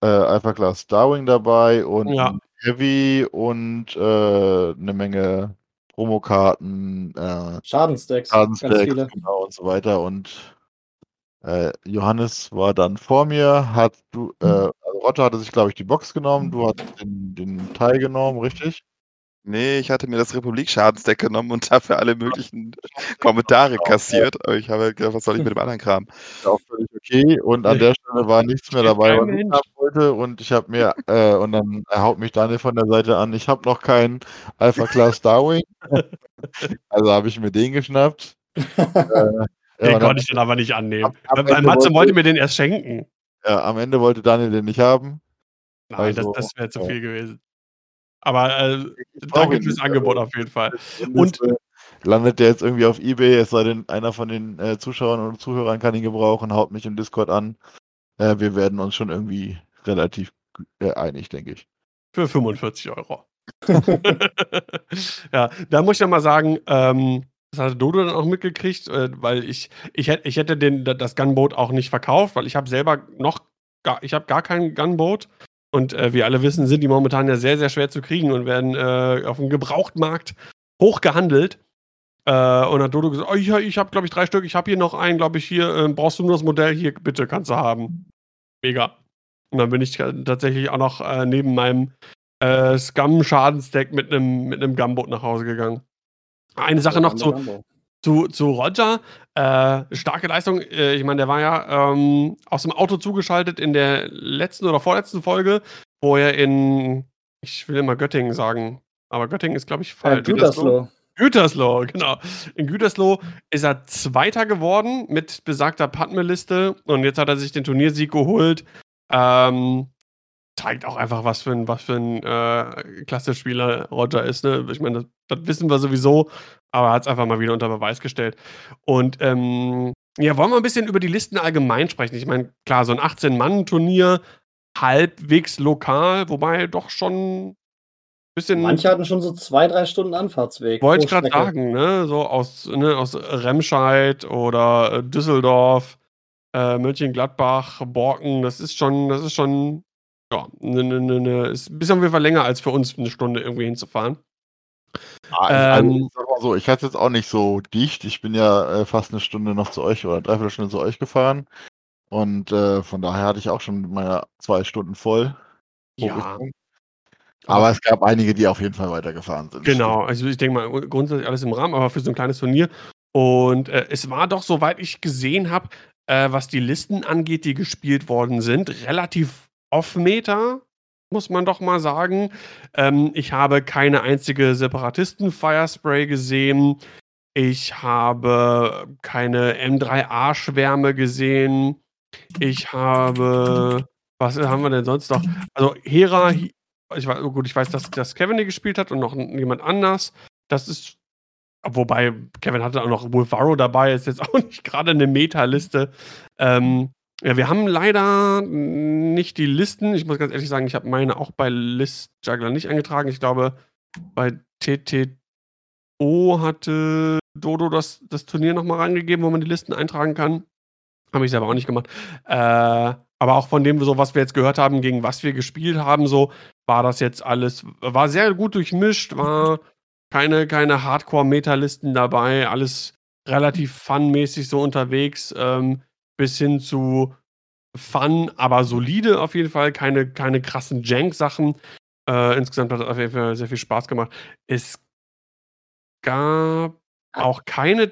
äh, Alpha Class Starwing dabei und ja. Heavy und äh, eine Menge Promokarten, äh, Schadenstacks, Schadenstacks genau und so weiter. Und äh, Johannes war dann vor mir, hat du, äh, Rotte hatte sich, glaube ich, die Box genommen, du hast den, den Teil genommen, richtig? Nee, ich hatte mir das Republik-Schadensdeck genommen und dafür alle möglichen Kommentare kassiert. Aber ich habe halt gedacht, was soll ich mit dem anderen Kram? Auch völlig okay. Und an der Stelle war nichts mehr dabei, was ich haben wollte. Und ich habe mir, äh, und dann haut mich Daniel von der Seite an, ich habe noch keinen Alpha Class Darwing. also habe ich mir den geschnappt. äh, den ja, konnte ich dann aber nicht annehmen. Weil Matze wollte mir den erst schenken. Ja, am Ende wollte Daniel den nicht haben. Nein, also, das, das wäre zu viel gewesen. Aber äh, danke fürs Angebot auf jeden Fall. Und äh, landet der jetzt irgendwie auf Ebay, es sei denn, einer von den äh, Zuschauern und Zuhörern kann ihn gebrauchen, haut mich im Discord an. Äh, wir werden uns schon irgendwie relativ äh, einig, denke ich. Für 45 Euro. ja, da muss ich ja mal sagen, ähm, das hatte Dodo dann auch mitgekriegt, äh, weil ich, ich, ich hätte den, das Gunboat auch nicht verkauft, weil ich habe selber noch gar, ich habe gar kein Gunboat. Und äh, wie alle wissen, sind die momentan ja sehr, sehr schwer zu kriegen und werden äh, auf dem Gebrauchtmarkt hoch gehandelt. Äh, und hat Dodo gesagt, oh, ich, ich habe, glaube ich, drei Stück, ich habe hier noch einen, glaube ich, hier, äh, brauchst du nur das Modell, hier, bitte, kannst du haben. Mega. Und dann bin ich tatsächlich auch noch äh, neben meinem äh, Scum-Schadensdeck mit einem mit Gunboat nach Hause gegangen. Eine Sache noch zu, zu, zu Roger. Äh, starke Leistung. Äh, ich meine, der war ja ähm, aus dem Auto zugeschaltet in der letzten oder vorletzten Folge, wo er in, ich will immer Göttingen sagen, aber Göttingen ist, glaube ich, falsch. Gütersloh. Gütersloh, genau. In Gütersloh ist er Zweiter geworden mit besagter Padme-Liste und jetzt hat er sich den Turniersieg geholt. Ähm, zeigt auch einfach, was für ein, was für ein äh, Klasse-Spieler Roger ist. Ne? Ich meine, das, das, wissen wir sowieso, aber er hat es einfach mal wieder unter Beweis gestellt. Und ähm, ja, wollen wir ein bisschen über die Listen allgemein sprechen? Ich meine, klar, so ein 18-Mann-Turnier, halbwegs lokal, wobei doch schon ein bisschen. Manche hatten schon so zwei, drei Stunden Anfahrtsweg. Wollte ich gerade sagen, ne? So aus, ne, aus Remscheid oder äh, Düsseldorf, äh, Mönchengladbach, Borken, das ist schon, das ist schon ja, ne, ne, ne, ne, ist ein bisschen auf jeden Fall länger als für uns eine Stunde irgendwie hinzufahren. Ah, also, ähm, sag mal so, ich hatte jetzt auch nicht so dicht. Ich bin ja äh, fast eine Stunde noch zu euch oder dreiviertel Stunde zu euch gefahren. Und äh, von daher hatte ich auch schon meine zwei Stunden voll. Ja. Aber es gab einige, die auf jeden Fall weitergefahren sind. Genau, also ich denke mal, grundsätzlich alles im Rahmen, aber für so ein kleines Turnier. Und äh, es war doch, soweit ich gesehen habe, äh, was die Listen angeht, die gespielt worden sind, relativ Off-Meter, muss man doch mal sagen. Ähm, ich habe keine einzige Separatisten-Firespray gesehen. Ich habe keine M3A-Schwärme gesehen. Ich habe. Was haben wir denn sonst noch? Also, Hera. Ich weiß, gut, ich weiß, dass, dass Kevin die gespielt hat und noch jemand anders. Das ist. Wobei, Kevin hatte auch noch Wolfaro dabei, ist jetzt auch nicht gerade eine Meta-Liste. Ähm, ja, wir haben leider nicht die Listen. Ich muss ganz ehrlich sagen, ich habe meine auch bei List Juggler nicht eingetragen. Ich glaube, bei TTO hatte Dodo das, das Turnier nochmal reingegeben, wo man die Listen eintragen kann. Habe ich selber auch nicht gemacht. Äh, aber auch von dem, so was wir jetzt gehört haben, gegen was wir gespielt haben, so war das jetzt alles, war sehr gut durchmischt, war keine, keine Hardcore-Meta-Listen dabei, alles relativ fun-mäßig so unterwegs. Ähm, bis hin zu Fun, aber solide auf jeden Fall. Keine, keine krassen Jank-Sachen. Äh, insgesamt hat es auf jeden Fall sehr viel Spaß gemacht. Es gab auch keine.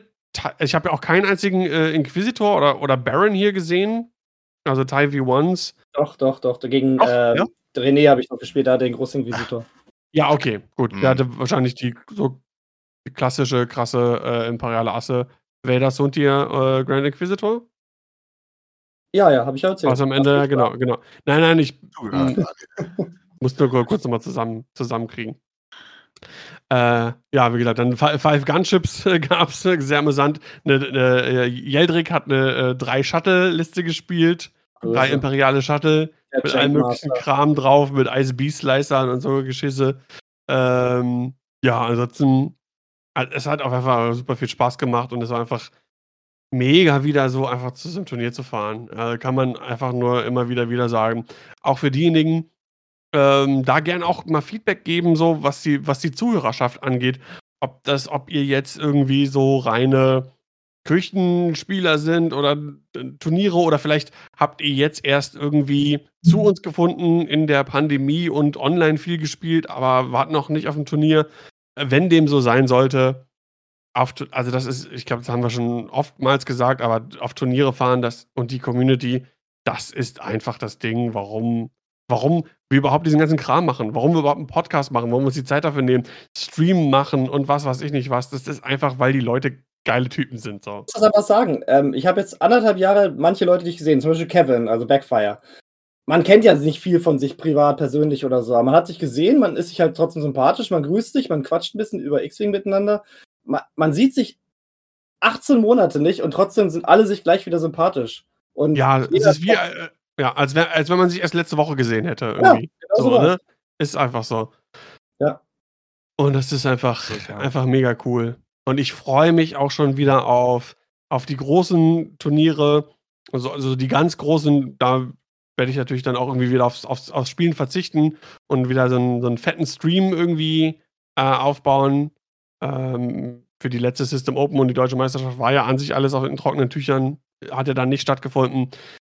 Ich habe ja auch keinen einzigen äh, Inquisitor oder, oder Baron hier gesehen. Also Ty V1s. Doch, doch, doch. Dagegen doch, äh, ja? René habe ich noch gespielt, da den Großinquisitor. Ja, okay, gut. Mhm. Der hatte wahrscheinlich die so die klassische, krasse äh, imperiale Asse. Vader Suntier äh, Grand Inquisitor. Ja, ja, habe ich ja erzählt. Also am Ende, ja, genau, genau. Nein, nein, ich hm, muss nur kurz nochmal zusammen, zusammenkriegen. Äh, ja, wie gesagt, dann Five Gunships äh, gab es, äh, sehr amüsant. Ne, ne, Yeldrick hat eine äh, drei Shuttle-Liste gespielt, Größe. drei imperiale Shuttle Der mit allem möglichen Kram drauf, mit Ice Beast-Slicern und so Geschisse. Ähm, ja, ansonsten, es hat auf jeden Fall super viel Spaß gemacht und es war einfach mega wieder so einfach zu einem Turnier zu fahren. Äh, kann man einfach nur immer wieder wieder sagen. Auch für diejenigen, ähm, da gerne auch mal Feedback geben, so was die, was die Zuhörerschaft angeht. Ob das, ob ihr jetzt irgendwie so reine Küchenspieler sind oder äh, Turniere oder vielleicht habt ihr jetzt erst irgendwie zu uns gefunden in der Pandemie und online viel gespielt, aber wart noch nicht auf dem Turnier. Wenn dem so sein sollte, auf, also das ist, ich glaube, das haben wir schon oftmals gesagt, aber auf Turniere fahren das und die Community, das ist einfach das Ding, warum, warum wir überhaupt diesen ganzen Kram machen, warum wir überhaupt einen Podcast machen, warum wir uns die Zeit dafür nehmen, Stream machen und was weiß ich nicht was. Das ist einfach, weil die Leute geile Typen sind. So. Ich muss aber sagen, ähm, ich habe jetzt anderthalb Jahre manche Leute nicht gesehen, zum Beispiel Kevin, also Backfire. Man kennt ja nicht viel von sich privat, persönlich oder so, aber man hat sich gesehen, man ist sich halt trotzdem sympathisch, man grüßt sich, man quatscht ein bisschen über X-Wing miteinander man, man sieht sich 18 Monate nicht und trotzdem sind alle sich gleich wieder sympathisch. Und ja, es ist wie, äh, ja, als, wär, als wenn man sich erst letzte Woche gesehen hätte. Irgendwie. Ja, genau so, ne? Ist einfach so. Ja. Und das ist einfach, ja. einfach mega cool. Und ich freue mich auch schon wieder auf, auf die großen Turniere. Also, also die ganz großen, da werde ich natürlich dann auch irgendwie wieder aufs, aufs, aufs Spielen verzichten und wieder so einen, so einen fetten Stream irgendwie äh, aufbauen. Ähm, für die letzte System Open und die deutsche Meisterschaft war ja an sich alles auch in trockenen Tüchern, hat ja dann nicht stattgefunden.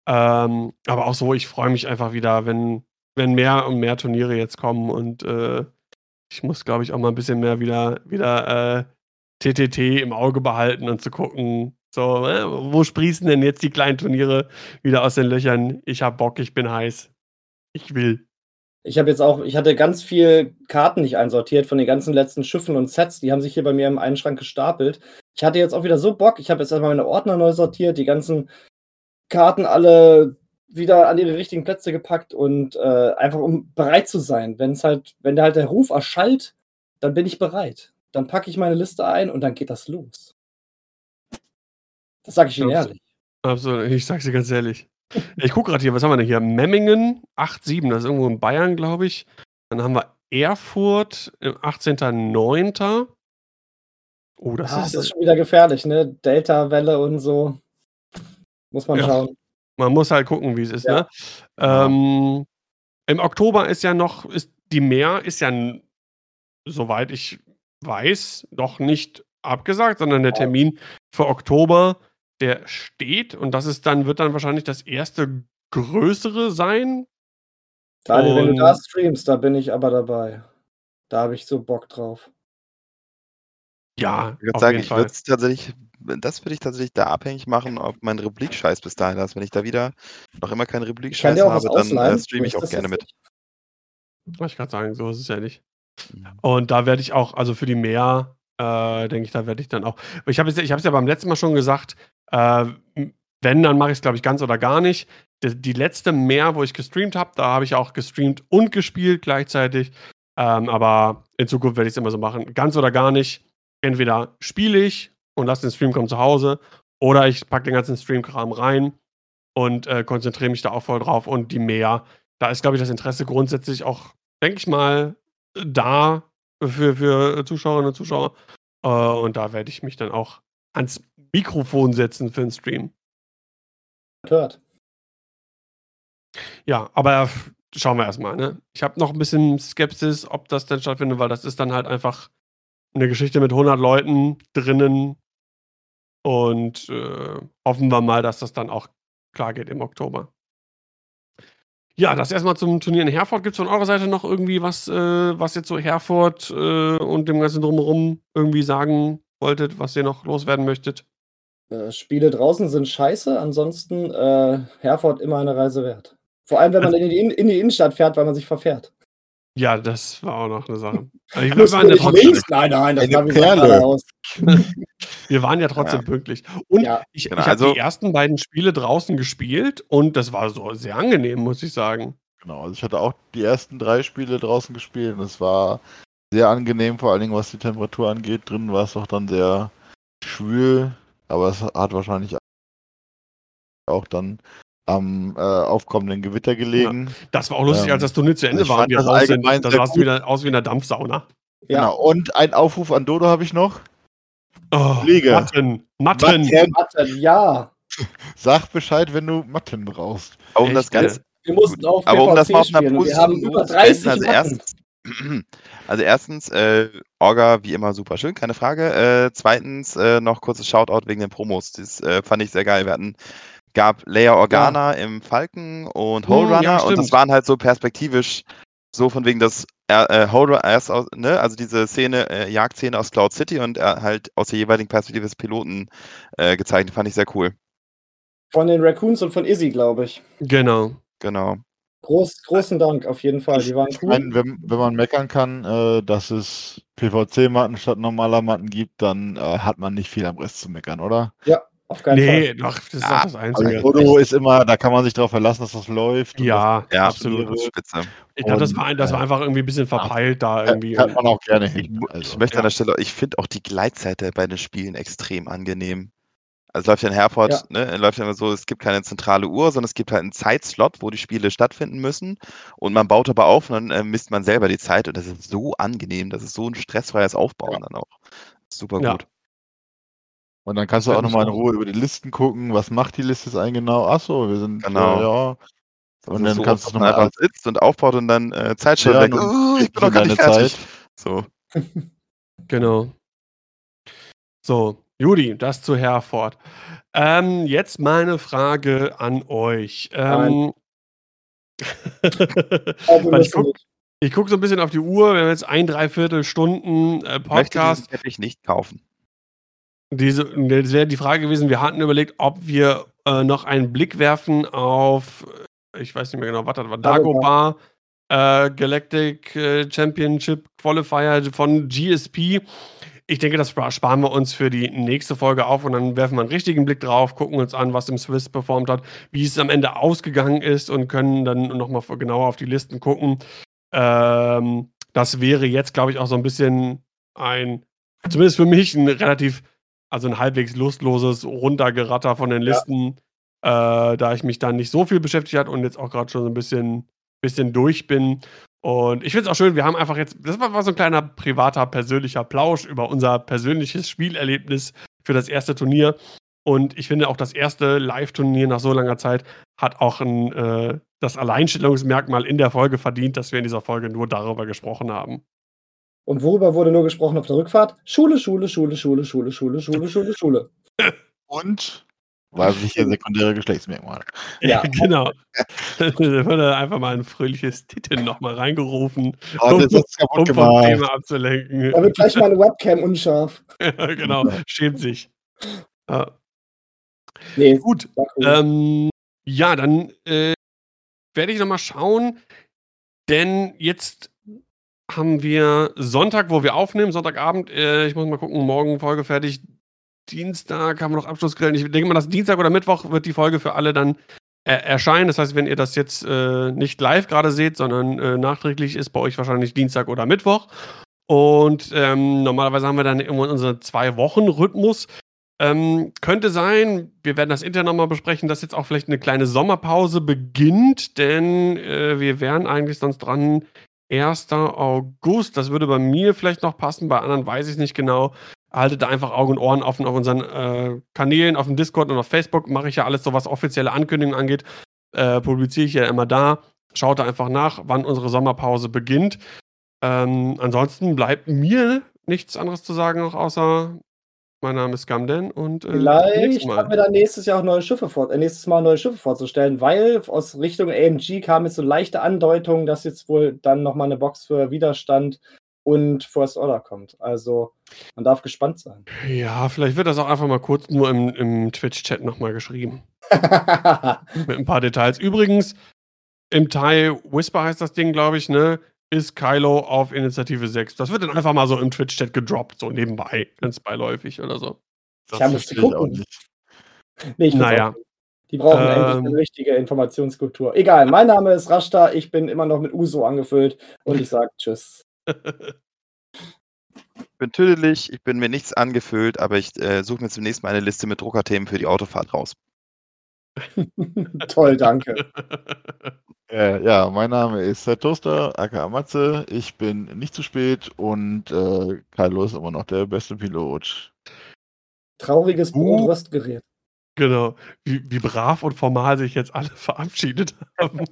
Ähm, aber auch so, ich freue mich einfach wieder, wenn, wenn mehr und mehr Turniere jetzt kommen und äh, ich muss, glaube ich, auch mal ein bisschen mehr wieder, wieder äh, TTT im Auge behalten und zu gucken, so, äh, wo sprießen denn jetzt die kleinen Turniere wieder aus den Löchern? Ich habe Bock, ich bin heiß. Ich will. Ich habe jetzt auch, ich hatte ganz viel Karten nicht einsortiert von den ganzen letzten Schiffen und Sets. Die haben sich hier bei mir im einen Schrank gestapelt. Ich hatte jetzt auch wieder so Bock. Ich habe jetzt erstmal meine Ordner neu sortiert, die ganzen Karten alle wieder an ihre richtigen Plätze gepackt und äh, einfach um bereit zu sein. Wenn es halt, wenn der halt der Ruf erschallt, dann bin ich bereit. Dann packe ich meine Liste ein und dann geht das los. Das sage ich Ihnen ehrlich. Absolut, ich sag's dir ganz ehrlich. Ich gucke gerade hier, was haben wir denn hier? Memmingen 8,7, das ist irgendwo in Bayern, glaube ich. Dann haben wir Erfurt, 18.09. Oh, das, ah, ist, das ist schon wieder gefährlich, ne? Delta-Welle und so. Muss man ja. schauen. Man muss halt gucken, wie es ist, ja. ne? Ähm, Im Oktober ist ja noch, ist die Meer ist ja, soweit ich weiß, noch nicht abgesagt, sondern der Termin für Oktober der steht und das ist dann, wird dann wahrscheinlich das erste größere sein. Daniel, wenn du da streamst, da bin ich aber dabei. Da habe ich so Bock drauf. Ja, ich würde sagen, ich würde es tatsächlich, das würde ich tatsächlich da abhängig machen, ob mein Republik-Scheiß bis dahin ist. Wenn ich da wieder noch immer keinen Republik-Scheiß habe, dann äh, streame ich auch gerne mit. Wollte ich gerade sagen, so ist es ja nicht. Mhm. Und da werde ich auch, also für die Mehr, äh, denke ich, da werde ich dann auch. Ich habe es ich ja beim letzten Mal schon gesagt, äh, wenn, dann mache ich es, glaube ich, ganz oder gar nicht. Die, die letzte mehr, wo ich gestreamt habe, da habe ich auch gestreamt und gespielt gleichzeitig. Ähm, aber in Zukunft werde ich es immer so machen. Ganz oder gar nicht. Entweder spiele ich und lasse den Stream kommen zu Hause oder ich packe den ganzen Streamkram rein und äh, konzentriere mich da auch voll drauf. Und die mehr, da ist, glaube ich, das Interesse grundsätzlich auch, denke ich mal, da für, für Zuschauerinnen und Zuschauer. Äh, und da werde ich mich dann auch ans Mikrofon setzen für den Stream. Hört. Ja, aber schauen wir erstmal. Ne? Ich habe noch ein bisschen Skepsis, ob das denn stattfindet, weil das ist dann halt einfach eine Geschichte mit 100 Leuten drinnen. Und äh, hoffen wir mal, dass das dann auch klar geht im Oktober. Ja, das erstmal zum Turnier in Herford. Gibt es von eurer Seite noch irgendwie was, äh, was jetzt so Herford äh, und dem ganzen Drumherum irgendwie sagen wolltet, was ihr noch loswerden möchtet? Äh, Spiele draußen sind scheiße, ansonsten äh, Herford immer eine Reise wert. Vor allem, wenn man also, in, die, in die Innenstadt fährt, weil man sich verfährt. Ja, das war auch noch eine Sache. Also ich wir waren ja links? Nein, nein, das war wie aus. wir waren ja trotzdem ja. pünktlich. Und ja. ich, genau, ich also, habe die ersten beiden Spiele draußen gespielt und das war so sehr angenehm, muss ich sagen. Genau, also ich hatte auch die ersten drei Spiele draußen gespielt und es war sehr angenehm, vor allen Dingen was die Temperatur angeht. Drinnen war es auch dann sehr schwül. Aber es hat wahrscheinlich auch dann am äh, aufkommenden Gewitter gelegen. Ja, das war auch lustig, ähm, als das Turnier zu Ende war. Und wir raus sind, da sah es wieder aus wie eine Dampfsauna. Ja. Genau. Und ein Aufruf an Dodo habe ich noch. Oh. Matten. Matten. Matten. Matten. Ja. Sag Bescheid, wenn du Matten brauchst. Um das Ganze. Wir mussten auch aber um das mal auf einer Wir haben über 30 also erstens, also erstens, äh, Orga wie immer super schön, keine Frage. Äh, zweitens äh, noch kurzes Shoutout wegen den Promos. Das äh, fand ich sehr geil. Wir hatten gab Leia Organa ja. im Falken und Hole Runner ja, und das waren halt so perspektivisch so von wegen das äh, Hole erst aus, ne, also diese Szene, äh, Jagdszene aus Cloud City und er halt aus der jeweiligen Perspektive des Piloten äh, gezeigt. Fand ich sehr cool. Von den Raccoons und von Izzy, glaube ich. Genau. Genau. Groß, großen Dank auf jeden Fall. Die waren cool. Meine, wenn, wenn, man meckern kann, äh, dass es PVC-Matten statt normaler Matten gibt, dann äh, hat man nicht viel am Rest zu meckern, oder? Ja, auf keinen nee, Fall. Nee, doch, das ist ja, das Einzige. Also Foto ist immer, da kann man sich darauf verlassen, dass das läuft. Ja, ja absolut. Spitze. Ich glaube, das war, das war einfach irgendwie ein bisschen verpeilt ja, da irgendwie. Kann man auch gerne hin. Also, ich möchte ja. an der Stelle, ich finde auch die Gleitzeit bei den Spielen extrem angenehm. Also läuft ja in Herford, ja. ne, läuft ja immer so, es gibt keine zentrale Uhr, sondern es gibt halt einen Zeitslot, wo die Spiele stattfinden müssen. Und man baut aber auf und dann äh, misst man selber die Zeit und das ist so angenehm. Das ist so ein stressfreies Aufbauen ja. dann auch. Super ja. gut. Und dann kannst du auch nochmal in Ruhe über die Listen gucken, was macht die Liste jetzt eigentlich genau? Achso, wir sind genau. Äh, ja. Und dann so kannst du nochmal einfach sitzt und aufbaut und dann äh, Zeit schon weg. Oh, ich bin noch gar nicht fertig. Zeit. So. genau. So, Judy, das zu Herford. Ähm, jetzt meine Frage an euch. Ähm, ich gucke guck so ein bisschen auf die Uhr, wir haben jetzt ein, dreiviertel Stunden äh, Podcast. Hätte ich nicht kaufen. Diese, das wäre die Frage gewesen, wir hatten überlegt, ob wir äh, noch einen Blick werfen auf, äh, ich weiß nicht mehr genau, was das war, Dagobah, äh, Galactic äh, Championship Qualifier von GSP. Ich denke, das sparen wir uns für die nächste Folge auf und dann werfen wir einen richtigen Blick drauf, gucken uns an, was im Swiss performt hat, wie es am Ende ausgegangen ist und können dann nochmal genauer auf die Listen gucken. Ähm, das wäre jetzt, glaube ich, auch so ein bisschen ein, zumindest für mich, ein relativ, also ein halbwegs lustloses Runtergeratter von den Listen, ja. äh, da ich mich da nicht so viel beschäftigt habe und jetzt auch gerade schon so ein bisschen, bisschen durch bin. Und ich finde es auch schön, wir haben einfach jetzt, das war, war so ein kleiner privater, persönlicher Plausch über unser persönliches Spielerlebnis für das erste Turnier. Und ich finde auch das erste Live-Turnier nach so langer Zeit hat auch ein, äh, das Alleinstellungsmerkmal in der Folge verdient, dass wir in dieser Folge nur darüber gesprochen haben. Und worüber wurde nur gesprochen auf der Rückfahrt? Schule, Schule, Schule, Schule, Schule, Schule, Schule, Schule, Schule. Und weibliche sekundäre Geschlechtsmerkmale. Ja, genau. da wurde einfach mal ein fröhliches Titten nochmal reingerufen, oh, um, um vom Thema abzulenken. Da wird gleich mal eine Webcam unscharf. ja, genau, schämt sich. Ja. Nee, gut. Ähm, ja, dann äh, werde ich nochmal schauen, denn jetzt haben wir Sonntag, wo wir aufnehmen, Sonntagabend. Äh, ich muss mal gucken, morgen Folge fertig. Dienstag haben wir noch Abschlussgrillen. Ich denke mal, dass Dienstag oder Mittwoch wird die Folge für alle dann äh, erscheinen. Das heißt, wenn ihr das jetzt äh, nicht live gerade seht, sondern äh, nachträglich ist bei euch wahrscheinlich Dienstag oder Mittwoch. Und ähm, normalerweise haben wir dann irgendwann unseren Zwei-Wochen-Rhythmus. Ähm, könnte sein, wir werden das intern nochmal besprechen, dass jetzt auch vielleicht eine kleine Sommerpause beginnt, denn äh, wir wären eigentlich sonst dran 1. August. Das würde bei mir vielleicht noch passen, bei anderen weiß ich es nicht genau haltet da einfach Augen und Ohren offen auf unseren äh, Kanälen, auf dem Discord und auf Facebook. Mache ich ja alles so, was offizielle Ankündigungen angeht. Äh, publiziere ich ja immer da. Schaut da einfach nach, wann unsere Sommerpause beginnt. Ähm, ansonsten bleibt mir nichts anderes zu sagen, noch außer mein Name ist Gamden und äh, vielleicht haben wir dann nächstes Jahr auch neue Schiffe vor, äh, nächstes Mal neue Schiffe vorzustellen, weil aus Richtung AMG kam jetzt so leichte Andeutungen, dass jetzt wohl dann nochmal eine Box für Widerstand und First Order kommt. Also man darf gespannt sein. Ja, vielleicht wird das auch einfach mal kurz nur im, im Twitch-Chat nochmal geschrieben. Mit ein paar Details. Übrigens, im Teil Whisper heißt das Ding, glaube ich, ne? Ist Kylo auf Initiative 6. Das wird dann einfach mal so im Twitch-Chat gedroppt, so nebenbei, ganz beiläufig oder so. Das ich habe es gucken. Nee, ich naja. Die brauchen ähm, endlich eine richtige Informationskultur. Egal, mein Name ist Rashta, ich bin immer noch mit Uso angefüllt und ich sage Tschüss. Ich bin tüdelig, ich bin mir nichts angefüllt, aber ich äh, suche mir zunächst mal eine Liste mit Druckerthemen für die Autofahrt raus. Toll, danke. Äh, ja, mein Name ist Herr Toaster, aka Matze. Ich bin nicht zu spät und äh, Carlo ist immer noch der beste Pilot. Trauriges Brotröstgerät. Genau. Wie, wie brav und formal sich jetzt alle verabschiedet haben.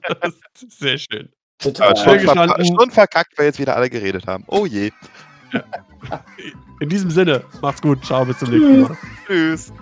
sehr schön. Total. Schon, verka schon verkackt, weil jetzt wieder alle geredet haben. Oh je. In diesem Sinne, macht's gut. Ciao, bis zum nächsten Mal. Tschüss.